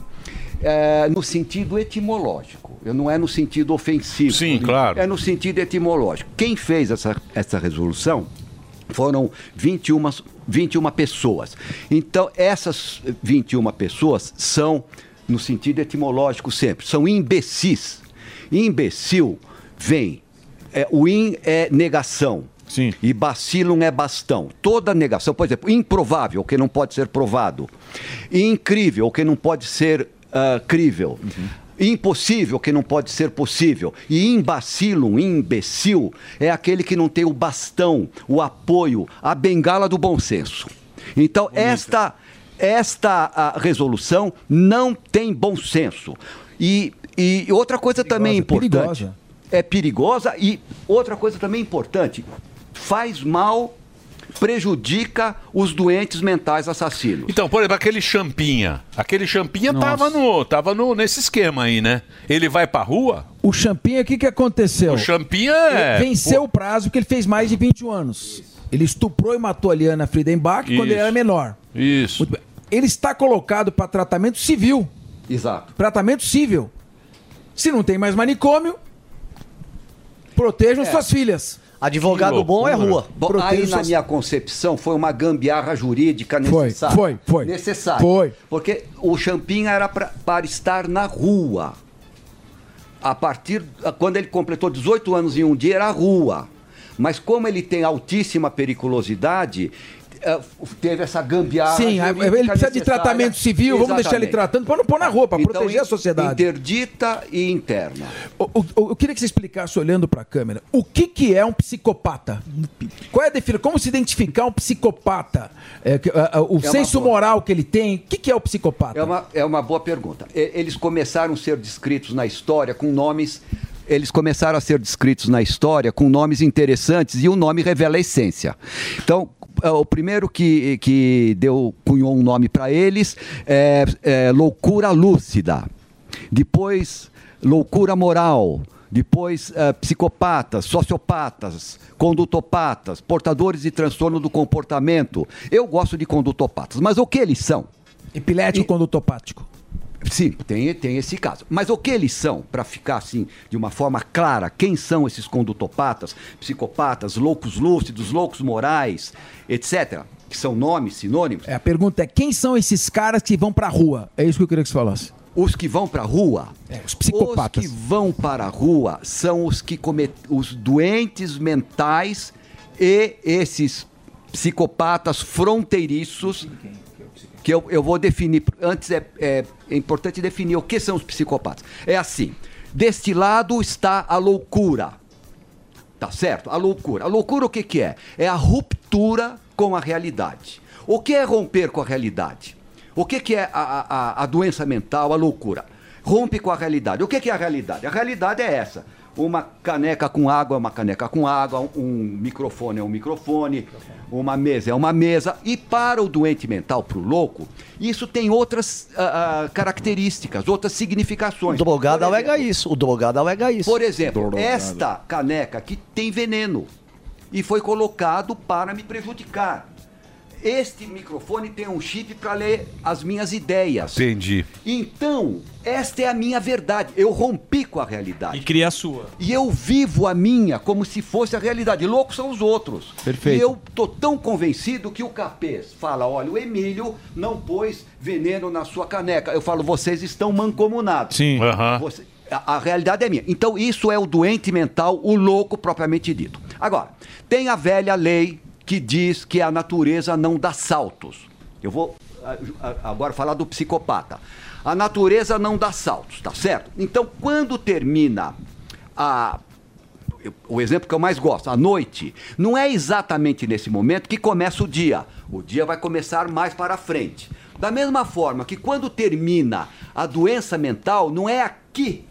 é, no sentido etimológico, não é no sentido ofensivo. Sim, claro. É no sentido etimológico. Quem fez essa, essa resolução foram 21, 21 pessoas. Então, essas 21 pessoas são, no sentido etimológico sempre, são imbecis. Imbecil vem, é, o in é negação. Sim. E bacilum é bastão. Toda negação, por exemplo, improvável, que não pode ser provado. Incrível, que não pode ser ah, crível. Impossível, que não pode ser possível. E imbacilum, imbecil, é aquele que não tem o bastão, o apoio, a bengala do bom senso. Então, esta, esta ah, resolução não tem bom senso. E, e outra coisa também importante. perigosa. É perigosa e outra coisa também importante. Faz mal, prejudica os doentes mentais assassinos. Então, por exemplo, aquele Champinha. Aquele Champinha tava, no, tava no, nesse esquema aí, né? Ele vai pra rua, O Champinha, o que, que aconteceu? o Champinha é... Ele venceu o prazo porque ele fez mais de 21 anos. Ele estuprou e matou a Liana Friedenbach quando ele Isso. era menor. Isso. Ele está colocado para tratamento civil. Exato. Tratamento civil. Se não tem mais manicômio, protejam É. suas filhas. Advogado bom é rua. Bom, aí, na minha concepção, foi uma gambiarra jurídica Foi, necessária. foi, foi. Necessária. Foi. Porque o Champinha era pra- para estar na rua. A partir. Quando ele completou 18 anos em um dia, era rua. Mas como ele tem altíssima periculosidade. Eh, Teve essa gambiarra. Sim, jurídica ele precisa de necessária. tratamento civil, vamos deixar ele Exatamente. tratando para não pôr na para Então, proteger a sociedade. Interdita e interna. O- o- Eu queria que você explicasse, olhando para a câmera, o que, que é um psicopata? Qual é a definição? Como se identificar um psicopata? É, a- o É senso boa. moral que ele tem, o que, que é o psicopata? É uma, é uma boa pergunta. Eles começaram a ser descritos na história com nomes. Eles começaram a ser descritos na história com nomes interessantes e o nome revela a essência. Então, é, o primeiro que, que deu, cunhou um nome para eles é, é loucura lúcida. Depois, loucura moral. Depois, eh, psicopatas, sociopatas, condutopatas, portadores de transtorno do comportamento. Eu gosto de condutopatas, mas o que eles são? Epilético condutopático. Sim, tem, tem esse caso. Mas o que eles são, para ficar assim, de uma forma clara, quem são esses condutopatas, psicopatas, loucos lúcidos, loucos morais, etc., que são nomes sinônimos? É, a pergunta é: quem são esses caras que vão pra rua? É isso que eu queria que você falasse. Os que vão para a rua, os psicopatas. Os que vão para a rua são os que comet... os doentes mentais e esses psicopatas fronteiriços que eu, eu vou definir. Antes é, é, é importante definir o que são os psicopatas. É assim: deste lado está a loucura. Tá certo? A loucura. A loucura o que, que é? É a ruptura com a realidade. O que é romper com a realidade? O que, que é a, a, a doença mental, a loucura? Rompe com a realidade. O que, que é a realidade? A realidade é essa. Uma caneca com água é uma caneca com água, um microfone é um microfone, uma mesa é uma mesa. E para o doente mental, para o louco, isso tem outras ah, ah, características, outras significações. O drogado alega isso. O drogado alega isso. por exemplo, Drogado. esta caneca aqui tem veneno e foi colocado para me prejudicar. Este microfone tem um chip para ler as minhas ideias. Entendi. Então, esta é a minha verdade. Eu rompi com a realidade. E cria a sua. E eu vivo a minha como se fosse a realidade. Loucos são os outros. Perfeito. E eu tô tão convencido que o capês fala: olha, o Emílio não pôs veneno na sua caneca. Eu falo, vocês estão mancomunados. Sim. Você- a, a realidade é minha. Então, isso é o doente mental, o louco propriamente dito. Agora, tem a velha lei que diz que a natureza não dá saltos. Eu vou agora falar do psicopata. A natureza não dá saltos, tá certo? Então, quando termina a o exemplo que eu mais gosto, a noite, não é exatamente nesse momento que começa o dia. O dia vai começar mais para frente. Da mesma forma que quando termina a doença mental, não é aqui,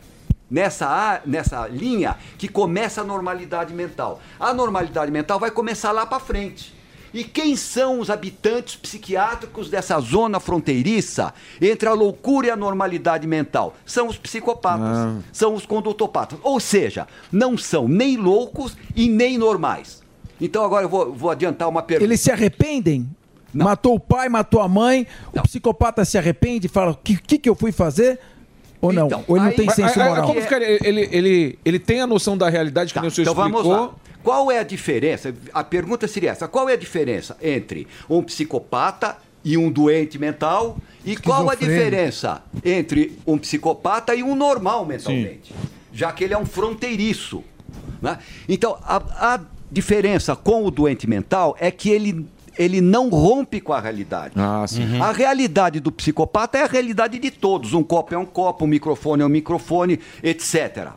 nessa, nessa linha, que começa a normalidade mental. A normalidade mental vai começar lá para frente. E quem são os habitantes psiquiátricos dessa zona fronteiriça entre a loucura e a normalidade mental? São os psicopatas, são os condutopatas. Ou seja, não são nem loucos e nem normais. Então agora eu vou, vou adiantar uma pergunta. Eles se arrependem? Matou o pai, matou a mãe, o psicopata se arrepende e fala: o que, que, que eu fui fazer? Ou não? Ou ele não tem Mas, senso moral? Como ficaria? Ele, ele, ele tem a noção da realidade que nem o senhor Então vamos explicou. lá. Qual é a diferença? A pergunta seria essa: qual é a diferença entre um psicopata e um doente mental? E qual a diferença entre um psicopata e um normal mentalmente? Já que ele é um fronteiriço. né? Então, a, a diferença com o doente mental é que ele, ele não rompe com a realidade. Ah, sim. A realidade do psicopata é a realidade de todos. Um copo é um copo, um microfone é um microfone, etc.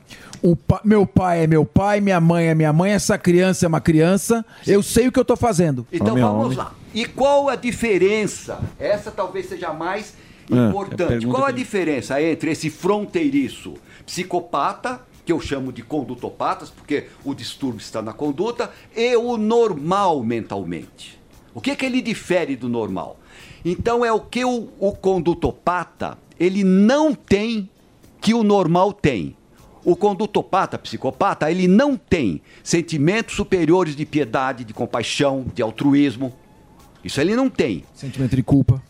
O pa- meu pai é meu pai, minha mãe é minha mãe, essa criança é uma criança. Eu sei o que eu tô fazendo. Então vamos lá. E qual a diferença? Essa talvez seja a mais É, é a importante. pergunta qual a que- diferença entre esse fronteiriço psicopata, que eu chamo de condutopatas, porque o distúrbio está na conduta, e o normal mentalmente? O que, que ele difere do normal? Então é o que o, o condutopata ele não tem que o normal tem. O condutopata, psicopata, ele não tem sentimentos superiores de piedade, de compaixão, de altruísmo. Isso ele não tem. Sentimento de culpa.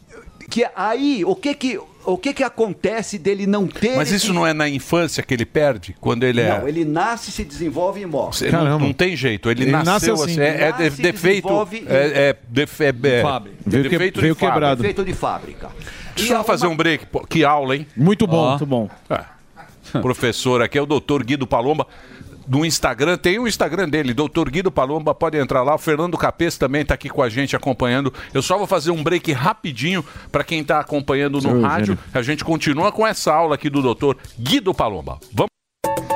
Que aí, o que que, o que que acontece dele não ter Mas isso não é na infância que ele perde? Quando ele é. Não, ele nasce, se desenvolve e morre. Você Não, não tem jeito. Ele, nasceu assim. É, é de- Nasce, defeito. desenvolve e- É, é, defe- é, é, Fábrica. defeito Veio que- de quebrado. Defeito de fábrica. Deixa eu fazer um break. pô. Que aula, hein? Muito bom. Muito bom. Professor aqui é o doutor Guido Palomba. No Instagram, tem o Instagram dele, doutor Guido Palomba, pode entrar lá. O Fernando Capês também está aqui com a gente acompanhando. Eu só vou fazer um break rapidinho para quem está acompanhando no rádio. A gente continua com essa aula aqui do doutor Guido Palomba. Vamos.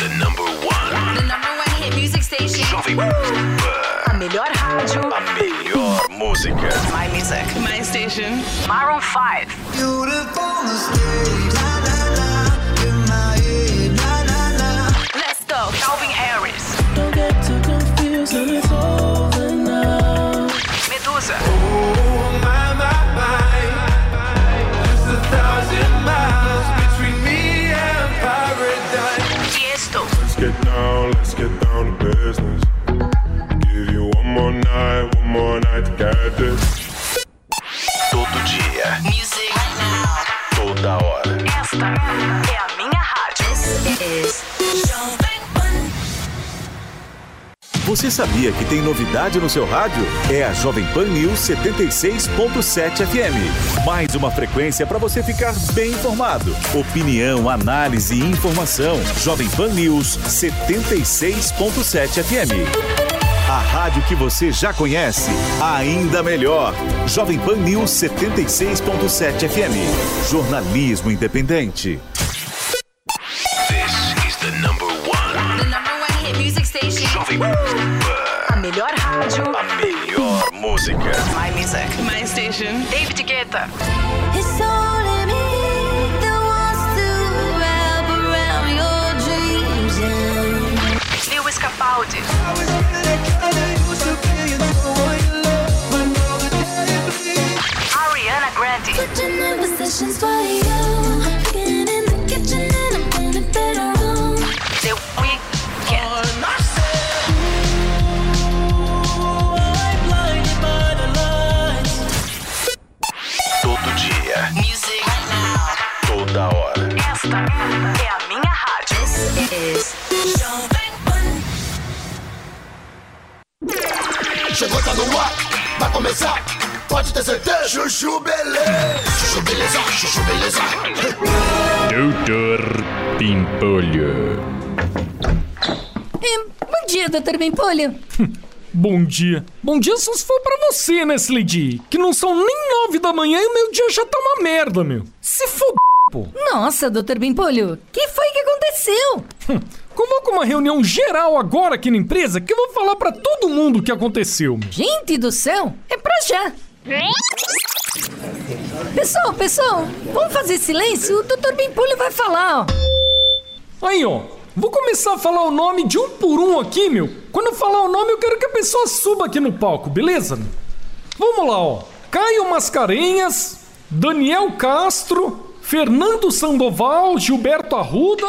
The number one. The number one hit music station. Jovem Pan. A melhor rádio. A melhor música. My music. My station. Maroon 5. Let's go. Todo dia. Music. Toda hora. Esta é a minha rádio. This is Jovem Pan. Você sabia que tem novidade no seu rádio? É a Jovem Pan News 76.7 FM. Mais uma frequência para você ficar bem informado. Opinião, análise e informação. Jovem Pan News 76.7 FM. A rádio que você já conhece, ainda melhor. Jovem Pan News 76.7 FM. Jornalismo independente. This is the number one. The number one hit music station. Jovem Pan. A melhor rádio. A melhor música. My music. My station. David Guetta. It's only me that wants Chegou, tá no ar, vai começar, pode ter certeza. Chuchu Beleza chuchu beleza, chuchu beleza. Doutor Pimpolho. É, bom dia, doutor Pimpolho. Bom dia. Bom dia só se for pra você, né, Slade? Que não são nem nove da manhã e o meu dia já tá uma merda, meu. Se fod... pô. Nossa, doutor Pimpolho, que foi que aconteceu? Hum, Convoca uma reunião geral agora aqui na empresa que eu vou falar pra todo mundo o que aconteceu, meu. Gente do céu, é pra já. Pessoal, pessoal, vamos fazer silêncio? O doutor Pimpolho vai falar, ó. Aí, ó. Vou começar a falar o nome de um por um aqui, meu. Quando eu falar o nome, eu quero que a pessoa suba aqui no palco, beleza? Vamos lá, ó. Caio Mascarenhas, Daniel Castro, Fernando Sandoval, Gilberto Arruda,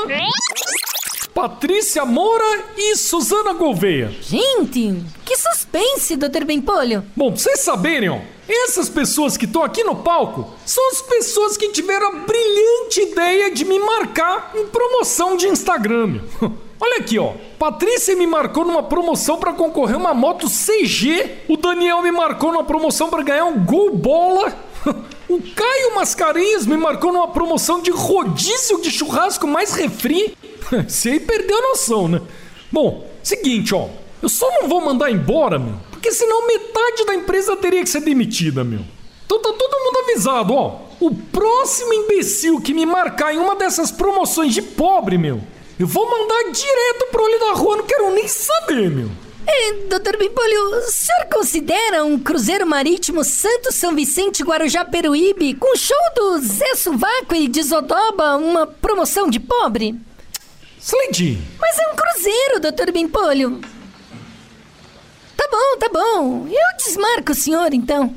Patrícia Moura e Suzana Gouveia. Gente, que suspense, doutor Pimpolho. Bom, pra vocês saberem, ó, essas pessoas que estão aqui no palco são as pessoas que tiveram a brilhante ideia de me marcar em promoção de Instagram. Olha aqui, ó. Patrícia me marcou numa promoção pra concorrer uma moto CG. O Daniel me marcou numa promoção pra ganhar um Gol Bola. O Caio Mascarenhas me marcou numa promoção de rodízio de churrasco mais refri. Você aí perdeu a noção, né? Bom, seguinte, ó. Eu só não vou mandar embora, meu. Porque senão metade da empresa teria que ser demitida, meu. Então tá todo mundo avisado, ó. O próximo imbecil que me marcar em uma dessas promoções de pobre, meu, eu vou mandar direto pro olho da rua, não quero nem saber, meu. É, doutor Pimpolho, o senhor considera um cruzeiro marítimo Santo São Vicente Guarujá Peruíbe com show do Zé Suvaco e de Zodoba uma promoção de pobre? Slade. Mas é um cruzeiro, doutor Pimpolho. Tá bom, tá bom. Eu desmarco o senhor, então.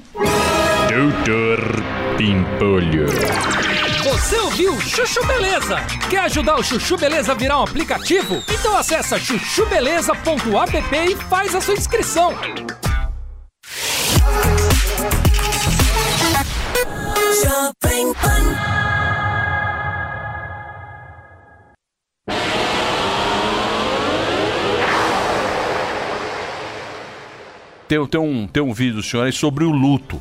Doutor Pimpolho. Você ouviu Chuchu Beleza? Quer ajudar o Chuchu Beleza a virar um aplicativo? Então acessa chuchubeleza.app e faz a sua inscrição. Jovem Pan. Tem, tem, um, tem um vídeo do senhor aí sobre o luto,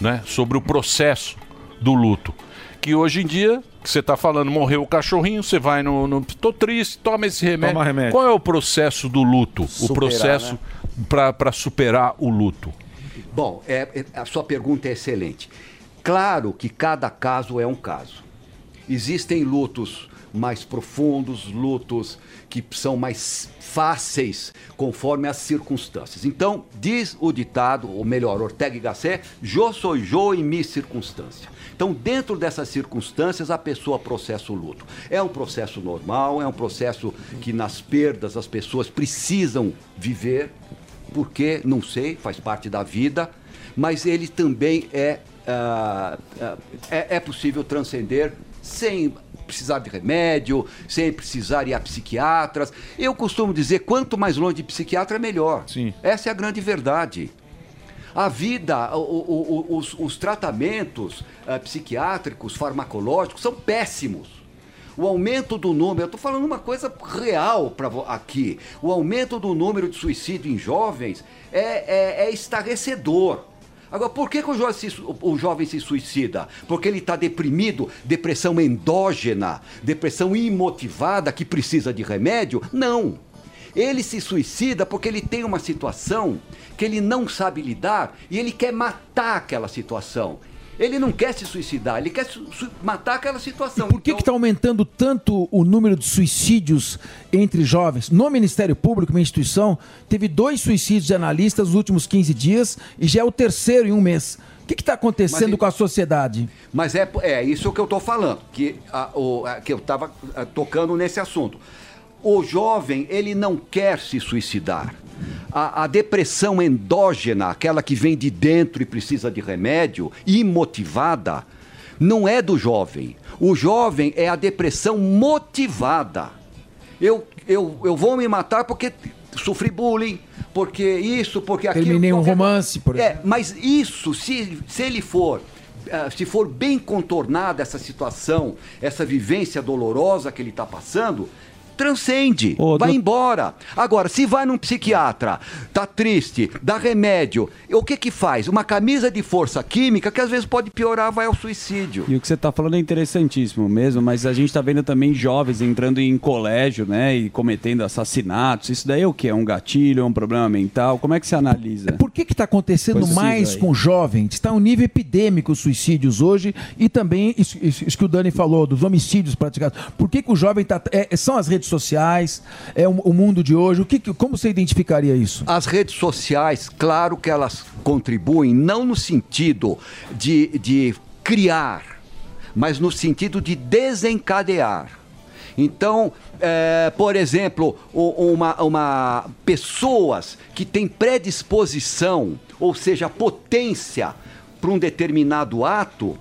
né? Sobre o processo do luto. Que hoje em dia, que você está falando, morreu o cachorrinho, você vai no, no. Tô triste, toma esse remédio. Toma remédio. Qual é o processo do luto? o Superar, processo né? para superar o luto? Bom, é- é- a sua pergunta é excelente. Claro que cada caso é um caso. Existem lutos mais profundos, lutos que são mais fáceis conforme as circunstâncias. Então, diz o ditado, ou melhor, Ortega y Gasset, yo soy yo em mi circunstância. Então, dentro dessas circunstâncias, a pessoa processa o luto. É um processo normal, é um processo que nas perdas as pessoas precisam viver, porque, não sei, faz parte da vida, mas ele também é, ah, ah, é, é possível transcender sem precisar de remédio, sem precisar ir a psiquiatras. Eu costumo dizer, quanto mais longe de psiquiatra, melhor. Sim. Essa é a grande verdade. A vida, o- o- o- os, os tratamentos ah, psiquiátricos, farmacológicos, são péssimos. O aumento do número, eu estou falando uma coisa real para aqui. O aumento do número de suicídio em jovens é, é, é estarrecedor. Agora, por que, que o, jovem se, o jovem se suicida? Porque ele está deprimido, depressão endógena, depressão imotivada que precisa de remédio? Não. Ele se suicida porque ele tem uma situação que ele não sabe lidar e ele quer matar aquela situação. Ele não quer se suicidar, ele quer su- matar aquela situação. Por que está aumentando tanto o número de suicídios entre jovens? No Ministério Público, minha instituição, teve dois suicídios de analistas nos últimos 15 dias e já é o terceiro em um mês. O que está acontecendo e- com a sociedade? Mas é, é isso que eu estou falando, que, a- o- a- que eu estava tocando nesse assunto. O jovem, ele não quer se suicidar. A, a depressão endógena, aquela que vem de dentro e precisa de remédio, imotivada, não é do jovem. O jovem é a depressão motivada. Eu, eu, eu vou me matar porque sofri bullying, porque isso, porque aquilo. Terminei um qualquer- romance, por É, mas isso, se, se ele for. ah, Se for bem contornada essa situação, essa vivência dolorosa que ele está passando, transcende, vai embora. Agora, se vai num psiquiatra, tá triste, dá remédio, o que que faz? Uma camisa de força química que às vezes pode piorar, vai ao suicídio. E o que você está falando é interessantíssimo mesmo, mas a gente está vendo também jovens entrando em colégio, né, e cometendo assassinatos. Isso daí é o que? É um gatilho, é um problema mental? Como é que você analisa? Por que está acontecendo Pois mais com jovens? Está um nível epidêmico os suicídios hoje e também isso, isso- isso que o Dani falou, dos homicídios praticados. Por que, que o jovem está. são as redes sociais, é o, o mundo de hoje. O que, como você identificaria isso? As redes sociais, claro que elas contribuem, não no sentido de, de criar, mas no sentido de desencadear. Então, eh, por exemplo, uma, uma- pessoas que têm predisposição, ou seja, potência para um determinado ato,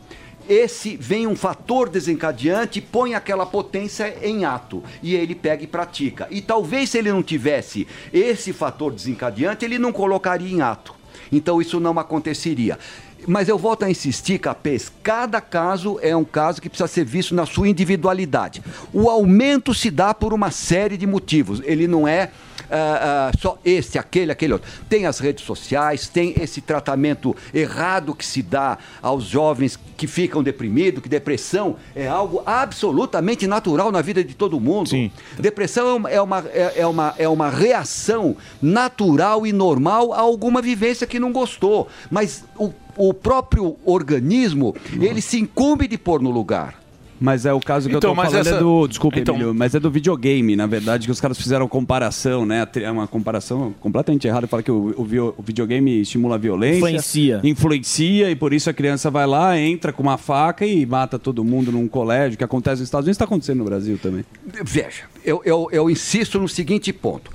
esse vem um fator desencadeante põe aquela potência em ato. E ele pega e pratica. E talvez se ele não tivesse esse fator desencadeante, ele não colocaria em ato. Então isso não aconteceria. Mas eu volto a insistir, Capês, cada caso é um caso que precisa ser visto na sua individualidade. O aumento se dá por uma série de motivos. Ele não é ah, ah, só esse, aquele, aquele outro. Tem as redes sociais, tem esse tratamento errado que se dá aos jovens que ficam deprimidos, que depressão é algo absolutamente natural na vida de todo mundo. Depressão é uma, é, é uma, é uma reação natural e normal a alguma vivência que não gostou. Mas o, o próprio organismo, ele se incumbe de pôr no lugar. Mas é o caso que Então, eu tô mas falando essa- é do. Desculpa, Então- Emílio, mas é do videogame, na verdade, que os caras fizeram comparação, né? É uma comparação completamente errada. Fala que o, o o videogame estimula a violência. Influencia. Influencia, e por isso a criança vai lá, entra com uma faca e mata todo mundo num colégio, que acontece nos Estados Unidos, está acontecendo no Brasil também. Veja, eu, eu, eu insisto no seguinte ponto.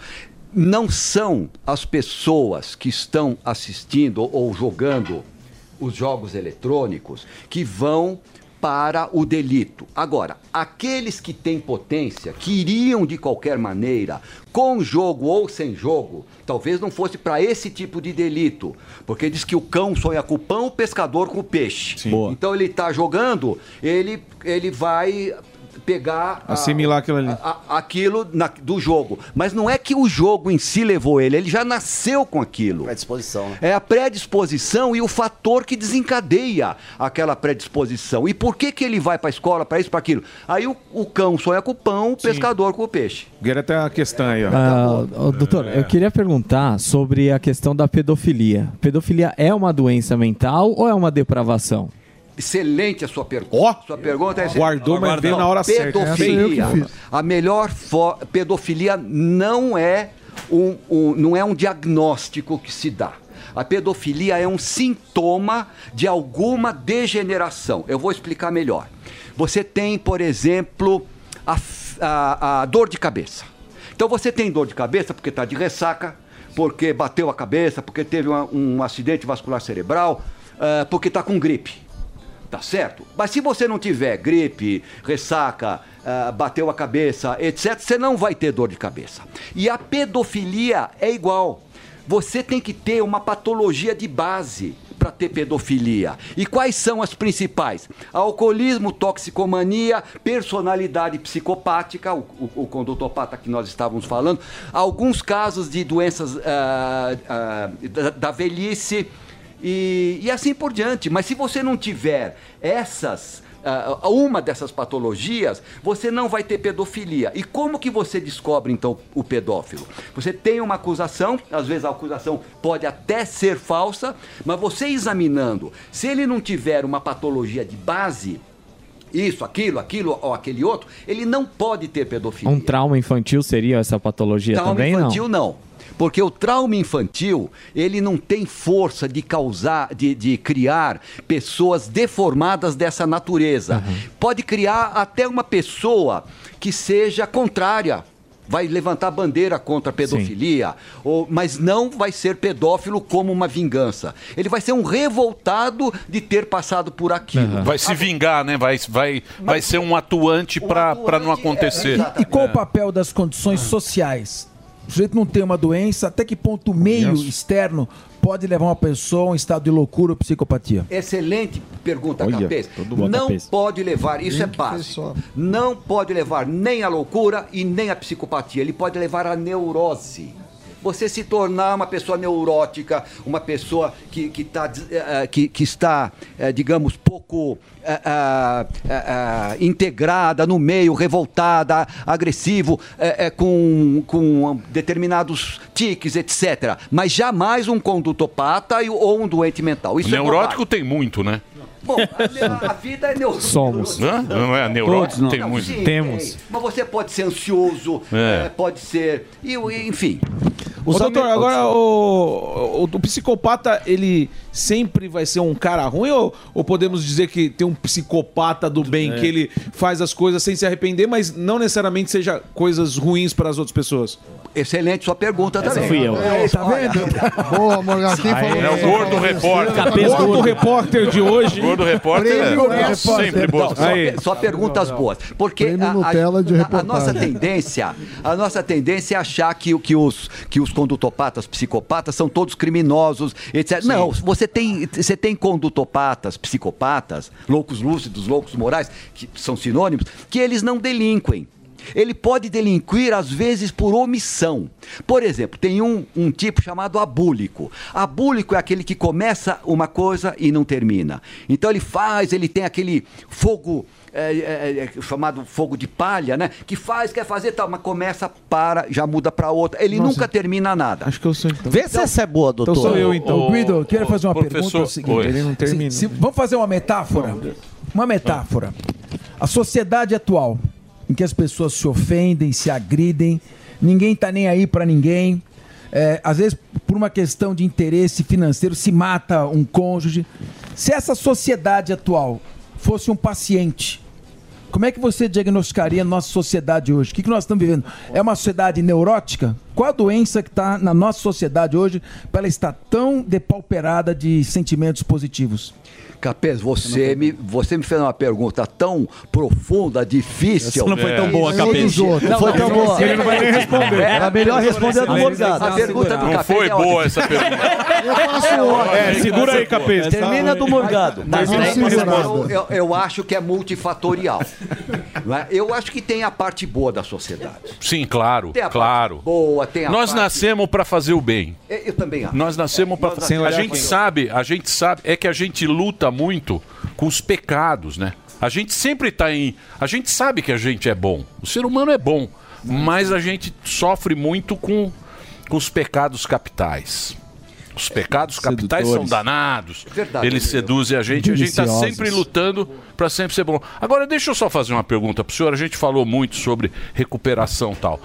Não são as pessoas que estão assistindo ou jogando os jogos eletrônicos que vão para o delito. Agora, aqueles que têm potência, que iriam de qualquer maneira, com jogo ou sem jogo, talvez não fosse para esse tipo de delito. Porque diz que o cão sonha com o pão, o pescador com o peixe. Então ele está jogando, ele, ele vai pegar a- Assimilar aquilo ali. a- a- aquilo na- do jogo. Mas não é que o jogo em si levou ele, ele já nasceu com aquilo. Predisposição. né? É a predisposição e o fator que desencadeia aquela predisposição. E por que, que ele vai para a escola, para isso, para aquilo? Aí o, o cão sonha com o pão, o pescador com o peixe. Guerra tem uma questão aí, ó. Ah, doutor, eu queria perguntar sobre a questão da pedofilia. Pedofilia é uma doença mental ou é uma depravação? Excelente a sua pergunta. sua pergunta é Guardou, mas veio na hora certa. Pedofilia. fiz. A melhor fo- pedofilia não é um, um- não é um diagnóstico que se dá. A pedofilia é um sintoma de alguma degeneração. Eu vou explicar melhor. Você tem, por exemplo, a, a- a dor de cabeça. Então você tem dor de cabeça porque está de ressaca, porque bateu a cabeça, porque teve uma- um acidente vascular cerebral, ah, porque está com gripe. Tá certo? Mas se você não tiver gripe, ressaca, ah, bateu a cabeça, etc., você não vai ter dor de cabeça. E a pedofilia é igual. Você tem que ter uma patologia de base para ter pedofilia. E quais são as principais? Alcoolismo, toxicomania, personalidade psicopática, o, o, o condutopata que nós estávamos falando, alguns casos de doenças ah, ah, da, da velhice, e, e assim por diante. Mas se você não tiver essas. ah, uma dessas patologias, você não vai ter pedofilia. E como que você descobre então o pedófilo? Você tem uma acusação, às vezes a acusação pode até ser falsa, mas você examinando, se ele não tiver uma patologia de base, isso, aquilo, aquilo ou aquele outro, ele não pode ter pedofilia. Um trauma infantil seria essa patologia Trauma também? infantil não. Porque o trauma infantil, ele não tem força de causar, de, de criar pessoas deformadas dessa natureza. Pode criar até uma pessoa que seja contrária. Vai levantar bandeira contra a pedofilia, ou, mas não vai ser pedófilo como uma vingança. Ele vai ser um revoltado de ter passado por aquilo. Vai se vingar, né? Vai, vai, vai ser um atuante para não acontecer. E qual o papel das condições sociais o sujeito não tem uma doença, até que ponto o meio externo pode levar uma pessoa a um estado de loucura ou psicopatia? Excelente pergunta, Olha, Capês. Não Capês. pode levar, isso é básico. Não pode levar nem a loucura e nem a psicopatia. Ele pode levar a neurose. Você se tornar uma pessoa neurótica, uma pessoa que, que, tá, eh, eh, que, que está, eh, digamos, pouco eh, ah, ah, ah, integrada no meio, revoltada, agressivo, com, com determinados tiques, etc. Mas jamais um condutopata ou um doente mental. Isso é Neurótico tem muito, né? Bom, a, a vida é neurótica. Somos. Hã? Não é neurótico? Tem muito. sim, tem. Mas você pode ser ansioso, É. eh, pode ser. E, enfim. Ô, doutor, agora o, o, o psicopata, ele sempre vai ser um cara ruim ou, ou podemos dizer que tem um psicopata do bem, É. que ele faz as coisas sem se arrepender, mas não necessariamente seja coisas ruins para as outras pessoas? Excelente sua pergunta Essa também. fui eu. É, Tá vendo? Boa, Morgan. Quem falou É o isso? gordo repórter. O gordo repórter de hoje. Gordo repórter Prêmio é Nutella. sempre bom. Não, só, só perguntas boas. Porque Prêmio a, a- Nutella de a- nossa tendência, a nossa tendência é achar que, o- que, os, que os condutopatas, psicopatas, são todos criminosos, etc. Não, você tem, você tem condutopatas, psicopatas, loucos lúcidos, loucos morais, que são sinônimos, que eles não delinquem. Ele pode delinquir, às vezes, por omissão. Por exemplo, tem um, um tipo chamado abúlico. Abúlico é aquele que começa uma coisa e não termina. Então ele faz, ele tem aquele fogo. é, é, é, chamado fogo de palha, né? Que faz, quer fazer tal, mas começa, para, já muda para outra. Ele Nossa. nunca termina nada. Acho que eu sei. Então. Vê se essa é boa, doutor. Então sou eu, então. Guido, eu quero fazer uma pergunta. é o seguinte. Ele não termina. Se- se- vamos fazer uma metáfora? Uma metáfora. A sociedade atual, em que as pessoas se ofendem, se agridem, ninguém tá nem aí para ninguém. é, às vezes, por uma questão de interesse financeiro, se mata um cônjuge. Se essa sociedade atual fosse um paciente, como é que você diagnosticaria a nossa sociedade hoje? O que, que nós estamos vivendo? É uma sociedade neurótica? Qual a doença que está na nossa sociedade hoje para ela estar tão depauperada de sentimentos positivos? Capês, você me, você me fez uma pergunta tão profunda, difícil. Essa não foi tão boa, É. Capês. Não, Não foi tão boa. Ele não vai nem responder. Era melhor responder a do Morgado. A pergunta do Não Capês foi é boa essa pergunta. Eu faço outra. É, segura aí, Capês. Termina do Morgado. Mas Não, eu, acho que é multifatorial. não é? Eu acho que tem a parte boa da sociedade. Sim, claro, Tem a claro. parte boa, tem a Nós parte... nascemos para fazer o bem. Eu, eu também acho. Nós nascemos para Nós nascemos- A gente sabe, a gente sabe, é que a gente luta muito com os pecados, né? A gente sempre tá em. A gente sabe que a gente é bom. O ser humano é bom. Mas a gente sofre muito com, com os pecados capitais. Os pecados capitais são Sedutores. danados. Verdade, Eles entendeu? seduzem a gente. A gente está sempre lutando para sempre ser bom. Agora, deixa eu só fazer uma pergunta para o senhor. A gente falou muito sobre recuperação e tal.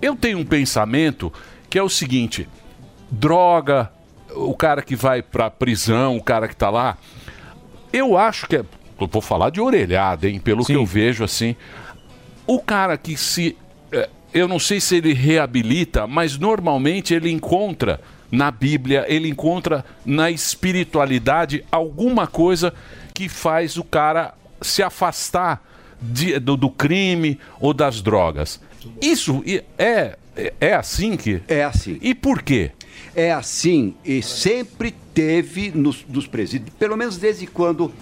Eu tenho um pensamento que é o seguinte: droga, o cara que vai pra prisão, o cara que tá lá. Eu acho que é. Eu vou falar de orelhada, hein? Pelo que eu vejo assim. O cara que se. é, Eu não sei se ele reabilita, mas normalmente ele encontra na Bíblia, ele encontra na espiritualidade alguma coisa que faz o cara se afastar de- do, do crime ou das drogas. Isso é, é- assim que. É assim. E por quê? É assim e sempre teve nos, nos presídios, pelo menos desde quando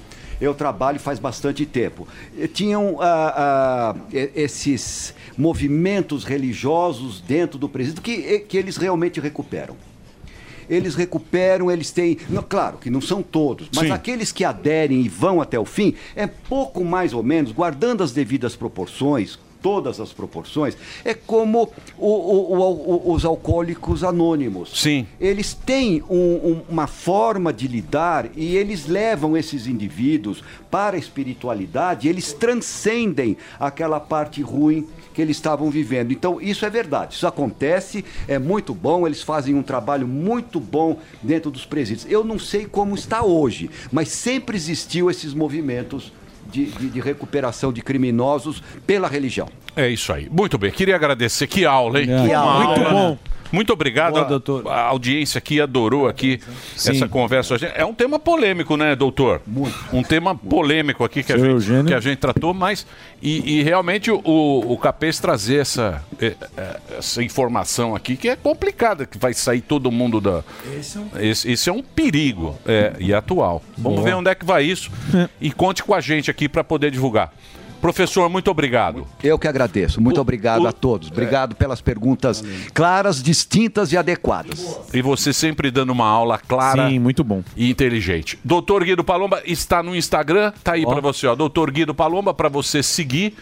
eu trabalho faz bastante tempo. Tinham ah, ah, esses movimentos religiosos dentro do presídio que, que eles realmente recuperam. Eles recuperam, eles têm. não, claro que não são todos, mas Sim. aqueles que aderem e vão até o fim, é pouco mais ou menos, guardando as devidas proporções, todas as proporções, é como o- o- o- os alcoólicos anônimos. Sim. Eles têm um- um- uma forma de lidar e eles levam esses indivíduos para a espiritualidade, eles transcendem aquela parte ruim que eles estavam vivendo. Então, isso é verdade, isso acontece, é muito bom, eles fazem um trabalho muito bom dentro dos presídios. Eu não sei como está hoje, mas sempre existiu esses movimentos de, de- de recuperação de criminosos pela religião. É isso aí. Muito bem. Queria agradecer. Que aula, hein? Que Uma aula. aula, Muito né? bom. Muito obrigado. Boa, A- doutor. A, audiência aqui adorou aqui essa conversa. É um tema polêmico, né, doutor? Muito. Um tema polêmico aqui que a, gente, que a gente tratou, mas e, e realmente o, o Capês trazer essa, eh, essa informação aqui que é complicada, que vai sair todo mundo da. Esse é um- Esse, esse é um perigo é, e atual. Vamos Boa. ver onde é que vai isso e conte com a gente aqui para poder divulgar. Professor, muito obrigado. Eu que agradeço. Muito obrigado a todos. Obrigado pelas perguntas claras, distintas e adequadas. E você sempre dando uma aula clara Sim, muito bom. e inteligente. Doutor Guido Palomba está no Instagram, tá aí pra você, ó. Doutor Guido Palomba, pra você seguir,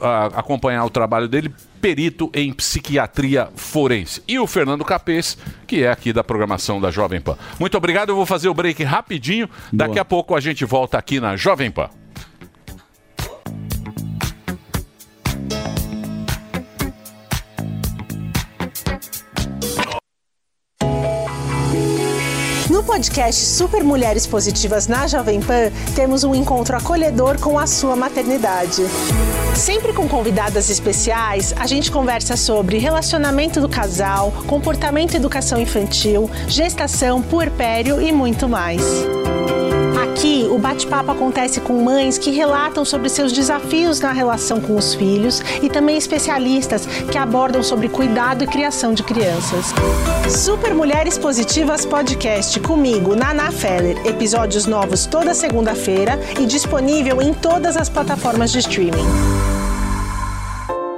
ah, acompanhar o trabalho dele, perito em psiquiatria forense. E o Fernando Capês, que é aqui da programação da Jovem Pan. Muito obrigado, eu vou fazer o break rapidinho. Daqui a pouco a gente volta aqui na Jovem Pan. Podcast Super Mulheres Positivas na Jovem Pan, temos um encontro acolhedor com a sua maternidade. Sempre com convidadas especiais, a gente conversa sobre relacionamento do casal, comportamento e educação infantil, gestação, puerpério e muito mais. Aqui, o bate-papo acontece com mães que relatam sobre seus desafios na relação com os filhos e também especialistas que abordam sobre cuidado e criação de crianças. Super Mulheres Positivas Podcast comigo, Naná Feller. Episódios novos toda segunda-feira e disponível em todas as plataformas de streaming.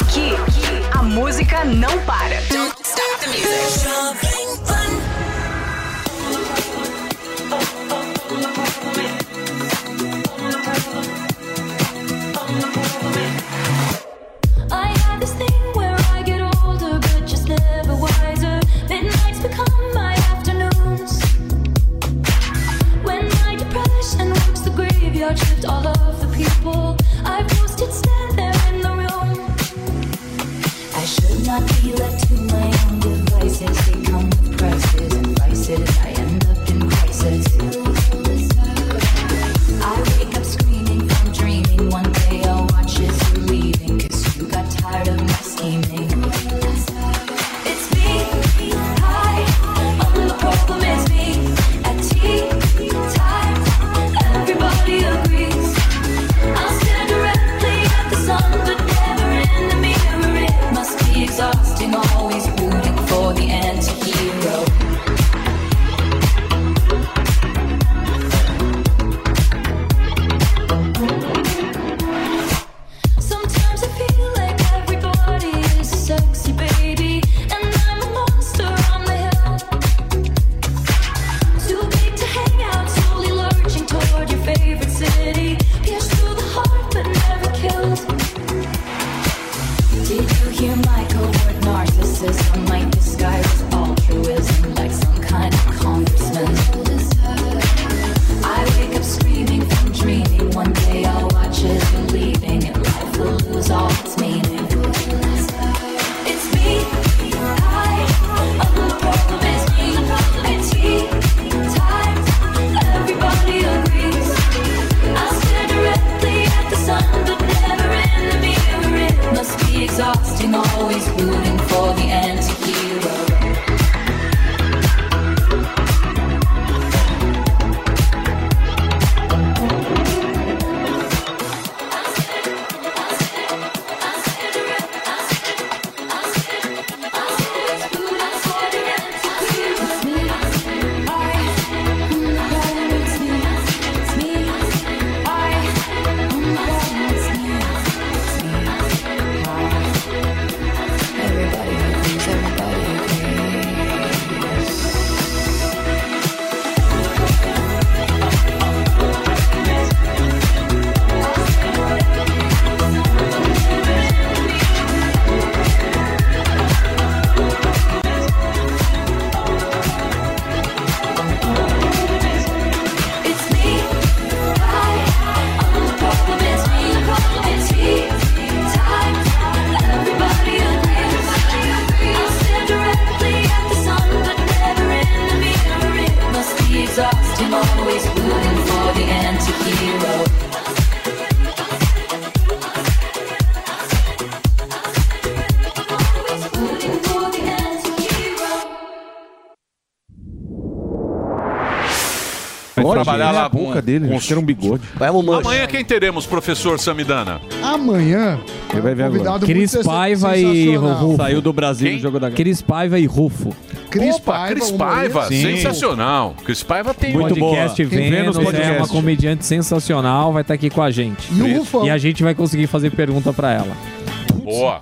Aqui, a música não para. Don't stop the music. I have this thing not be left lost in always rooting for the Trabalhar lá a boca com- dele, com acho que era um bigode. Amanhã quem teremos, professor Samidana? Amanhã. Quem vai ver Convidado Cris Paiva e. Rufo. Saiu do Brasil no jogo da Cris Paiva e Rufo. Cris Opa, Paiva, Cris. Paiva, sensacional. Cris Paiva tem Muito um podcast Vênus, é uma comediante sensacional, vai estar aqui com a gente. E. E a gente vai conseguir fazer pergunta pra ela. Boa.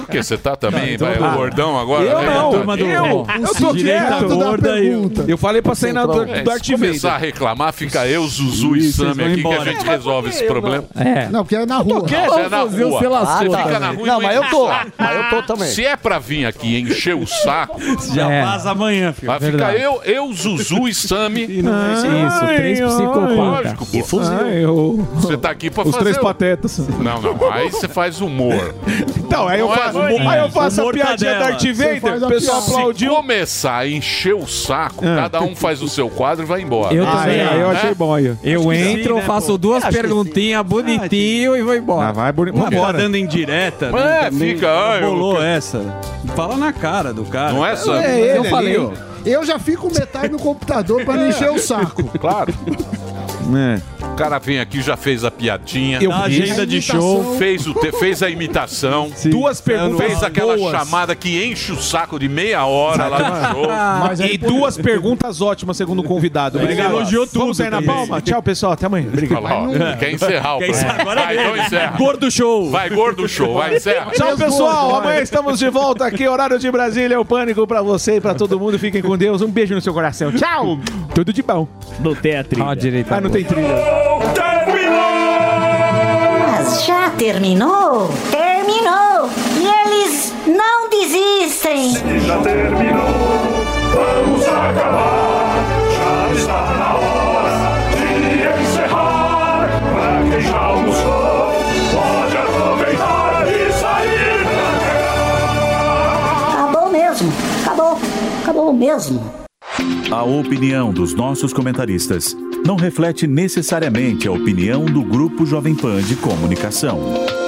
Por que você tá também? Não, vai, então- o gordão agora? Eu né? não, Turma do- eu, eu tô Direita quieto. gorda e o- Eu falei pra sair na do, É, Darth se começar a reclamar, fica eu, Zuzu e vão aqui que a embora. gente É, resolve esse problema. É. Não, porque é na rua. Você é na Você rua. lascou Você fica na rua Não, mas eu tô. Mas eu tô também. Se é pra vir aqui encher o saco, Já É. vaza amanhã, filho. vai ficar eu, eu, Zuzu e Sammy. Isso, três psicopatas. Lógico, pô. E fuzil. Ah, eu... Você tá aqui pra Os fazer. três o- patetas. Não, não. Aí você faz humor. Então, aí eu é, faço, é. aí eu faço a piadinha cadela. Darth Vader, faz a o pessoal piada. aplaudiu. Se começar a encher o saco, cada um faz o seu quadro e vai embora. Eu Ah, também. é, eu É? achei bom aí. Eu entro, né, faço pô? duas perguntinhas bonitinho e vou Ah, embora. vai bonito. Não tá dando indireta. É, né? Fica, ah, eu- Rolou essa. Fala na cara do cara. Não é, Sammy? É ele Eu ali, falei. ó. Eu já fico metade no computador pra não encher o saco. Claro. É. O cara vem aqui, já fez a piadinha. Eu agenda de show. Fez, o te- fez a imitação. Duas perguntas Fez aquela boas. chamada que enche o saco de meia hora lá no show. Mas aí, E duas perguntas ótimas, segundo o convidado. Obrigado. elogiou tudo Vamos aí na palma. Tchau, pessoal. Até amanhã. Obrigado. Lá, ó. Quer encerrar o Quer programa. encerrar? Agora Vai, é então encerra. Gordo show. Vai, gordo show. Vai, encerra. Tchau, pessoal. Amanhã estamos de volta aqui. Horário de Brasília. O pânico pra você e pra todo mundo. Fiquem com Deus. Um beijo no seu coração. Tchau. Tudo de bom. Não tem a trilha. Ah, direita. Ah, não tem trilha. Terminou? Terminou! E eles não desistem! Já terminou, vamos acabar. Já está na hora de encerrar. Pra quem já almoçou, pode aproveitar e sair Acabou mesmo! Acabou! Acabou mesmo! A opinião dos nossos comentaristas não reflete necessariamente a opinião do Grupo Jovem Pan de Comunicação.